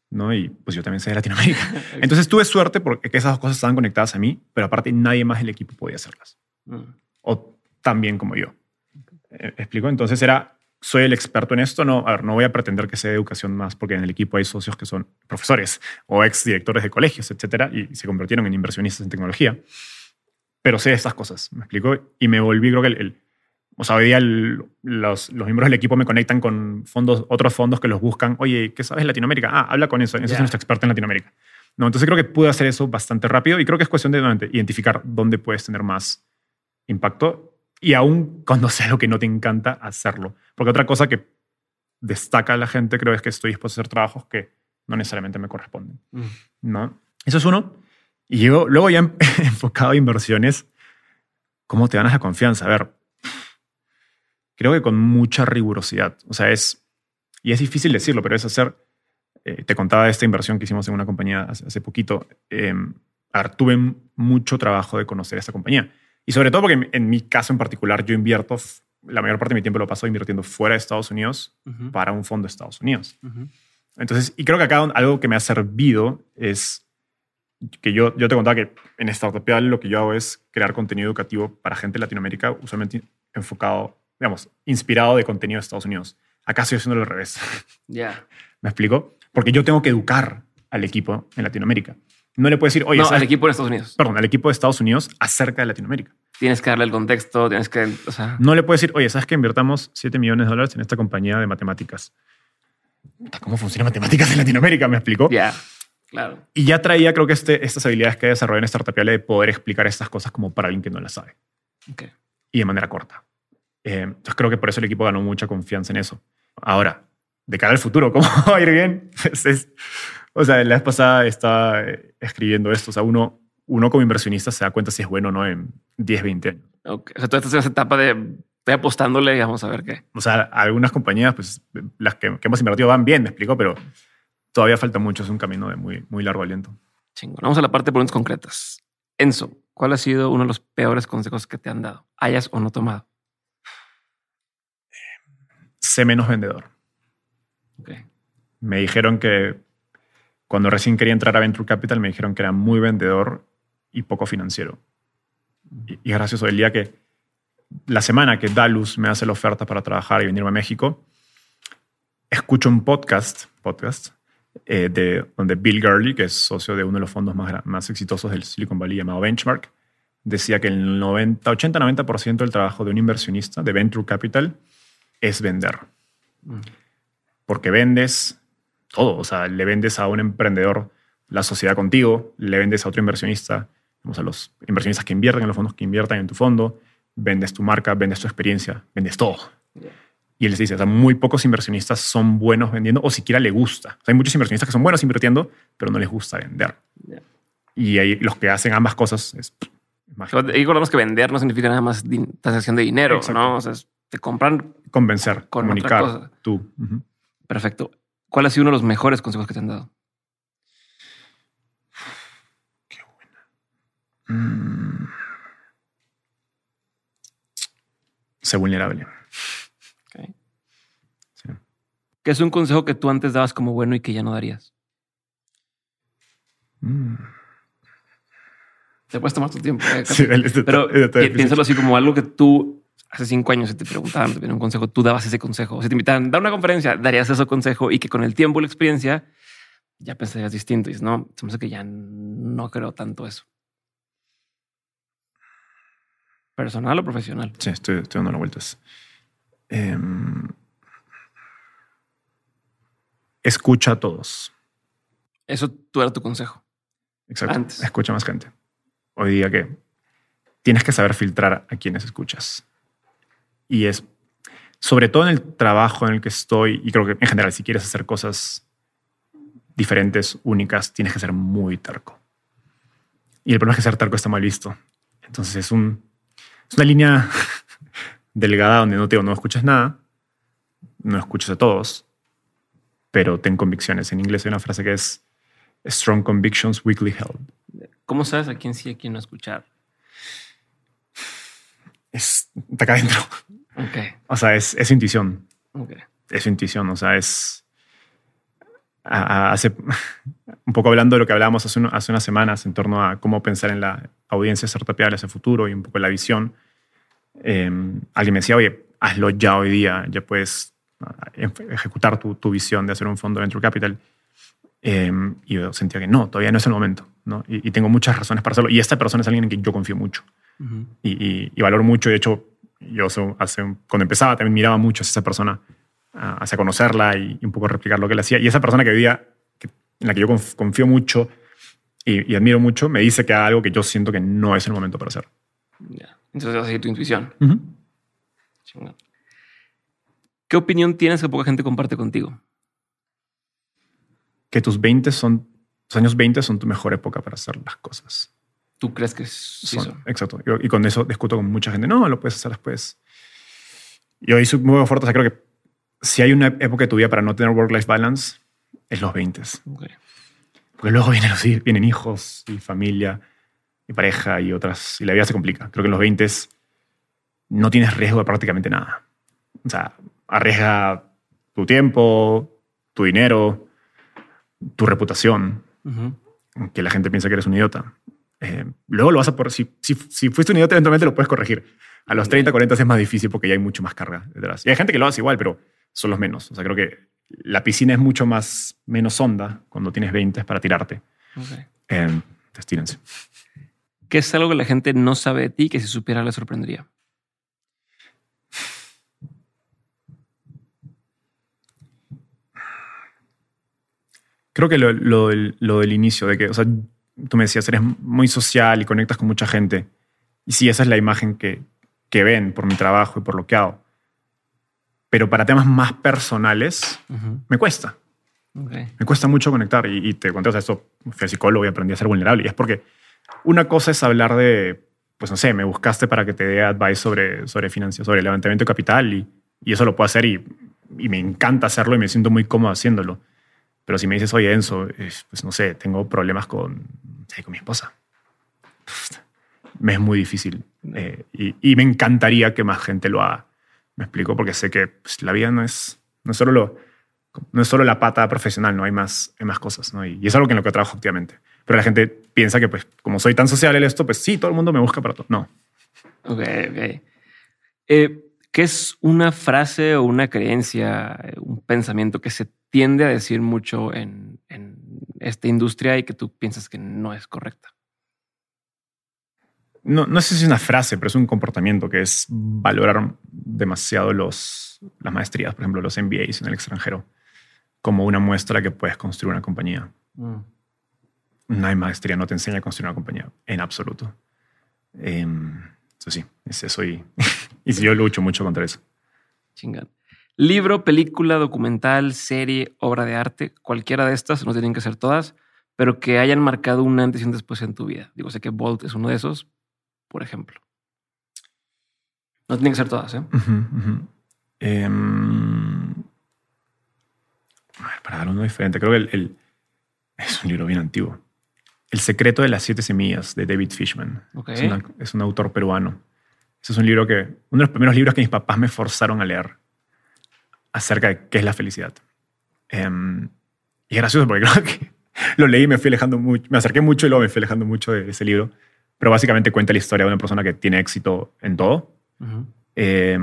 ¿no? Y pues yo también sé de Latinoamérica. Entonces tuve suerte porque esas dos cosas estaban conectadas a mí, pero aparte nadie más del equipo podía hacerlas. Mm. O tan bien como yo. Eh, ¿Explico? Entonces era soy el experto en esto. No, a ver, no voy a pretender que sea educación más porque en el equipo hay socios que son profesores o ex directores de colegios, etcétera, y se convirtieron en inversionistas en tecnología. Pero sé estas cosas, me explico, y me volví, creo que el, o sea, hoy día los, los, miembros del equipo me conectan con fondos, otros fondos que los buscan. Oye, ¿qué sabes de Latinoamérica? Ah, habla con eso. Eso es nuestro experto en Latinoamérica. No, entonces creo que pude hacer eso bastante rápido y creo que es cuestión de identificar dónde puedes tener más impacto y aún cuando sea lo que no te encanta, hacerlo. Porque otra cosa que destaca a la gente, creo, es que estoy dispuesto a hacer trabajos que no necesariamente me corresponden. Mm. ¿no? Eso es uno. Y yo, luego ya enfocado a inversiones, ¿cómo te ganas la confianza? A ver, creo que con mucha rigurosidad. O sea, es, y es difícil decirlo, pero es hacer, eh, te contaba esta inversión que hicimos en una compañía hace, hace poquito. Eh, tuve mucho trabajo de conocer esta compañía. Y sobre todo porque en, en mi caso en particular yo invierto, la mayor parte de mi tiempo lo paso invirtiendo fuera de Estados Unidos Ujú, para un fondo de Estados Unidos. ujú. Entonces, y creo que acá algo que me ha servido es que yo, yo te contaba que en Startupial lo que yo hago es crear contenido educativo para gente de Latinoamérica, usualmente enfocado, digamos, inspirado de contenido de Estados Unidos. Acá estoy haciendo al revés. Ya. ¿Me explico? Porque yo tengo que educar al equipo en Latinoamérica. No le puedo decir, oye, no, ¿sabes- al equipo de Estados Unidos. perdón, al equipo de Estados Unidos acerca de Latinoamérica. Tienes que darle el contexto, tienes que. O sea, No le puedo decir, oye, ¿sabes que invertamos 7 millones de dólares en esta compañía de matemáticas? ¿Cómo funciona matemáticas en Latinoamérica? ¿Me explico? ya. Claro. Y ya traía, creo que este, estas habilidades que desarrollé en Startupial de poder explicar estas cosas como para alguien que no las sabe Ok. y de manera corta. Eh, entonces creo que por eso el equipo ganó mucha confianza en eso. Ahora, de cara al futuro, ¿cómo va a ir bien? Pues es- o sea, la vez pasada estaba eh, escribiendo esto. O sea, uno, uno como inversionista se da cuenta si es bueno o no en 10, 20 años. Ok. O sea, tú estás en esa etapa de estoy apostándole y vamos a ver qué. O sea, algunas compañías, pues las que, que hemos invertido van bien, me explico, pero todavía falta mucho. Es un camino de muy, muy largo aliento. Chingón. Vamos a la parte de preguntas concretas. Enzo, ¿cuál ha sido uno de los peores consejos que te han dado? Hayas o no tomado. Sé menos vendedor. Me dijeron que cuando recién quería entrar a Venture Capital, me dijeron que era muy vendedor y poco financiero. Y, y es gracioso, el día que, la semana que Dalus me hace la oferta para trabajar y venirme a México, escucho un podcast, podcast eh, de, donde Bill Gurley, que es socio de uno de los fondos más, más exitosos del Silicon Valley llamado Benchmark, decía que el 90, 80-90% del trabajo de un inversionista de Venture Capital es vender porque vendes todo. O sea, le vendes a un emprendedor la sociedad contigo, le vendes a otro inversionista, vamos a los inversionistas que invierten en los fondos que inviertan en tu fondo, vendes tu marca, vendes tu experiencia, vendes todo. Ya. Y él les dice, o sea, muy pocos inversionistas son buenos vendiendo o siquiera le gusta. O sea, hay muchos inversionistas que son buenos invirtiendo, pero no les gusta vender. Y ahí los que hacen ambas cosas es. Y recordamos que vender no significa nada más transacción de dinero, Exacto. ¿no? O sea, es- te compran. Convencer, Con otra comunicar, cosa. tú. Perfecto. ¿Cuál ha sido uno de los mejores consejos que te han dado? Mm. Sé vulnerable. Ok. Sí. ¿Qué es un consejo que tú antes dabas como bueno y que ya no darías? Mm. Te puedes tomar tu tiempo. eh, Sí, Pero pi- piénsalo así como algo que tú hace cinco años si te preguntaban, te un consejo, tú dabas ese consejo. Si te invitaban a dar una conferencia, darías ese consejo y que con el tiempo y la experiencia ya pensarías distinto. Y dices, no, se me hace que ya no creo tanto eso. ¿Personal o profesional? Sí, estoy, estoy dando las vueltas. Em, escucha a todos. Eso tú era tu consejo. Exacto. Antes. Escucha más gente. Hoy día que tienes que saber filtrar a quienes escuchas. Y es, sobre todo en el trabajo en el que estoy, y creo que en general, si quieres hacer cosas diferentes, únicas, tienes que ser muy terco. Y el problema es que ser terco está mal visto. Entonces es, un, es una línea delgada donde no te digo, no escuchas nada, no escuchas a todos, pero ten convicciones. En inglés hay una frase que es Strong Convictions Weakly Held. ¿Cómo sabes a quién sí y a quién no escuchar? Es, está acá adentro. Ok, O sea, es, es intuición. ok. Es intuición. O sea, es. a- a- hace, un poco hablando de lo que hablábamos hace, uno- hace unas semanas en torno a cómo pensar en la audiencia startupial hacia el futuro y un poco la visión. eh, alguien me decía, oye, hazlo ya hoy día, ya puedes ah, ej- ejecutar tu, tu visión de hacer un fondo de venture capital. Eh, y yo sentía que no, todavía no es el momento. ¿no? Y, y tengo muchas razones para hacerlo. Y esta persona es alguien en quien yo confío mucho. Ujú. y, y- y valoro mucho. De hecho, yo hace, cuando empezaba también miraba mucho hacia esa persona, ah, hacia conocerla y, un poco replicar lo que él hacía. Y esa persona que que- en la que yo conf- confío mucho y, y admiro mucho, me dice que haga algo que yo siento que no es el momento para hacer. Entonces vas a seguir tu intuición. ¿Qué opinión tienes que poca gente comparte contigo? Que tus 20 son, tus años 20 son tu mejor época para hacer las cosas. ¿Tú crees que sí Son- son? Exacto. Y, y con eso discuto con mucha gente. No, lo puedes hacer después. Yo ahí soy muy fuerte. O sea, creo que si hay una época de tu vida para no tener work-life balance, es los 20. Ok. Porque luego vienen, los, vienen hijos y familia y pareja y otras. Y la vida se complica. Creo que en los 20 no tienes riesgo de prácticamente nada. O sea, arriesga tu tiempo, tu dinero, tu reputación, Ujú. que la gente piensa que eres un idiota. Eh, luego lo vas a por si, si, si fuiste un idiota, eventualmente lo puedes corregir. A los 30, 40 es más difícil porque ya hay mucho más carga detrás. Y hay gente que lo hace igual, pero son los menos. O sea, creo que la piscina es mucho más menos honda cuando tienes 20 para tirarte. Ok. Eh, entonces, tírense. ¿Qué es algo que la gente no sabe de ti que si supiera le sorprendería? Creo que lo, lo del, lo del inicio, de que, o sea, tú me decías, eres muy social y conectas con mucha gente. Y sí, esa es la imagen que, que ven por mi trabajo y por lo que hago. Pero para temas más personales, Ujú. me cuesta. Ok. Me cuesta mucho conectar. Y, y te conté, o sea, esto fui a psicólogo y aprendí a ser vulnerable. Y es porque una cosa es hablar de, pues no sé, me buscaste para que te dé advice sobre, sobre finanzas, sobre levantamiento de capital y, y eso lo puedo hacer y, y me encanta hacerlo y me siento muy cómodo haciéndolo. Pero si me dices, oye, Enzo, pues no sé, tengo problemas con, con mi esposa. Me es muy difícil. Eh, y, me encantaría que más gente lo haga. Me explico, porque sé que pues, la vida no es, no solo lo, no es solo la pata profesional, no hay más, hay más cosas, ¿no? Y, es algo que en lo que trabajo activamente. Pero la gente piensa que, pues, como soy tan social en esto, pues sí, todo el mundo me busca para todo. No. Ok, ok. Eh, ¿Qué es una frase o una creencia, un pensamiento que se tiende a decir mucho en, en esta industria y que tú piensas que no es correcta? no. No sé si es una frase, pero es un comportamiento que es valorar demasiado los, las maestrías, por ejemplo, los MBAs en el extranjero, como una muestra que puedes construir una compañía. Mm. No hay maestría, no te enseña a construir una compañía en absoluto. Eh, eso sí, es eso y, y yo lucho mucho contra eso. Chingón. Libro, película, documental, serie, obra de arte, cualquiera de estas, no tienen que ser todas, pero que hayan marcado un antes y un después en tu vida. Digo, sé que Bolt es uno de esos, por ejemplo. No tienen que ser todas, ¿eh? Em, a ver, para dar uno diferente, creo que el, el- es un libro bien antiguo. El secreto de las siete semillas de David Fishman. Ok. Es, una- es un autor peruano. Ese es un libro que, uno de los primeros libros que mis papás me forzaron a leer acerca de qué es la felicidad. Em, y es gracioso porque creo que lo leí y me fui alejando mucho, me acerqué mucho y luego me fui alejando mucho de ese libro. Pero básicamente cuenta la historia de una persona que tiene éxito en todo. Eh,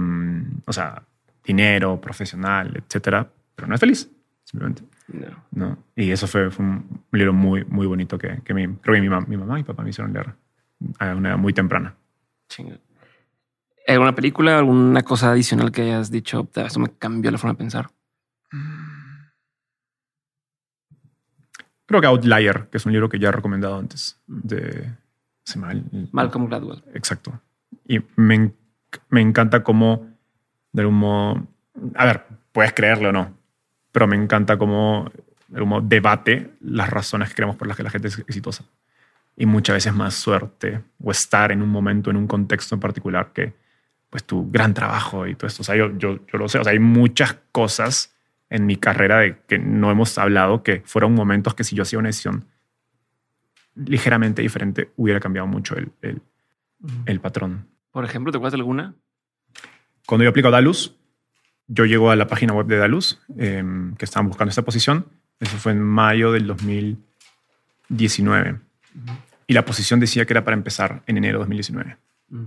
o sea, dinero, profesional, etcétera, pero no es feliz, simplemente. No. ¿no? Y eso fue, fue un libro muy, muy bonito que, que mi, creo que mi, mam- mi mamá y papá me hicieron leer a una edad muy temprana. ¿Alguna película, alguna cosa adicional que hayas dicho? "Ta, Eso me cambió la forma de pensar. Creo que Outlier, que es un libro que ya he recomendado antes, de... Se el- Malcolm Gladwell. Exacto. Y me, me encanta cómo, de algún modo, a ver, puedes creerlo o no, pero me encanta cómo, de algún modo, debate las razones que creemos por las que la gente es exitosa. Y muchas veces más suerte o estar en un momento, en un contexto en particular que, pues, tu gran trabajo y todo esto. O sea, yo, yo, yo lo sé. O sea, hay muchas cosas en mi carrera de que no hemos hablado que fueron momentos que si yo hacía una decisión ligeramente diferente, hubiera cambiado mucho el, el, el patrón. Por ejemplo, ¿te acuerdas de alguna? Cuando yo aplico a Dalus, yo llego a la página web de Dalus, eh, que estaban buscando esta posición. Eso fue en mayo del 2019. Y la posición decía que era para empezar en enero de 2019. Mm.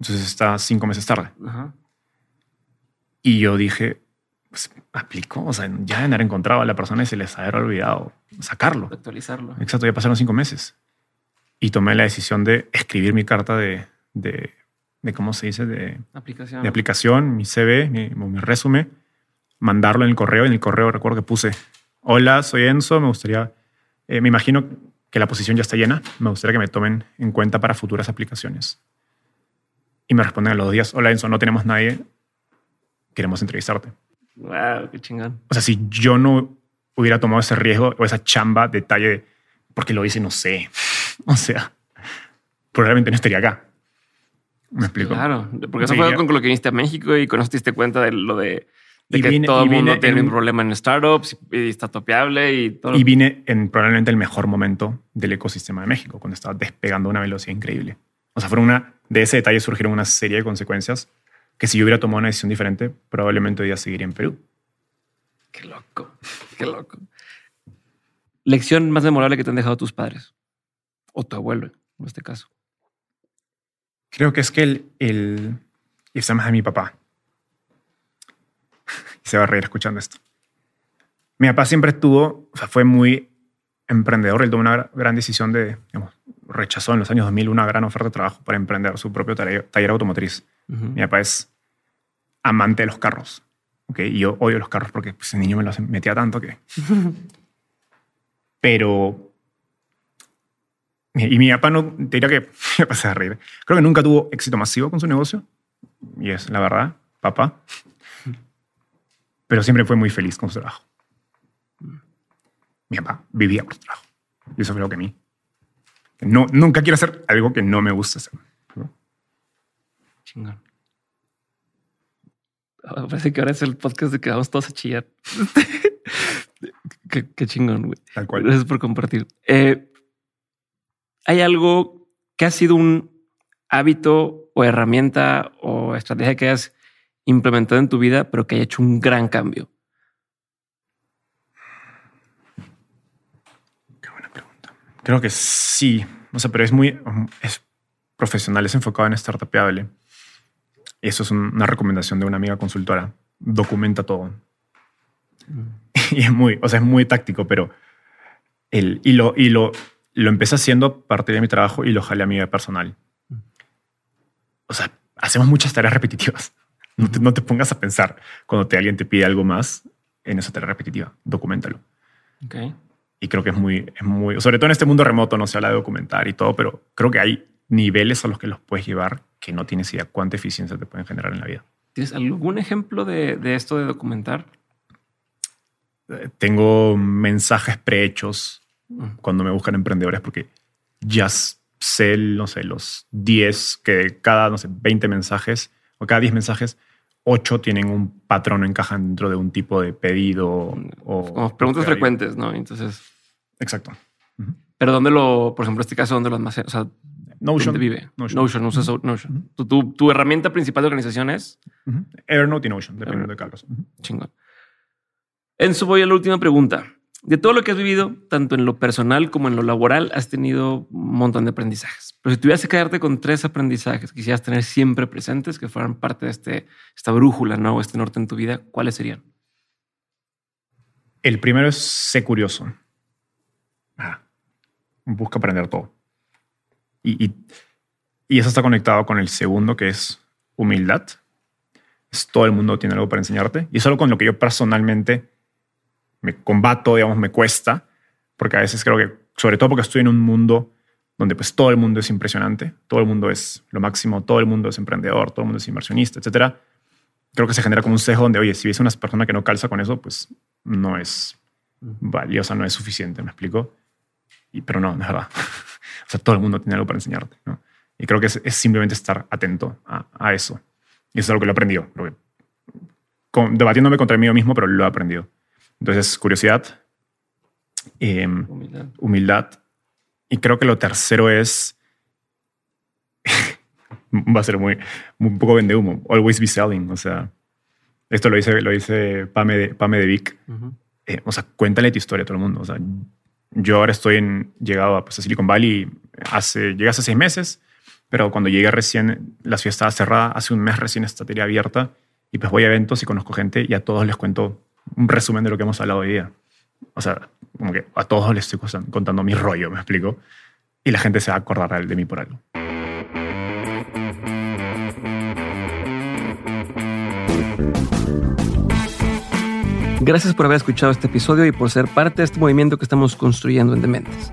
Entonces está cinco meses tarde. Ajá. Y yo dije, pues aplico. O sea, ya de haber encontrado a la persona y se les había olvidado sacarlo. Actualizarlo. Exacto, ya pasaron cinco meses. Y tomé la decisión de escribir mi carta de, de, de ¿cómo se dice? De, Aplicación. de aplicación, mi CV, mi, mi resumen, mandarlo en el correo. En el correo recuerdo que puse, hola, soy Enzo, me gustaría, eh, me imagino que la posición ya está llena, me gustaría que me tomen en cuenta para futuras aplicaciones. Y me responden a los dos días, hola Enzo, no tenemos nadie, queremos entrevistarte. Wow, qué chingón. O sea, si yo no hubiera tomado ese riesgo o esa chamba detalle de porque lo hice, no sé. O sea, probablemente no estaría acá. ¿Me explico? Claro, porque eso Sí, fue con lo que viniste a México y con eso te diste cuenta de lo de, de que vine- todo el mundo tiene en un problema en startups y está topeable y todo. Y vine en probablemente el mejor momento del ecosistema de México, cuando estaba despegando a una velocidad increíble. O sea, fueron una, de ese detalle surgieron una serie de consecuencias que si yo hubiera tomado una decisión diferente, probablemente hoy día seguiría en Perú. Qué loco, qué loco. Lección más memorable que te han dejado tus padres o tu abuelo, en este caso. Creo que es que el, el más de mi papá. Y se va a reír escuchando esto. Mi papá siempre estuvo, o sea, fue muy emprendedor. Él tomó una gra- gran decisión de, digamos, rechazó en los años 2000 una gran oferta de trabajo para emprender su propio taller, automotriz. Mi papá es amante de los carros. ¿ok? Y yo odio los carros porque pues, el niño me los metía tanto que... Pero... Y mi papá no... Te diría que... Me pasé a reír. Creo que nunca tuvo éxito masivo con su negocio. Y es la verdad, papá. Pero siempre fue muy feliz con su trabajo. Mi papá vivía por su trabajo. Y eso fue lo que a mí... No, nunca quiero hacer algo que no me gusta hacer. ¿no? Chingón. Ah, Parece que ahora es el podcast de que vamos todos a chillar. qué, qué chingón, güey. Tal cual. Gracias por compartir. Eh, ¿Hay algo que ha sido un hábito o herramienta o estrategia que hayas implementado en tu vida, pero que haya hecho un gran cambio? Qué buena pregunta. Creo que sí. O sea, pero es muy es profesional, es enfocado en startupeable. Eso es un- una recomendación de una amiga consultora. Documenta todo. Y es muy, o sea, es muy táctico, pero el, y lo, y lo, lo empecé haciendo a partir de mi trabajo y lo jalé a mi vida personal. O sea, hacemos muchas tareas repetitivas. No te, no te pongas a pensar cuando te, alguien te pide algo más en esa tarea repetitiva. Documentalo. Ok. Y creo que es muy, es muy, sobre todo en este mundo remoto no se habla de documentar y todo, pero creo que hay niveles a los que los puedes llevar que no tienes idea cuánta eficiencia te pueden generar en la vida. ¿Tienes algún ejemplo de, de esto de documentar? Eh, Tengo mensajes prehechos Mm. cuando me buscan emprendedores porque ya sé, no sé, los 10 que cada, no sé, 20 mensajes o cada 10 mensajes, 8 tienen un patrón o encajan dentro de un tipo de pedido o... Como preguntas frecuentes, ¿no? Entonces, Exacto. Pero ¿dónde lo, por ejemplo, este caso, dónde lo almacenas? O sea, Notion. ¿dónde vive? Notion. Notion, usas Notion. Tu, tu, tu herramienta principal de organización es Ujú. Evernote y Notion, dependiendo de Carlos. Chingón. Enzo, voy a la última pregunta. De todo lo que has vivido, tanto en lo personal como en lo laboral, has tenido un montón de aprendizajes. Pero si tuvieras que quedarte con tres aprendizajes que quisieras tener siempre presentes, que fueran parte de este, esta brújula, ¿no? O este norte en tu vida, ¿cuáles serían? El primero es ser curioso. Ah, busca aprender todo. Y, eso está conectado con el segundo, que es humildad. Todo el mundo tiene algo para enseñarte. Y es algo con lo que yo personalmente me combato, digamos, me cuesta, porque a veces creo que, sobre todo porque estoy en un mundo donde pues todo el mundo es impresionante, todo el mundo es lo máximo, todo el mundo es emprendedor, todo el mundo es inversionista, etcétera. Creo que se genera como un sesgo donde, oye, si ves una persona que no calza con eso, pues no es valiosa, no es suficiente, ¿me explico? Y, pero no, no es verdad. o sea, todo el mundo tiene algo para enseñarte, ¿no? Y creo que es, es simplemente estar atento a, a eso. Y eso es algo que lo he aprendido. creo que- con- debatiéndome contra mí mismo, pero lo he aprendido. Entonces, curiosidad, em, Humildad. humildad. Y creo que lo tercero es. va a ser muy, muy- un poco vende humo. Always be selling. O sea, esto lo dice, lo dice Pame de, Pame de Vic. Ujú. Eh, o sea, cuéntale tu historia a todo el mundo. O sea, yo ahora estoy en, llegado a, pues, a Silicon Valley hace, llegué hace seis meses, pero cuando llegué recién, la ciudad estaba cerrada. Hace un mes recién estaría abierta. Y pues voy a eventos y conozco gente y a todos les cuento un resumen de lo que hemos hablado hoy día. O sea, como que a todos les estoy contando mi rollo, me explico. Y la gente se va a acordar de mí por algo. Gracias por haber escuchado este episodio y por ser parte de este movimiento que estamos construyendo en Dementes.